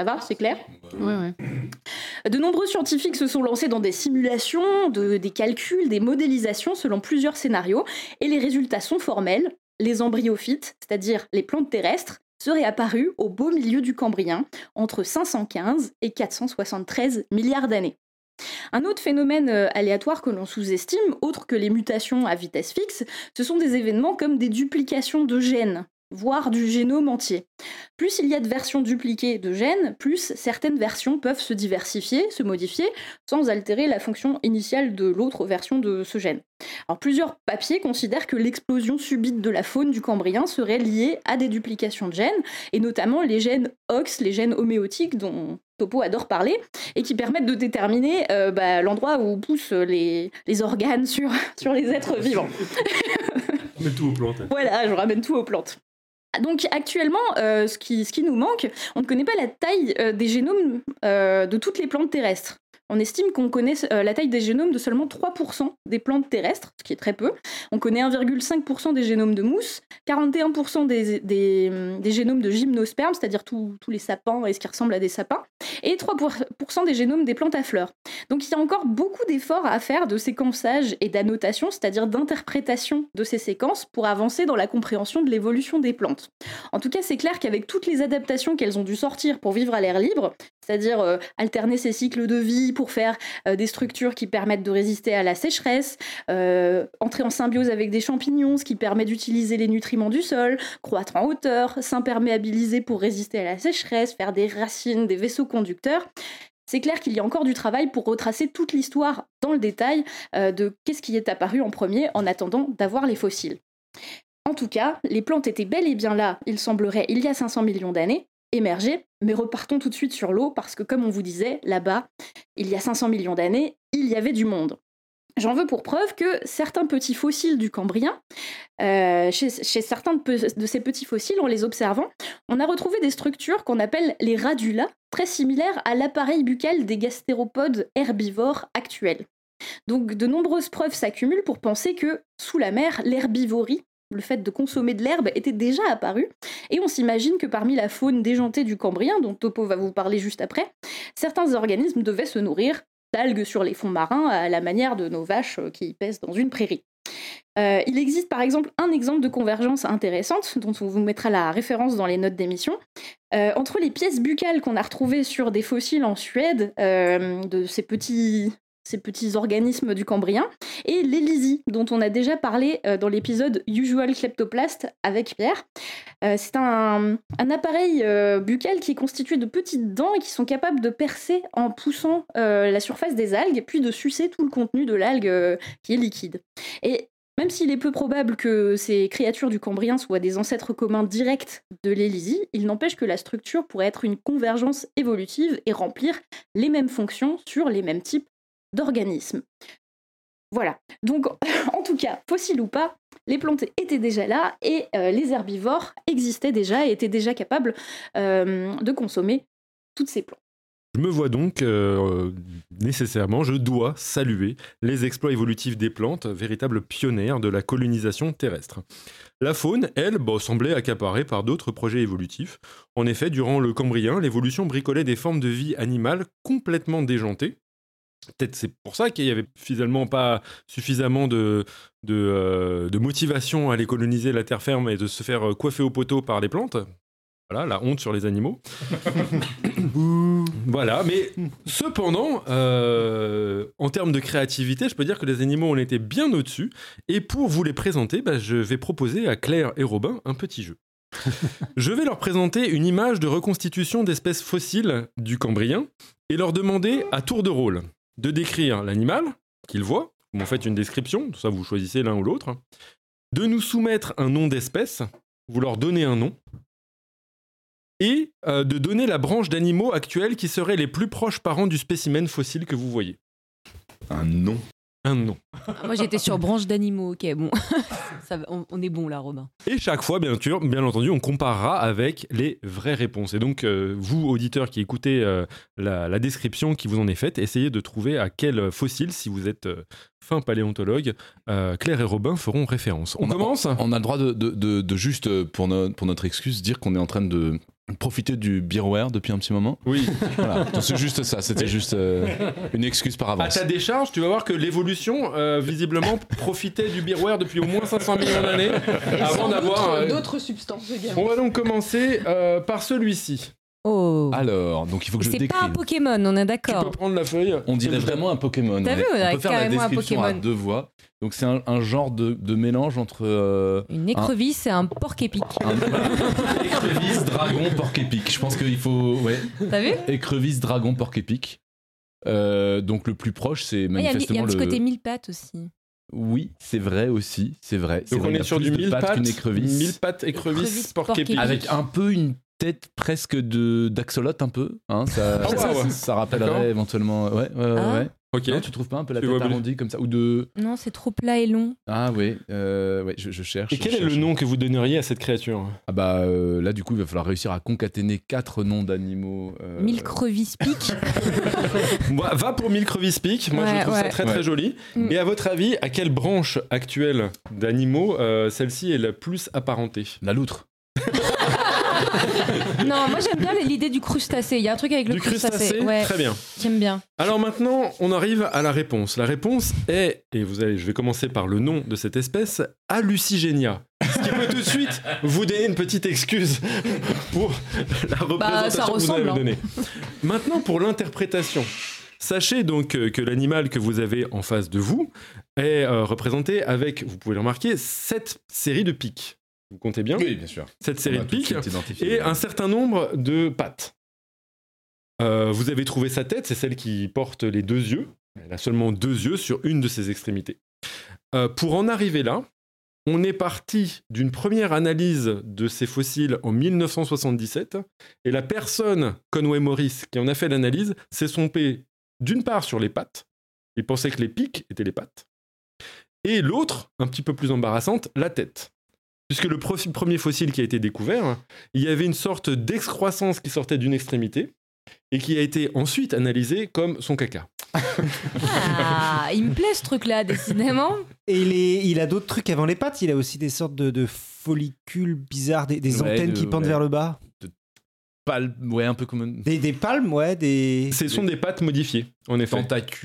Ça va, c'est clair Ouais, ouais. de nombreux scientifiques se sont lancés dans des simulations, de- des calculs, des modélisations selon plusieurs scénarios, et les résultats sont formels. Les embryophytes, c'est-à-dire les plantes terrestres, seraient apparus au beau milieu du Cambrien, entre 515 et 473 milliards d'années. Un autre phénomène euh, aléatoire que l'on sous-estime, autre que les mutations à vitesse fixe, ce sont des événements comme des duplications de gènes, voire du génome entier. Plus il y a de versions dupliquées de gènes, plus certaines versions peuvent se diversifier, se modifier, sans altérer la fonction initiale de l'autre version de ce gène. Alors, plusieurs papiers considèrent que l'explosion subite de la faune du Cambrien serait liée à des duplications de gènes, et notamment les gènes OX, les gènes homéotiques dont Topo adore parler, et qui permettent de déterminer euh, bah, l'endroit où poussent les, les organes sur, sur les êtres vivants. Mais tout aux plantes. Voilà, je ramène tout aux plantes. Donc actuellement, euh, ce, qui, nous manque, on ne connaît pas la taille euh, des génomes euh, de toutes les plantes terrestres. On estime qu'on connaît euh, la taille des génomes de seulement 3% des plantes terrestres, ce qui est très peu. On connaît 1,5% des génomes de mousse, 41% des, hum, des génomes de gymnospermes, c'est-à-dire tous les sapins et ce qui ressemble à des sapins, et 3% des génomes des plantes à fleurs. Donc il y a encore beaucoup d'efforts à faire de séquençage et d'annotation, c'est-à-dire d'interprétation de ces séquences pour avancer dans la compréhension de l'évolution des plantes. En tout cas, c'est clair qu'avec toutes les adaptations qu'elles ont dû sortir pour vivre à l'air libre, c'est-à-dire euh, alterner ces cycles de vie pour faire euh, des structures qui permettent de résister à la sécheresse, euh, entrer en symbiose avec des champignons, ce qui permet d'utiliser les nutriments du sol, croître en hauteur, s'imperméabiliser pour résister à la sécheresse, faire des racines, des vaisseaux conducteurs. C'est clair qu'il y a encore du travail pour retracer toute l'histoire dans le détail euh, de qu'est-ce qui est apparu en premier en attendant d'avoir les fossiles. En tout cas, les plantes étaient bel et bien là, il semblerait, il y a 500 millions d'années, émerger, mais repartons tout de suite sur l'eau parce que comme on vous disait, là-bas, il y a 500 millions d'années, il y avait du monde. J'en veux pour preuve que certains petits fossiles du Cambrien, euh, chez, certains de ces petits fossiles, en les observant, on a retrouvé des structures qu'on appelle les radulas, très similaires à l'appareil buccal des gastéropodes herbivores actuels. Donc de nombreuses preuves s'accumulent pour penser que sous la mer, l'herbivorie, le fait de consommer de l'herbe, était déjà apparu, et on s'imagine que parmi la faune déjantée du Cambrien, dont Topo va vous parler juste après, certains organismes devaient se nourrir d'algues sur les fonds marins à la manière de nos vaches euh, qui pèsent dans une prairie. Euh, il existe par exemple un exemple de convergence intéressante, dont on vous mettra la référence dans les notes d'émission, euh, entre les pièces buccales qu'on a retrouvées sur des fossiles en Suède, de ces petits, ces petits organismes du Cambrien, et l'Élysie, dont on a déjà parlé euh, dans l'épisode Usual Kleptoplast avec Pierre. Euh, c'est un, appareil euh, buccal qui est constitué de petites dents et qui sont capables de percer en poussant la surface des algues, puis de sucer tout le contenu de l'algue qui est liquide. Et même s'il est peu probable que ces créatures du Cambrien soient des ancêtres communs directs de l'Élysie, il n'empêche que la structure pourrait être une convergence évolutive et remplir les mêmes fonctions sur les mêmes types d'organismes. Voilà. Donc, en tout cas, fossiles ou pas, les plantes étaient déjà là et euh, les herbivores existaient déjà et étaient déjà capables euh, de consommer toutes ces plantes. Je me vois donc euh, nécessairement, je dois saluer les exploits évolutifs des plantes, véritables pionnières de la colonisation terrestre. La faune, elle, bah, semblait accaparée par d'autres projets évolutifs. En effet, durant le Cambrien, l'évolution bricolait des formes de vie animale complètement déjantées. Peut-être c'est pour ça qu'il n'y avait finalement pas suffisamment de, de, euh, de motivation à aller coloniser la terre ferme et de se faire euh, coiffer au poteau par les plantes. Voilà, la honte sur les animaux. voilà, mais cependant, euh, en termes de créativité, je peux dire que les animaux en étaient bien au-dessus. Et pour vous les présenter, bah, je vais proposer à Claire et Robin un petit jeu. je vais leur présenter une image de reconstitution d'espèces fossiles du Cambrien et leur demander à tour de rôle de décrire l'animal qu'ils voient. Vous m'en faites une description, ça vous choisissez l'un ou l'autre. De nous soumettre un nom d'espèce, vous leur donnez un nom et euh, de donner la branche d'animaux actuels qui seraient les plus proches parents du spécimen fossile que vous voyez. Un nom. Un nom. Ah, Moi, j'étais sur branche d'animaux. Ok, bon. Ça on, on est bon là, Robin. Et chaque fois, bien sûr, bien entendu, on comparera avec les vraies réponses. Et donc, euh, vous, auditeurs qui écoutez euh, la, la description qui vous en est faite, essayez de trouver à quel fossile, si vous êtes euh, fin paléontologue, euh, Claire et Robin feront référence. On, a- commence On a le droit de, de- de- de juste, pour, no- pour notre excuse, dire qu'on est en train de profiter du beerware depuis un petit moment. Oui. Voilà. C'est juste ça, c'était juste euh, une excuse par À avance. ta décharge, tu vas voir que l'évolution, euh, visiblement, profitait du beerware depuis au moins 500 millions d'années avant d'avoir. euh, d'autres substances également. On va donc commencer euh, par celui-ci. Oh. Alors, donc il faut que je C'est pas un Pokémon, on est Tu d'accord. peux prendre la feuille. On dirait vraiment un Pokémon. T'as ouais. vu, on a peut faire la carrément un description à Pokémon. deux voix. Donc c'est un, un genre de, de mélange entre euh, Une écrevisse et un porc épic. un écrevisse, dragon, porc épic. Je pense qu'il faut ouais, T'as vu écrevisse, dragon, porc épic. Euh, donc le plus proche, c'est Ouais, Il y a, il y a manifestement un petit le. côté mille pattes aussi. Oui, c'est vrai aussi, c'est vrai. Donc vrai, on est a sur du mille pattes pattes, qu'une écrevisse. mille pattes Écrevisse, porc épic. Avec un peu une tête presque de d'axolot un peu. Hein, ça, Ah ouais, ça, ouais. ça rappellerait D'accord. éventuellement. Ouais, ouais, ouais, Ah. ouais. Ok. Non, tu trouves pas un peu la Tu tête arrondie comme ça ou de Non, c'est trop plat et long. ah ouais, euh, ouais, je, je cherche. Et quel est le nom que vous donneriez à cette créature? Ah bah euh, là du coup il va falloir réussir à concaténer quatre noms d'animaux. euh, Mille crevisses piques. Moi, Va pour mille crevisses piques. Moi, je Ouais, trouve ça très très Ouais. joli. Mm. Et à votre avis, à quelle branche actuelle d'animaux euh, celle-ci est la plus apparentée? La loutre. Non, moi j'aime bien l'idée du crustacé. Il y a un truc avec le Du crustacé. crustacé Ouais, Très bien. j'aime bien. Alors maintenant, on arrive à la réponse. La réponse est, et vous allez, je vais commencer par le nom de cette espèce, Hallucigenia. Ce qui peut tout de suite vous donner une petite excuse pour la représentation que vous ressemble, avez hein. donnée. Maintenant, pour l'interprétation. Sachez donc que l'animal que vous avez en face de vous est euh, représenté avec, vous pouvez le remarquer, sept séries de pics. Vous comptez bien Oui bien sûr. Cette série de pics et un certain nombre de pattes. Euh, vous avez trouvé sa tête, c'est celle qui porte les deux yeux. Elle a seulement deux yeux sur une de ses extrémités. Euh, pour en arriver là, on est parti d'une première analyse de ces fossiles en 1977, et la personne, Conway Morris, qui en a fait l'analyse, s'est trompé d'une part sur les pattes, il pensait que les pics étaient les pattes, et l'autre, un petit peu plus embarrassante, la tête. Puisque le pro- premier fossile qui a été découvert, il y avait une sorte d'excroissance qui sortait d'une extrémité, et qui a été ensuite analysée comme son caca. Ah, il me plaît ce truc-là, décidément. Et il, est- il a d'autres trucs avant les pattes. Il a aussi des sortes de, de follicules bizarres, des, des Ouais, antennes de- qui pendent ouais. vers le bas. Pal- ouais, un peu comme un Des, des palmes, ouais, des. Ce sont des pattes modifiées, en effet.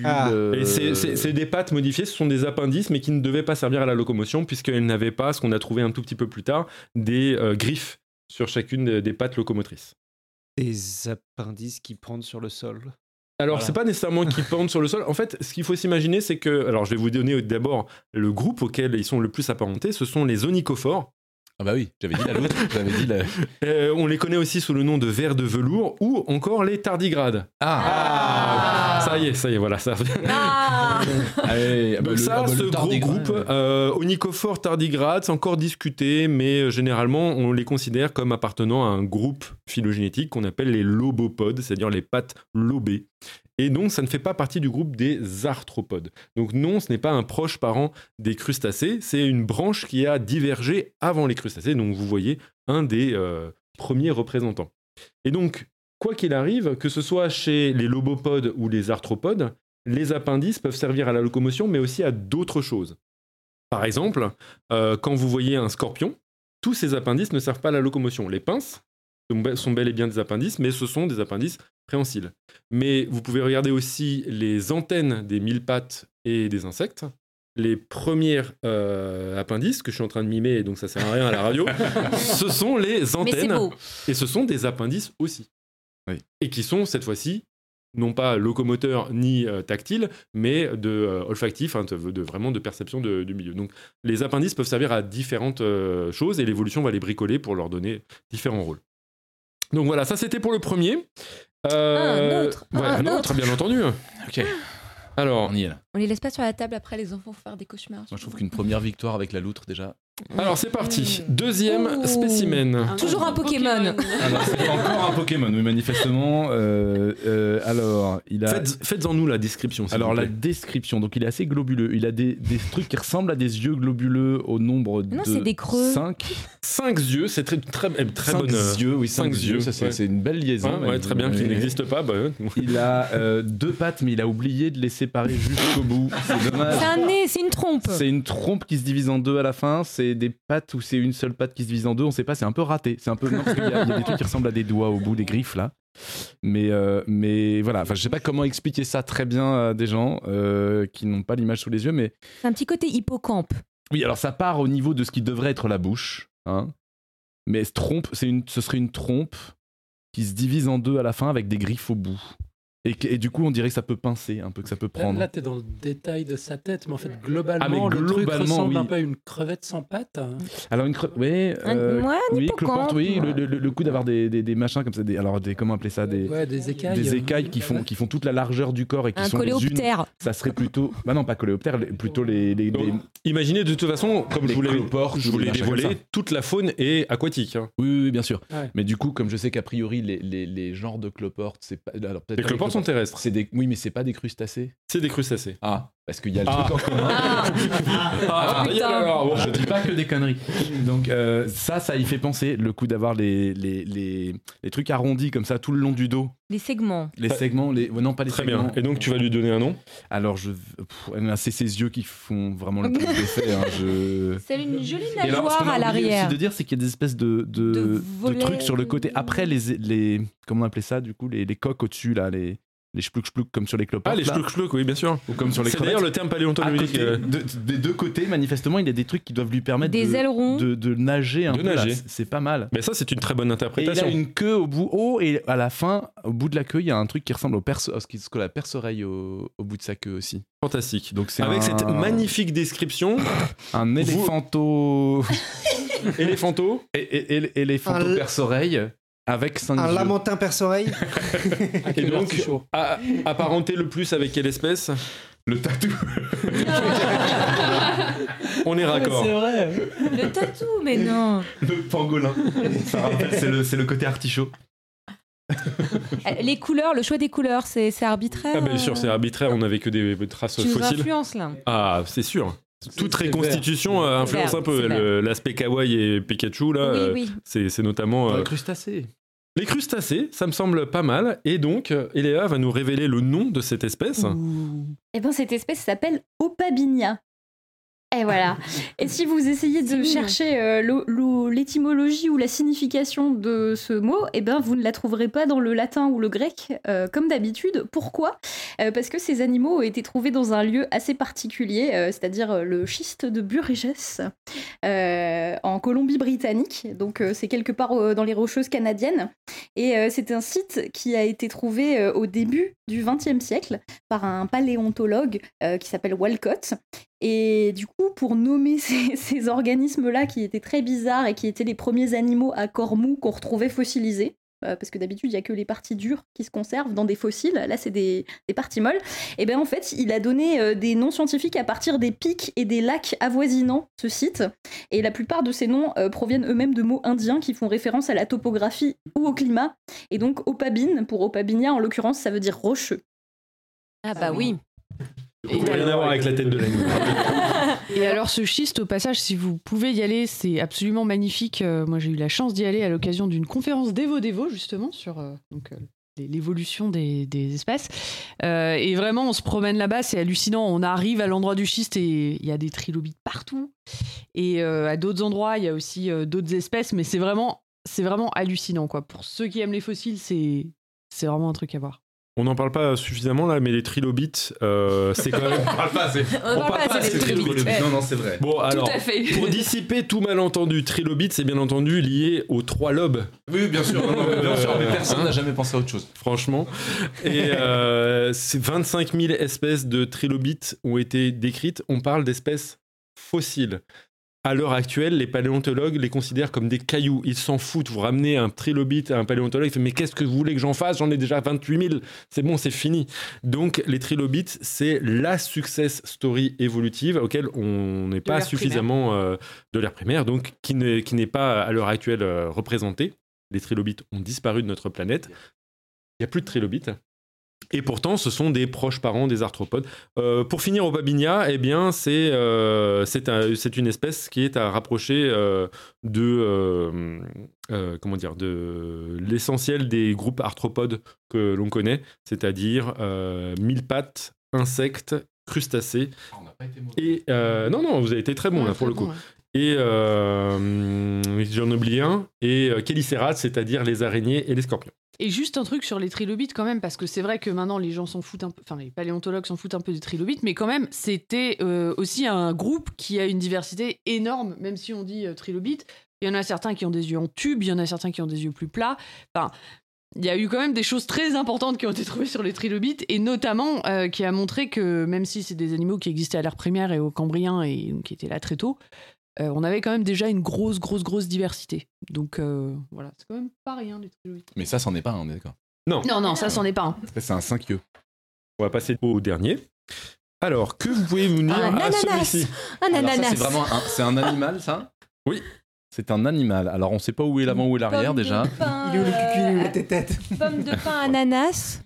Ah. euh, Et c'est- des pattes modifiées, ce sont des appendices, mais qui ne devaient pas servir à la locomotion, puisqu'elles n'avaient pas, ce qu'on a trouvé un tout petit peu plus tard, des euh, griffes sur chacune des- des pattes locomotrices. Des appendices qui pendent sur le sol. Alors, Voilà. c'est pas nécessairement qu'ils pendent sur le sol. En fait, ce qu'il faut s'imaginer, c'est que. Alors, je vais vous donner d'abord le groupe auquel ils sont le plus apparentés. Ce sont les onychophores. Ah bah oui, j'avais dit la loutre, j'avais dit la... Euh, on les connaît aussi sous le nom de vers de velours ou encore les tardigrades. Ah, Ça y est, ça y est, voilà. Ça... Ah Allez, ah bah Donc le- ça, ah bah ce le gros groupe, euh, Onychophore tardigrade, c'est encore discuté, mais euh, généralement, on les considère comme appartenant à un groupe phylogénétique qu'on appelle les lobopodes, c'est-à-dire les pattes lobées. Et donc, ça ne fait pas partie du groupe des arthropodes. Donc non, ce n'est pas un proche parent des crustacés, c'est une branche qui a divergé avant les crustacés. Donc vous voyez un des euh, premiers représentants. Et donc, quoi qu'il arrive, que ce soit chez les lobopodes ou les arthropodes, les appendices peuvent servir à la locomotion, mais aussi à d'autres choses. Par exemple, euh, quand vous voyez un scorpion, tous ces appendices ne servent pas à la locomotion. Les pinces sont be- sont bel et bien des appendices, mais ce sont des appendices préhensiles. Mais vous pouvez regarder aussi les antennes des mille pattes et des insectes. Les premières euh, appendices que je suis en train de mimer, donc ça sert à rien à la radio, ce sont les antennes et ce sont des appendices aussi. Oui. Et qui sont cette fois-ci non pas locomoteurs ni euh, tactiles, mais de euh, olfactifs, hein, de, de- vraiment de perception de- du milieu. Donc les appendices peuvent servir à différentes euh, choses et l'évolution va les bricoler pour leur donner différents rôles. Donc voilà, ça c'était pour le premier. Euh, Un autre, ouais, un un autre, autre. bien entendu. Ok, Alors, on y est là. On les laisse pas sur la table après, les enfants faire des cauchemars. Moi je trouve qu'une première victoire avec la loutre déjà. Alors c'est parti. Deuxième Ouh. spécimen. Toujours un Pokémon. Alors c'est encore un Pokémon, oui manifestement. Euh, euh, alors il a. Faites- Faites-en nous la description. Alors vous la description, donc il est assez globuleux. Il a des, des trucs qui ressemblent à des yeux globuleux au nombre de Non, c'est des creux. 5. cinq yeux, c'est très très, eh, très bonne. euh, yeux, oui, cinq 5 yeux. Ça c'est ouais. une belle liaison. Ouais, ouais, très bien, qui Ouais. n'existe pas. bah, ouais. Il a euh, deux pattes, mais il a oublié de les séparer jusqu'au bout. C'est dommage. C'est un nez, c'est une trompe. C'est une trompe qui se divise en deux à la fin. C'est des pattes ou c'est une seule patte qui se divise en deux. On sait pas. C'est un peu raté. C'est un peu non, parce qu'il y, a il y a des trucs qui ressemblent à des doigts au bout des griffes là. Mais euh, mais voilà. Enfin, je sais pas comment expliquer ça très bien à des gens euh, qui n'ont pas l'image sous les yeux. Mais C'est un petit côté hippocampe. oui, alors ça part au niveau de ce qui devrait être la bouche. Hein. Mais trompe, c'est une, ce serait une trompe qui se divise en deux à la fin avec des griffes au bout. Et, du coup, on dirait que ça peut pincer un peu, que ça peut Là, prendre. là, t'es dans le détail de sa tête, mais en fait, globalement, Ah, mais le truc ressemble oui. un peu à une crevette sans pattes. Alors une cre... ouais, Un- euh, ouais, un oui, cloporte, oui, le, le- le coup d'avoir des, des, des machins comme ça, des, alors des, comment appeler ça, des, Ouais, des écailles. des euh, écailles qui font, qui font toute la largeur du corps et qui Un sont les unes. coléoptère. Ça serait plutôt, bah non, pas coléoptère, plutôt les, les, Donc, les- Imaginez de toute façon, comme Les je vous l'ai cloportes je comme dévoilé, toute la faune est aquatique. hein. Oui, oui, oui, bien sûr. Ouais. Mais du coup, comme je sais qu'a priori les, les, les genres de cloportes, c'est pas, alors peut-être Les pas cloportes sont terrestres. C'est des, oui, mais c'est pas des crustacés. C'est des crustacés. Ah, parce qu'il y a le Ah. truc en commun. Ah, Ah, alors, bon, Je dis pas que des conneries. Donc euh, ça, ça y fait penser le coup d'avoir les, les, les, les trucs arrondis comme ça tout le long du dos, les segments. les segments, les non pas les Très segments. bien. Et donc tu vas lui donner un nom? Alors je, c'est ses yeux qui font vraiment le plus d'effet. hein, je... C'est une jolie Et alors, ce nageoire à l'arrière. aussi de dire, c'est qu'il y a des espèces de, de, De de volets, trucs sur le côté. Après, les, les comment on appelait ça, du coup, les, les coques au-dessus, là, les, les chplouk comme sur les cloportes. Ah, les chplouk, oui, bien sûr. Ou comme sur les C'est d'ailleurs le terme paléontologique. côté, euh, de- des deux côtés, manifestement, il y a des trucs qui doivent lui permettre Des de, ailerons. de, de nager un De peu. nager. C'est- pas mal. Mais ça, c'est une très bonne Et il interprétation. a une queue au bout haut et à la fin, au bout de la queue, il y a un truc qui ressemble au perce, à ce que la perce-oreille au, au bout de sa queue aussi. Fantastique. Donc c'est Avec un, cette magnifique description, un éléphanto, éléphanto, é- é- é- éléphanto Un- perce-oreille avec Un lamentin perce-oreille et donc a- apparenté le plus avec quelle espèce? Le tatou. On est raccord. C'est vrai. Le tatou, mais non. Le pangolin. Ça rappelle, c'est le, c'est le côté artichaut. Euh, Les couleurs, le choix des couleurs, c'est c'est arbitraire. Ah, bien sûr, c'est euh, arbitraire, on n'avait que des traces Tu nous fossiles. influences là. Ah, c'est sûr. Toute reconstitution euh, influence Vert, un peu vert. l'aspect kawaii et Pikachu là. Oui, euh, oui. C'est notamment euh, Le crustacé. les crustacés, ça me semble pas mal. Et donc, Eléa va nous révéler le nom de cette espèce. Eh bien, cette espèce s'appelle Opabinia. Et voilà. Et si vous essayez de chercher euh, l'o- l'o- l'étymologie ou la signification de ce mot, eh ben vous ne la trouverez pas dans le latin ou le grec, euh, comme d'habitude. Pourquoi? Euh, Parce que ces animaux ont été trouvés dans un lieu assez particulier, c'est-à-dire le schiste de Burgess, en Colombie-Britannique. Donc c'est quelque part dans les Rocheuses canadiennes. Et c'est un site qui a été trouvé au début du XXe siècle par un paléontologue qui s'appelle Walcott. Et du coup, pour nommer ces, ces organismes-là qui étaient très bizarres et qui étaient les premiers animaux à corps mou qu'on retrouvait fossilisés, euh, parce que d'habitude, il n'y a que les parties dures qui se conservent dans des fossiles, là, c'est des, des parties molles, et bien en fait, il a donné euh, des noms scientifiques à partir des pics et des lacs avoisinant ce site. Et la plupart de ces noms euh, proviennent eux-mêmes de mots indiens qui font référence à la topographie ou au climat. Et donc, opabine, pour opabinia en l'occurrence, ça veut dire rocheux. Ah bah oui. Et Rien à voir avec la tête de l'animal. Et alors ce schiste, au passage, si vous pouvez y aller, c'est absolument magnifique. Euh, moi, j'ai eu la chance d'y aller à l'occasion d'une conférence d'Evo Devo, justement, sur euh, donc, euh, l'évolution des, des espèces. Euh, et vraiment, on se promène là-bas, c'est hallucinant. On arrive à l'endroit du schiste et il y a des trilobites partout. Et euh, à d'autres endroits, il y a aussi euh, d'autres espèces, mais c'est vraiment, c'est vraiment hallucinant. Quoi. Pour ceux qui aiment les fossiles, c'est, c'est vraiment un truc à voir. On n'en parle pas suffisamment là, mais les trilobites, euh, c'est quand même. parle pas assez. On parle pas assez des trilobites. ouais. Non, non, c'est vrai. Bon, alors, à fait. pour dissiper tout malentendu, trilobite, c'est bien entendu lié aux trois lobes. Oui, bien sûr, non, non, mais bien sûr, mais personne Hein n'a jamais pensé à autre chose. franchement. Et euh, c'est 25 000 espèces de trilobites ont été décrites. On parle d'espèces fossiles. À l'heure actuelle, les paléontologues les considèrent comme des cailloux. Ils s'en foutent. Vous ramenez un trilobite à un paléontologue, il fait Mais qu'est-ce que vous voulez que j'en fasse? J'en ai déjà 28 000. C'est bon, c'est fini. Donc, les trilobites, c'est la success story évolutive auquel on n'est pas suffisamment euh, de l'ère primaire, donc qui n'est qui n'est pas à l'heure actuelle euh, représentée. Les trilobites ont disparu de notre planète. Il n'y a plus de trilobites. Et pourtant, ce sont des proches parents des arthropodes. Euh, pour finir, au Babinia, eh bien, c'est euh, c'est un- c'est une espèce qui est à rapprocher euh, de euh, euh, comment dire de l'essentiel des groupes arthropodes que l'on connaît, c'est-à-dire euh, mille pattes, insectes, crustacés. Et euh, non, non, vous avez été très bon là pour le coup. Et euh, j'en oublie un. Et euh, Chelicerates, c'est-à-dire les araignées et les scorpions. Et juste un truc sur les trilobites quand même, parce que c'est vrai que maintenant les gens s'en foutent un peu, enfin les paléontologues s'en foutent un peu des trilobites, mais quand même c'était euh, aussi un groupe qui a une diversité énorme, même si on dit euh, trilobite. Il y en a certains qui ont des yeux en tube, il y en a certains qui ont des yeux plus plats. Enfin, il y a eu quand même des choses très importantes qui ont été trouvées sur les trilobites, et notamment euh, qui a montré que même si c'est des animaux qui existaient à l'ère primaire et au Cambrien et qui étaient là très tôt, euh, on avait quand même déjà une grosse, grosse, grosse diversité. Donc euh, voilà, c'est quand même pas rien les trilobites. Mais ça, c'en est pas, un, on est d'accord. Non, Non, non, ça, c'en est pas un. Ça, C'est un 5 yeux. on va passer au dernier. Alors, que vous pouvez vous dire Un à celui-ci Un Alors ça, ananas. c'est vraiment un, c'est un animal, ça? Oui. C'est un animal. Alors, on sait pas où est l'avant, où est l'arrière Pomme de déjà. pain, Il est où le cucu, il est où la euh, tête? Pomme de pain, ananas.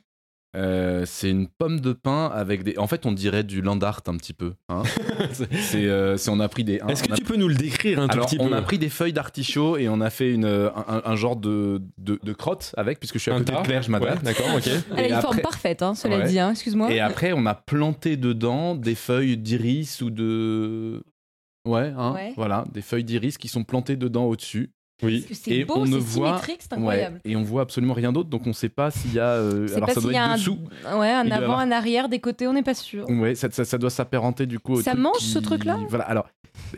Euh, c'est une pomme de pin avec des. En fait, on dirait du land art un petit peu. hein. c'est, euh, c'est- on a pris des. Est-ce on que a- tu peux nous le décrire un Alors, tout petit on peu a pris des feuilles d'artichaut et on a fait une, un, un genre de, de, de crotte avec, puisque je suis à Un côté tas de Claire, je Ouais, m'adapte. D'accord, ok. Elle a Et une forme parfaite, hein, cela Ouais. dit, hein, excuse-moi. Et après, on a planté dedans des feuilles d'iris ou de. Ouais, hein, Ouais. voilà, des feuilles d'iris qui sont plantées dedans au-dessus. Oui. Parce que c'est Et beau, on ne c'est voit- symétrique, c'est Ouais, incroyable. et on voit absolument rien d'autre, donc on sait pas s'il y a. euh, alors pas ça doit y être a un- dessous. Ouais, un avant, avoir- un arrière, des côtés, on n'est pas sûr. Ouais, ça, ça, ça doit s'apparenter du coup. au Ça truc mange, qui- ce truc-là Voilà, alors.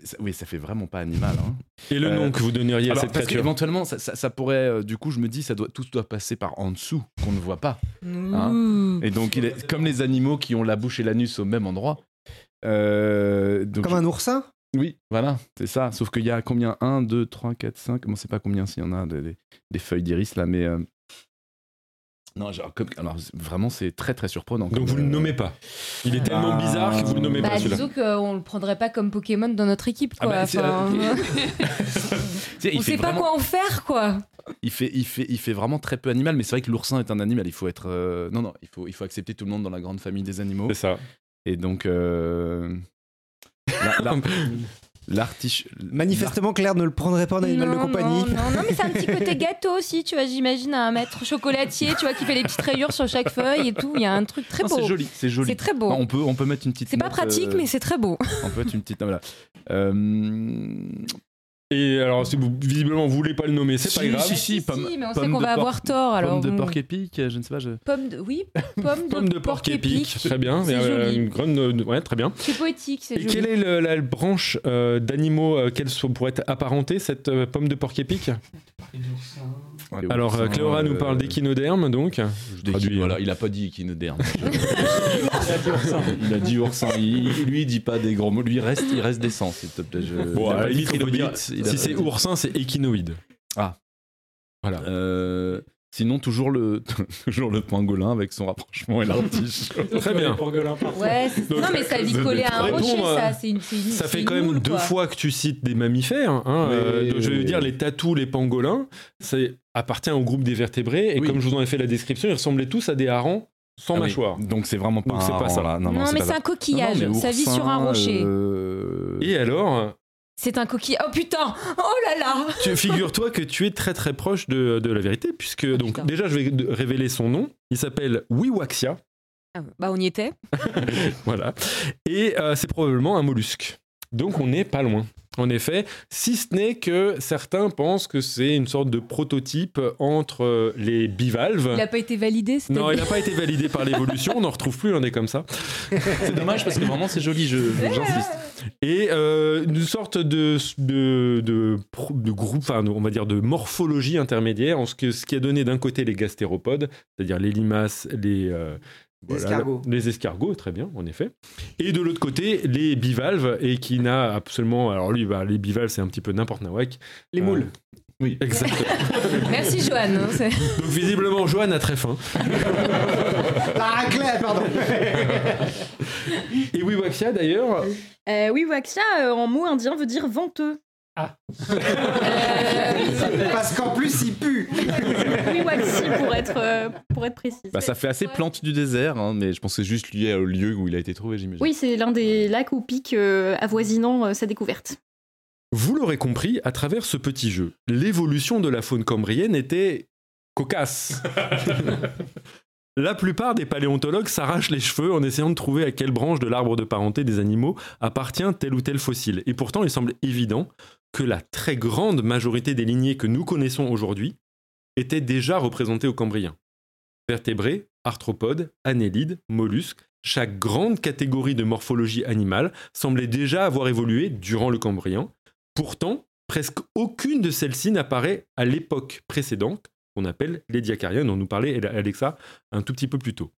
ça- oui, ça fait vraiment pas animal. Hein. Et le Euh, nom que vous donneriez à cette parce créature qu'éventuellement, ça, ça, ça pourrait. euh, du coup, je me dis, ça doit, tout doit passer par en dessous, qu'on ne voit pas. Hein. Et donc, il est, comme les animaux qui ont la bouche et l'anus au même endroit. euh, donc, Comme un oursin? Oui, voilà, c'est ça. Sauf qu'il y a combien? 1, 2, 3, 4, 5. On ne sait pas combien s'il y en a des, des- des feuilles d'iris là, mais. euh, Non, genre, comme- alors vraiment, c'est très très surprenant. Donc comme, vous le euh, nommez pas. Il est tellement Bah, bizarre que vous le nommez Bah, pas disons qu'on le prendrait pas comme Pokémon dans notre équipe, Ah quoi. bah, c'est, Enfin, euh, on sait pas quoi en faire, quoi. Il fait, il, fait, il fait vraiment très peu animal, mais c'est vrai que l'oursin est un animal. Il faut être. euh, Non, non, il faut, il faut accepter tout le monde dans la grande famille des animaux. C'est ça. Et donc. euh, L'artiche. Manifestement, Claire ne le prendrait pas en animal de compagnie. Non, non, non, mais c'est un petit côté gâteau aussi, tu vois. J'imagine un maître chocolatier, tu vois, qui fait les petites rayures sur chaque feuille et tout. Il y a un truc très Non, beau. c'est joli, c'est joli. C'est très beau. Non, on, peut, on peut mettre une petite. C'est pas pratique, euh, mais c'est très beau. On peut mettre une petite. Voilà. Euh, Et alors, si vous visiblement vous voulez pas le nommer, c'est Si, pas grave. si, si, Si, pomme- si, mais on sait qu'on de va porc- avoir tort. Alors, Pomme de bon. porc épic, je ne sais pas. Je... Pomme de... Oui, pomme de, Pomme de porc épique, très bien. C'est Et, euh, joli. une grande, euh, ouais, très bien. C'est poétique, c'est joli. quelle est le- la branche euh, d'animaux euh, qu'elle soit- pourrait être apparentée, cette euh, pomme de porc épique? Alors, euh, Cléora nous euh, parle d'échinoderme, donc. Je traduis, Voilà, hein. il a pas dit échinoderme. il a dit oursin. Il, lui, il dit pas des gros mots. Lui, il reste, il reste s'il te plaît. Je... Bon, il il dire- il a si c'est oursin, c'est échinoïde. Ah. Voilà. Euh, sinon, toujours le, toujours le pangolin avec son rapprochement et l'artiche. Très bien. Ouais, c'est- Donc, non, mais ça vite de- collé à un rocher, euh, ça. C'est une, c'est une- Ça c'est fait quand même moule, deux quoi. fois que tu cites des mammifères. hein, Mais- euh, je veux dire, les tatous, les pangolins, ça appartient au groupe des vertébrés. Et Oui. comme je vous en ai fait la description, ils ressemblaient tous à des harengs sans Ah oui, mâchoire. Donc c'est vraiment pas Donc c'est un pas ça. là. Non, Non, non, mais c'est un coquillage. Non, non, mais ça vit sur un rocher. euh, Et alors, C'est un coquillage. Oh putain Oh là là tu, figure-toi que tu es très très proche de, de la vérité, puisque donc putain. déjà je vais révéler son nom. Il s'appelle Wiwaxia, Ah, Bah, on y était. voilà, et euh, c'est probablement un mollusque. Donc on n'est pas loin. En effet, si ce n'est que certains pensent que c'est une sorte de prototype entre euh, les bivalves. Il n'a pas été validé. Non, il n'a pas été validé par l'évolution, on n'en retrouve plus un des comme ça. C'est dommage parce que vraiment c'est joli, je- j'insiste. Et euh, une sorte de, de, de groupe, enfin, on va dire de morphologie intermédiaire, en ce, que, ce qui a donné d'un côté les gastéropodes, c'est-à-dire les limaces, les, euh, Les escargots. les escargots, très bien, en effet. Et de l'autre côté, les bivalves, et qui n'a absolument. Alors lui, bah, les bivalves, c'est un petit peu n'importe nawak. Les Euh, moules. Oui, exactement. Merci, Joanne. hein, c'est- Donc visiblement, Joanne a très faim. La raclette, pardon. Et Wiwaxia, d'ailleurs, Euh, oui, Waxia, euh, en mot indien, veut dire venteux. Parce qu'en plus, il pue. Oui, Waxi, pour être, euh, pour être précis. Bah, ça fait assez plante du désert, hein, mais je pense que c'est juste lié au lieu où il a été trouvé, j'imagine. Oui, c'est l'un des lacs ou pics euh, avoisinant euh, sa découverte. Vous l'aurez compris, à travers ce petit jeu, l'évolution de la faune cambrienne était cocasse. la plupart des paléontologues s'arrachent les cheveux en essayant de trouver à quelle branche de l'arbre de parenté des animaux appartient tel ou tel fossile. Et pourtant, il semble évident que la très grande majorité des lignées que nous connaissons aujourd'hui étaient déjà représentées au Cambrien. Vertébrés, arthropodes, annélides, mollusques, chaque grande catégorie de morphologie animale semblait déjà avoir évolué durant le Cambrien. Pourtant, presque aucune de celles-ci n'apparaît à l'époque précédente, qu'on appelle les Diacariens, dont nous parlait Alexa un tout petit peu plus tôt.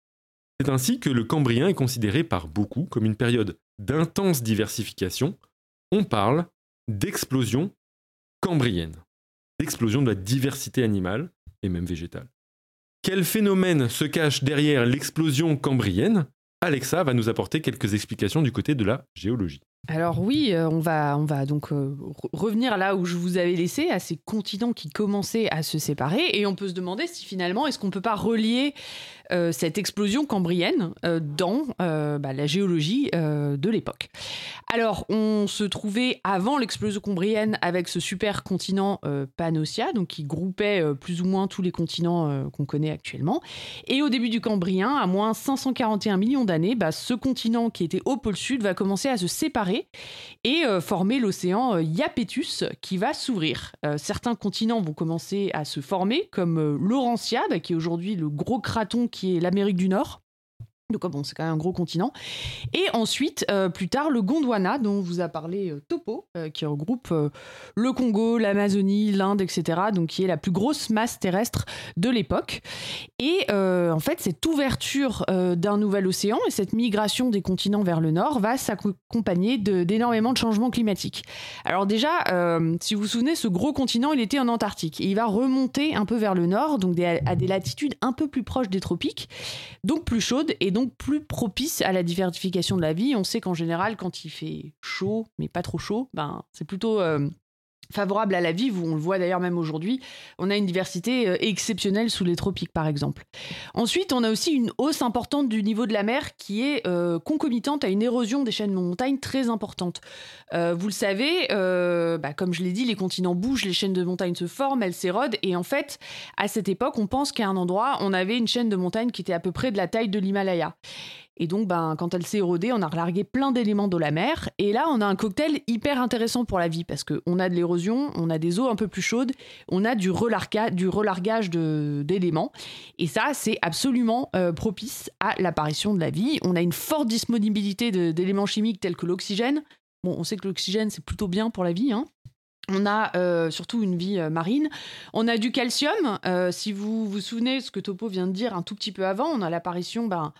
C'est ainsi que le Cambrien est considéré par beaucoup comme une période d'intense diversification. On parle d'explosion cambrienne, d'explosion de la diversité animale et même végétale. Quel phénomène se cache derrière l'explosion cambrienne? Alexa va nous apporter quelques explications du côté de la géologie. Alors oui, euh, on, va, on va donc euh, re- revenir là où je vous avais laissé, à ces continents qui commençaient à se séparer, et on peut se demander si finalement, est-ce qu'on peut pas relier euh, cette explosion cambrienne dans bah, la géologie de l'époque. Alors, on se trouvait avant l'explosion cambrienne avec ce super continent Pannotia, donc qui groupait plus ou moins tous les continents qu'on connaît actuellement. Et au début du Cambrien, à moins 541 millions d'années, bah, ce continent qui était au pôle sud va commencer à se séparer et euh, former l'océan euh, Iapetus qui va s'ouvrir. Euh, certains continents vont commencer à se former, comme euh, Laurentia, bah, qui est aujourd'hui le gros craton qui est l'Amérique du Nord. Donc bon, c'est quand même un gros continent. Et ensuite, euh, plus tard, le Gondwana, dont vous a parlé euh, Topo, euh, qui regroupe le Congo, l'Amazonie, l'Inde, etc. Donc qui est la plus grosse masse terrestre de l'époque. Et en fait, cette ouverture d'un nouvel océan et cette migration des continents vers le nord va s'accompagner d'énormément de changements climatiques. Alors déjà, si vous vous souvenez, ce gros continent, il était en Antarctique. Il va remonter un peu vers le nord, donc à des latitudes un peu plus proches des tropiques, donc plus chaudes et donc plus propices à la diversification de la vie. On sait qu'en général, quand il fait chaud, mais pas trop chaud, ben, c'est plutôt... euh, favorable à la vie, on le voit d'ailleurs même aujourd'hui, on a une diversité euh, exceptionnelle sous les tropiques par exemple. Ensuite, on a aussi une hausse importante du niveau de la mer qui est euh, concomitante à une érosion des chaînes de montagne très importante. Euh, vous le savez, bah, comme je l'ai dit, les continents bougent, les chaînes de montagne se forment, elles s'érodent, et en fait, à cette époque, on pense qu'à un endroit, on avait une chaîne de montagne qui était à peu près de la taille de l'Himalaya. Et donc, ben, quand elle s'est érodée, on a relargué plein d'éléments de la mer. Et là, on a un cocktail hyper intéressant pour la vie parce qu'on a de l'érosion, on a des eaux un peu plus chaudes, on a du, relarga- du relargage d'éléments. Et ça, c'est absolument euh, propice à l'apparition de la vie. On a une forte disponibilité d'éléments chimiques tels que l'oxygène. Bon, on sait que l'oxygène, c'est plutôt bien pour la vie. hein. On a euh, surtout une vie euh, marine. On a du calcium. Si vous vous souvenez ce que Topo vient de dire un tout petit peu avant, on a l'apparition ben,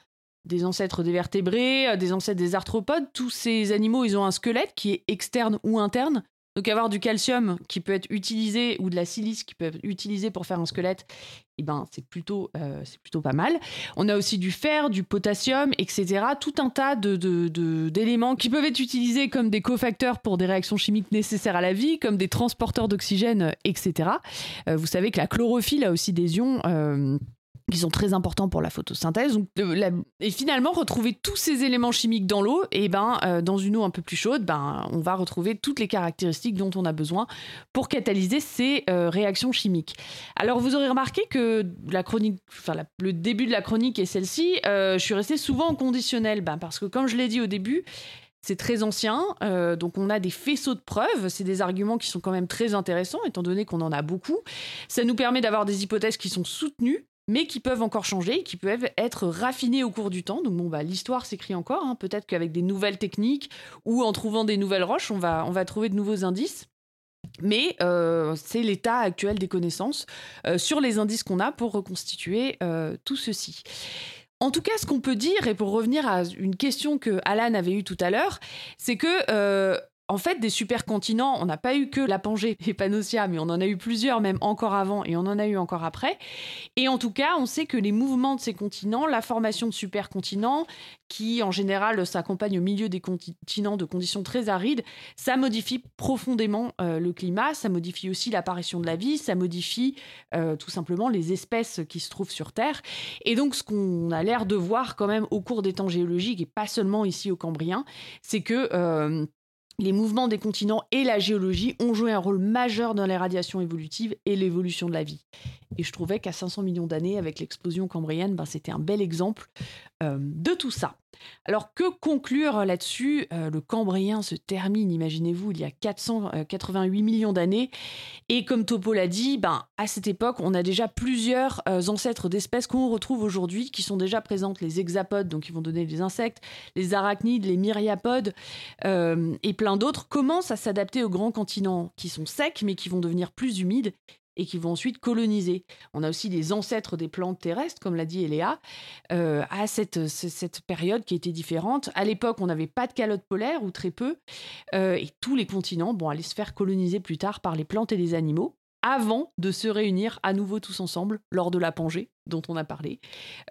des ancêtres des vertébrés, euh, des ancêtres des arthropodes. Tous ces animaux, ils ont un squelette qui est externe ou interne. Donc avoir du calcium qui peut être utilisé ou de la silice qui peut être utilisé pour faire un squelette, eh ben, c'est plutôt, euh, plutôt pas mal. On a aussi du fer, du potassium, etc. Tout un tas de, d'éléments qui peuvent être utilisés comme des cofacteurs pour des réactions chimiques nécessaires à la vie, comme des transporteurs d'oxygène, etc. Euh, vous savez que la chlorophylle a aussi des ions. Qui sont très importants pour la photosynthèse. Euh, Et finalement, retrouver tous ces éléments chimiques dans l'eau, et ben, euh, dans une eau un peu plus chaude, ben, on va retrouver toutes les caractéristiques dont on a besoin pour catalyser ces euh, réactions chimiques. Alors, vous aurez remarqué que la chronique, le début de la chronique et celle-ci, je suis restée souvent en conditionnel, ben, parce que comme je l'ai dit au début, c'est très ancien, donc on a des faisceaux de preuves, c'est des arguments qui sont quand même très intéressants, étant donné qu'on en a beaucoup. Ça nous permet d'avoir des hypothèses qui sont soutenues, mais qui peuvent encore changer, qui peuvent être raffinées au cours du temps. Donc bon, bah, l'histoire s'écrit encore, hein. peut-être qu'avec des nouvelles techniques ou en trouvant des nouvelles roches, on va, on va trouver de nouveaux indices. Mais euh, c'est l'état actuel des connaissances euh, sur les indices qu'on a pour reconstituer euh, tout ceci. En tout cas, ce qu'on peut dire, et pour revenir à une question que Alan avait eue tout à l'heure, c'est que en fait, des supercontinents, on n'a pas eu que la Pangée et Pannosia, mais on en a eu plusieurs, même encore avant, et on en a eu encore après. Et en tout cas, on sait que les mouvements de ces continents, la formation de supercontinents, qui en général s'accompagne au milieu des continents de conditions très arides, ça modifie profondément euh, le climat, ça modifie aussi l'apparition de la vie, ça modifie euh, tout simplement les espèces qui se trouvent sur Terre. Et donc, ce qu'on a l'air de voir quand même au cours des temps géologiques, et pas seulement ici au Cambrien, c'est que euh, les mouvements des continents et la géologie ont joué un rôle majeur dans les radiations évolutives et l'évolution de la vie. Et je trouvais qu'à 500 millions d'années, avec l'explosion cambrienne, ben, c'était un bel exemple euh, de tout ça. Alors que conclure là-dessus? Euh, Le Cambrien se termine, imaginez-vous, il y a 488 millions d'années. Et comme Topo l'a dit, ben, à cette époque, on a déjà plusieurs euh, ancêtres d'espèces qu'on retrouve aujourd'hui, qui sont déjà présentes, les hexapodes, donc qui vont donner les insectes, les arachnides, les myriapodes, euh, et plein d'autres, commencent à s'adapter aux grands continents qui sont secs, mais qui vont devenir plus humides? Et qui vont ensuite coloniser. On a aussi les ancêtres des plantes terrestres, comme l'a dit Eléa, euh, à cette, ce- cette période qui était différente. À l'époque, on n'avait pas de calotte polaire, ou très peu, euh, et tous les continents vont aller se faire coloniser plus tard par les plantes et les animaux, avant de se réunir à nouveau tous ensemble lors de la Pangée, dont on a parlé,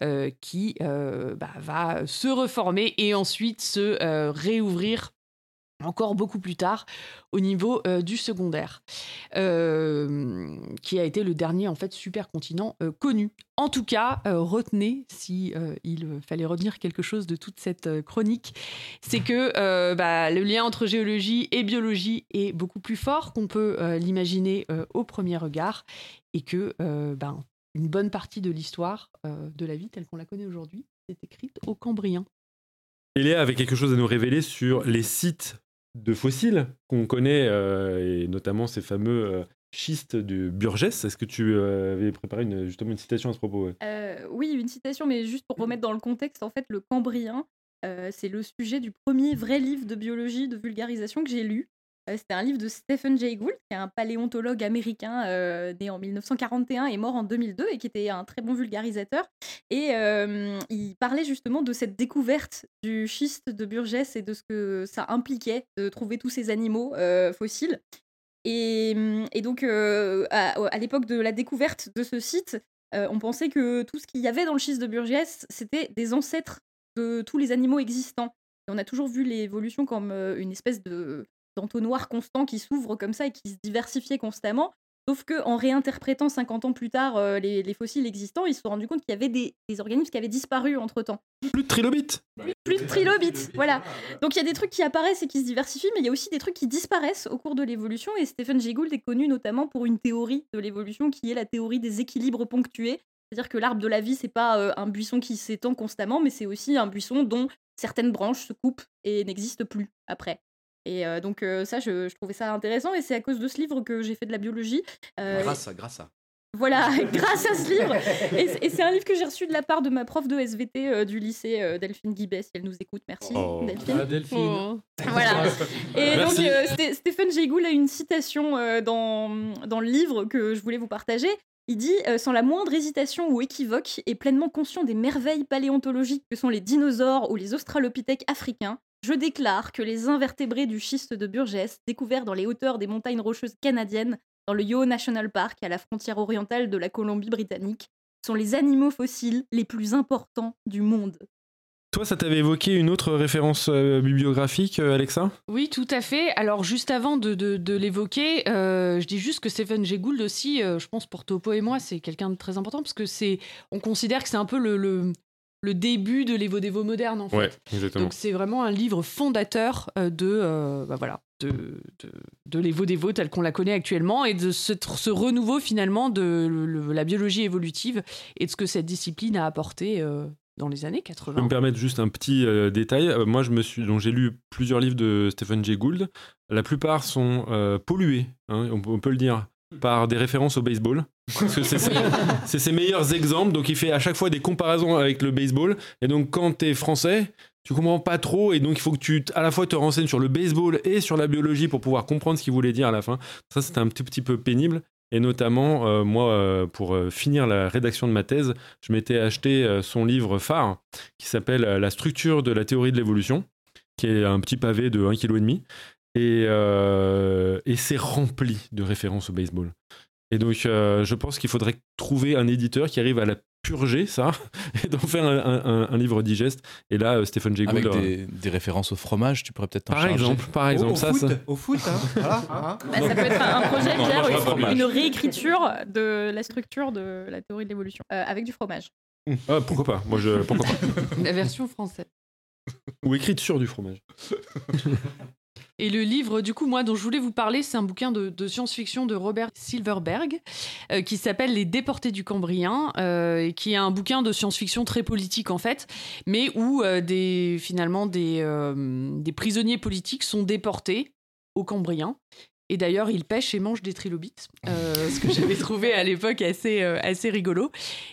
euh, qui bah, va se reformer et ensuite se réouvrir encore beaucoup plus tard au niveau euh, du secondaire, euh, qui a été le dernier en fait supercontinent euh, connu. En tout cas, retenez, si il fallait retenir quelque chose de toute cette chronique, c'est que bah, le lien entre géologie et biologie est beaucoup plus fort qu'on peut l'imaginer au premier regard, et que ben, une bonne partie de l'histoire de la vie telle qu'on la connaît aujourd'hui est écrite au Cambrien. Eléa avait quelque chose à nous révéler sur les sites de fossiles qu'on connaît, euh, et notamment ces fameux euh, schiste du Burgess. Est-ce que tu euh, avais préparé une, justement une citation à ce propos ouais? Oui, une citation, mais juste pour remettre dans le contexte, en fait, le Cambrien, c'est le sujet du premier vrai livre de biologie de vulgarisation que j'ai lu. Euh, C'était un livre de Stephen Jay Gould, qui est un paléontologue américain euh, né en 1941 et mort en 2002 et qui était un très bon vulgarisateur. Et euh, il parlait justement de cette découverte du schiste de Burgess et de ce que ça impliquait de trouver tous ces animaux fossiles. Et, donc, à, à l'époque de la découverte de ce site, on pensait que tout ce qu'il y avait dans le schiste de Burgess, c'était des ancêtres de tous les animaux existants. Et on a toujours vu l'évolution comme une espèce de d'entonnoir constant qui s'ouvre comme ça et qui se diversifiait constamment. Sauf que en réinterprétant 50 ans plus tard euh, les, les fossiles existants, ils se sont rendus compte qu'il y avait des, des organismes qui avaient disparu entre-temps. Plus de trilobites Plus de trilobites, voilà. Donc il y a des trucs qui apparaissent et qui se diversifient, mais il y a aussi des trucs qui disparaissent au cours de l'évolution. Et Stephen Jay Gould est connu notamment pour une théorie de l'évolution qui est la théorie des équilibres ponctués. C'est-à-dire que l'arbre de la vie, c'est pas euh, un buisson qui s'étend constamment, mais c'est aussi un buisson dont certaines branches se coupent et n'existent plus après. Et euh, donc euh, ça, je, je trouvais ça intéressant, et c'est à cause de ce livre que j'ai fait de la biologie. Euh, Grâce à, grâce à. voilà, grâce à ce livre. Et, et c'est un livre que j'ai reçu de la part de ma prof de SVT euh, du lycée, euh, Delphine Guibet, si elle nous écoute. Merci, Oh. Delphine. Ah, Delphine. Oh. Voilà. Et donc, Merci. euh, Sté- Stephen Jay Gould a une citation euh, dans, dans le livre que je voulais vous partager. Il dit euh, Sans la moindre hésitation ou équivoque, et pleinement conscient des merveilles paléontologiques que sont les dinosaures ou les australopithèques africains, je déclare que les invertébrés du schiste de Burgess, découverts dans les hauteurs des montagnes rocheuses canadiennes, dans le Yoho National Park, à la frontière orientale de la Colombie-Britannique, sont les animaux fossiles les plus importants du monde. Toi, ça t'avait évoqué une autre référence euh, bibliographique, euh, Alexa? Oui, tout à fait. Alors, juste avant de, de- de l'évoquer, euh, je dis juste que Stephen Jay Gould aussi, euh, je pense pour Topo et moi, c'est quelqu'un de très important parce que c'est, on considère que c'est un peu le, le, le début de l'Evo-Devo moderne, en fait. Ouais, exactement. Donc, c'est vraiment un livre fondateur euh, de, euh, bah voilà, de, de, de l'Evo-Devo tel qu'on la connaît actuellement et de ce, ce renouveau finalement de le- le- la biologie évolutive et de ce que cette discipline a apporté euh, dans les années Je peux 80. me permettre juste un petit euh, détail. Euh, moi, je me suis, donc j'ai lu plusieurs livres de Stephen Jay Gould. La plupart sont euh, pollués, hein, on peut le dire, par des références au baseball. C'est ses- meilleurs exemples. Donc, il fait à chaque fois des comparaisons avec le baseball. Et donc, quand tu es français, tu comprends pas trop. Et donc, il faut que tu, à la fois, te renseignes sur le baseball et sur la biologie pour pouvoir comprendre ce qu'il voulait dire à la fin. Ça, c'était un petit, petit peu pénible. Et notamment, euh, moi, euh, pour euh, finir la rédaction de ma thèse, je m'étais acheté son livre phare qui s'appelle La structure de la théorie de l'évolution, qui est un petit pavé de 1,5 kg. Et, et c'est rempli de références au baseball. Et donc, euh, je pense qu'il faudrait trouver un éditeur qui arrive à la purger, ça, et d'en faire un, un- un livre digeste. Et là, euh, Stephen Jay Gould. Avec euh, des, des références au fromage, tu pourrais peut-être Par charger. exemple, par exemple, au ça, foot, ça- au foot, hein, voilà, hein. Bah, ça peut être un, projet, Non, Pierre, fromage. une réécriture de la structure de la théorie de l'évolution euh, avec du fromage. Ah, pourquoi pas Moi, je, pourquoi pas La version française. Ou écrite sur du fromage. Et le livre, du coup, moi, dont je voulais vous parler, c'est un bouquin de, science-fiction de Robert Silverberg euh, qui s'appelle Les déportés du Cambrien euh, qui est un bouquin de science-fiction très politique, en fait, mais où euh, finalement des, des prisonniers politiques sont déportés au Cambrien. Et d'ailleurs, ils pêchent et mangent des trilobites, euh, ce que j'avais trouvé à l'époque assez, euh, assez rigolo.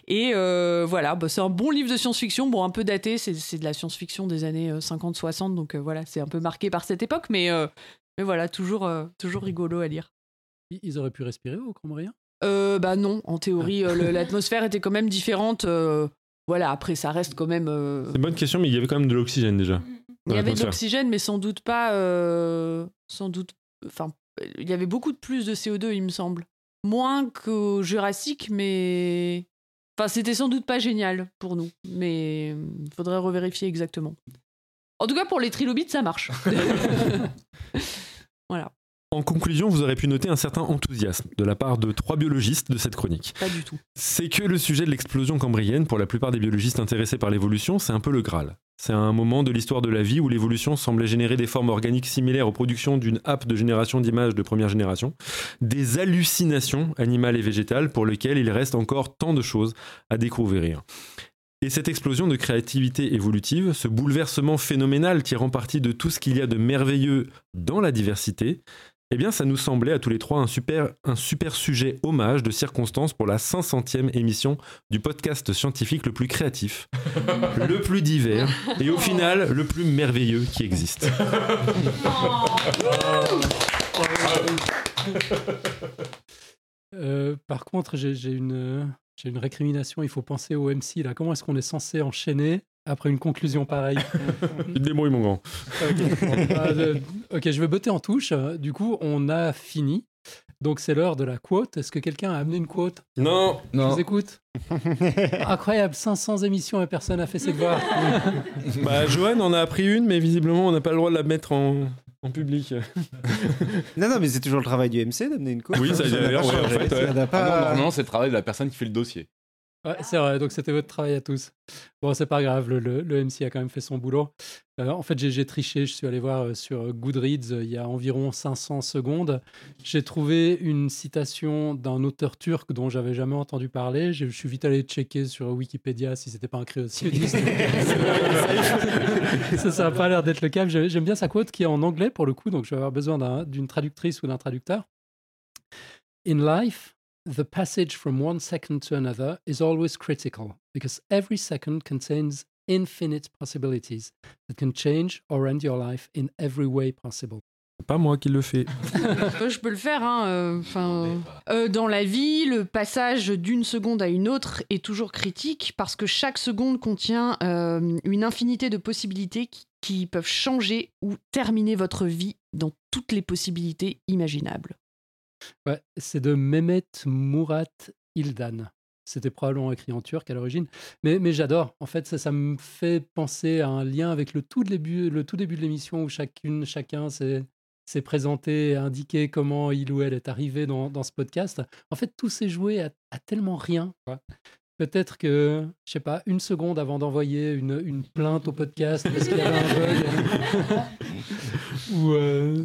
Et euh, voilà, bah, c'est un bon livre de science-fiction, bon, un peu daté, c'est de la science-fiction des années euh, 50-60, donc euh, voilà, c'est un peu marqué par cette époque, mais, euh, mais voilà, toujours, euh, toujours rigolo à lire. Ils- auraient pu respirer au Cambrien Euh, bah non, en théorie, euh, le- l'atmosphère était quand même différente. euh, voilà, après, ça reste quand même. euh, C'est une bonne question, mais il y avait quand même de l'oxygène déjà. Il y avait de l'oxygène, mais sans doute pas. euh, sans doute. Enfin, il y avait beaucoup de plus de CO2, il me semble. Moins qu'au Jurassique, mais. Enfin, c'était sans doute pas génial pour nous, mais il faudrait revérifier exactement. En tout cas, pour les trilobites, ça marche. voilà, En conclusion, vous aurez pu noter un certain enthousiasme de la part de trois biologistes de cette chronique. pas du tout. C'est que le sujet de l'explosion cambrienne, pour la plupart des biologistes intéressés par l'évolution, c'est un peu le Graal. C'est un moment de l'histoire de la vie où l'évolution semblait générer des formes organiques similaires aux productions d'une app de génération d'images de première génération, des hallucinations animales et végétales pour lesquelles il reste encore tant de choses à découvrir. Et cette explosion de créativité évolutive, ce bouleversement phénoménal tirant parti de tout ce qu'il y a de merveilleux dans la diversité, Eh bien, ça nous semblait à tous les trois un super, un super sujet hommage de circonstance pour la 500e émission du podcast scientifique le plus créatif, le plus divers et au final le plus merveilleux qui existe. Euh, par contre, j'ai une, j'ai une récrimination. Il faut penser au MC. Là. Comment est-ce qu'on est censé enchaîner? Après une conclusion pareille Tu te débrouilles, mon grand. ok, ah, euh, ok, je vais botter en touche. Du coup, on a fini. Donc, c'est l'heure de la quote. Est-ce que quelqu'un a amené une quote? Non, Je vous écoute. Incroyable, 500 émissions et personne n'a fait ses devoirs. bah, Johan en a appris une, mais visiblement, on n'a pas le droit de la mettre en, en public. Non, non, mais c'est toujours le travail du MC d'amener une coupe. Oui, ça, pas d'ailleurs, ouais, en fait, Ah non, normalement, c'est le travail de la personne qui fait le dossier. Ouais, c'est vrai, donc c'était votre travail à tous. Bon, c'est pas grave, le, le- le MC a quand même fait son boulot. Euh, en fait, j'ai triché, je suis allé voir euh, sur Goodreads euh, il y a environ 500 secondes. J'ai trouvé une citation d'un auteur turc dont j'avais jamais entendu parler. Je je suis vite allé checker sur Wikipédia si c'était pas un créationnisme. ça, ça a pas l'air d'être le cas. J'ai- J'aime bien sa quote qui est en anglais pour le coup, donc je vais avoir besoin d'un- d'une traductrice ou d'un traducteur. In life, the passage from one second to another is always critical because every second contains infinite possibilities that can change or end your life in every way possible. Pas moi qui le fais. Euh, je peux le faire. Hein, euh, 'fin, euh, dans la vie, le passage d'une seconde à une autre est toujours critique parce que chaque seconde contient euh, une infinité de possibilités qui, qui peuvent changer ou terminer votre vie dans toutes les possibilités imaginables. Ouais, c'est de Mehmet Murat Ildan. C'était probablement écrit en turc à l'origine, mais, mais j'adore. En fait, ça, ça me fait penser à un lien avec le tout début, le tout début de l'émission où chacune, chacun s'est s'est présenté et indiqué comment il ou elle est arrivé dans, dans ce podcast. En fait, tout s'est joué à, à tellement rien. quoi. Peut-être que, je sais pas, une seconde avant d'envoyer une, une plainte au podcast parce qu'il y avait un bug, ou euh,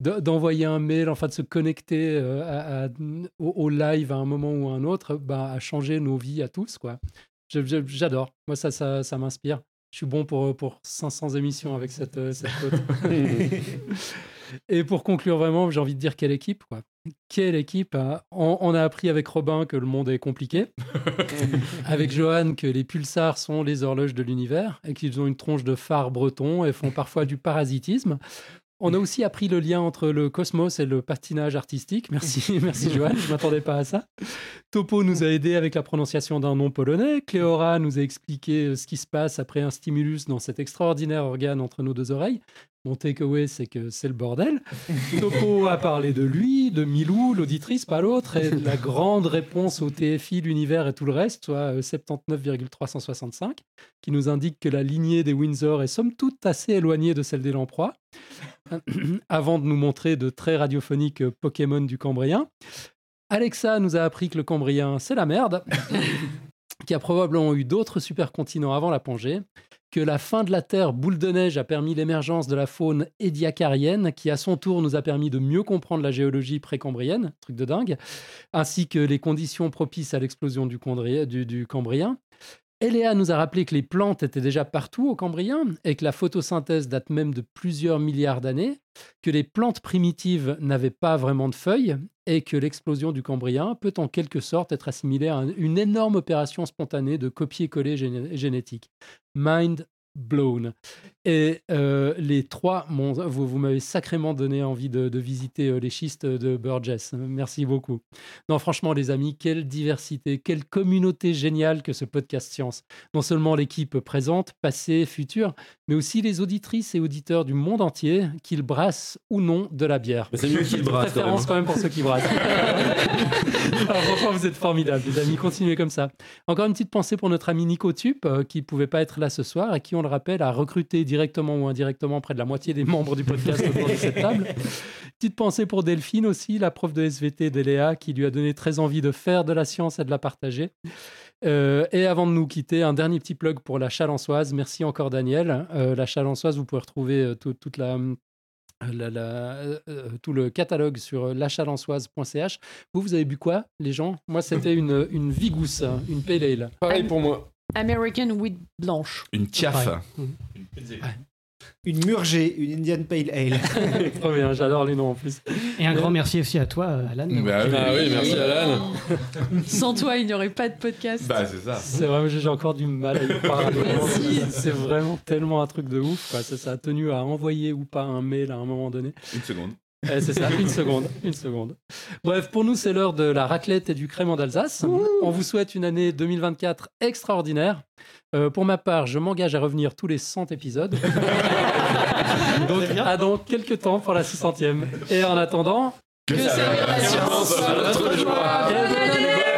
d'envoyer un mail, enfin de se connecter euh, à- à- au, au live à un moment ou à un autre, bah, a changé nos vies à tous. quoi. J'adore. Moi, ça, ça, ça m'inspire. Je suis bon pour, pour 500 émissions avec cette, euh, cette. Et pour conclure vraiment, j'ai envie de dire quelle équipe. Quoi. Quelle équipe hein. on, on a appris avec Robin que le monde est compliqué. avec Johan que les pulsars sont les horloges de l'univers et qu'ils ont une tronche de phare breton et font parfois du parasitisme. On a aussi appris le lien entre le cosmos et le patinage artistique. Merci, merci Johan, je ne m'attendais pas à ça. Topo nous a aidé avec la prononciation d'un nom polonais. Cléora nous a expliqué euh, ce qui se passe après un stimulus dans cet extraordinaire organe entre nos deux oreilles. Mon takeaway, c'est que c'est le bordel. Topo a parlé de lui, de Milou, l'auditrice, pas l'autre, et de la grande réponse au TFI, l'univers et tout le reste, soit euh, 79,365, qui nous indique que la lignée des Windsor est somme toute assez éloignée de celle des Lamproie, avant de nous montrer de très radiophoniques euh, Pokémon du Cambrien. Alexa nous a appris que le Cambrien, c'est la merde, qu'il y a probablement eu d'autres supercontinents avant la Pangée, que la fin de la Terre boule de neige a permis l'émergence de la faune édiacarienne, qui à son tour nous a permis de mieux comprendre la géologie précambrienne, truc de dingue, ainsi que les conditions propices à l'explosion du, du Cambrien. Eléa nous a rappelé que les plantes étaient déjà partout au Cambrien et que la photosynthèse date même de plusieurs milliards d'années, que les plantes primitives n'avaient pas vraiment de feuilles et que l'explosion du Cambrien peut en quelque sorte être assimilée à un- une énorme opération spontanée de copier-coller géné- génétique. Mind blown. Et euh, les trois, vous, vous m'avez sacrément donné envie de, de visiter euh, les schistes de Burgess. Merci beaucoup. Non, franchement, les amis, quelle diversité, quelle communauté géniale que ce podcast science. Non seulement l'équipe présente, passée, future, mais aussi les auditrices et auditeurs du monde entier, qu'ils brassent ou non de la bière. Mais c'est mieux qu'ils brassent, quand Préférence même. quand même pour ceux qui brassent. Alors, franchement, vous êtes formidables, les amis. Continuez comme ça. Encore une petite pensée pour notre ami Nico Tup, euh, qui ne pouvait pas être là ce soir et qui, on le rappelle, a recruté directement ou indirectement près de la moitié des membres du podcast autour de cette table. Petite pensée pour Delphine aussi, la prof de SVT d'Eléa, qui lui a donné très envie de faire de la science et de la partager. Euh, et avant de nous quitter, un dernier petit plug pour la Chalençoise. Merci encore Daniel. Euh, la Chalençoise, vous pouvez retrouver euh, tout- toute la, la- la- euh, tout le catalogue sur lachalençoise.ch. Vous, vous avez bu quoi, les gens? Moi, c'était une, une Vigousse, une Pale Ale. Pareil pour moi. American Wheat Blanche. Une tiaf. Ouais. Une Murgée, une Indian Pale Ale. Trop bien, j'adore les noms en plus. Et un grand merci aussi à toi, Alan. Bah oui. Ah oui, merci Alan. Sans toi, il n'y aurait pas de podcast. Bah, c'est ça. C'est vraiment, j'ai encore du mal à y parler. C'est vraiment tellement un truc de ouf. Quoi. Ça, ça a tenu à envoyer ou pas un mail à un moment donné. Une seconde. Eh, c'est ça, une seconde, une seconde. Bref, pour nous, c'est l'heure de la raclette et du crément d'Alsace. On vous souhaite une année 2024 extraordinaire. Euh, pour ma part, je m'engage à revenir tous les 100 épisodes. Donc, à dans quelques temps pour la 600e. Et en attendant, Que joie. eh, bonne année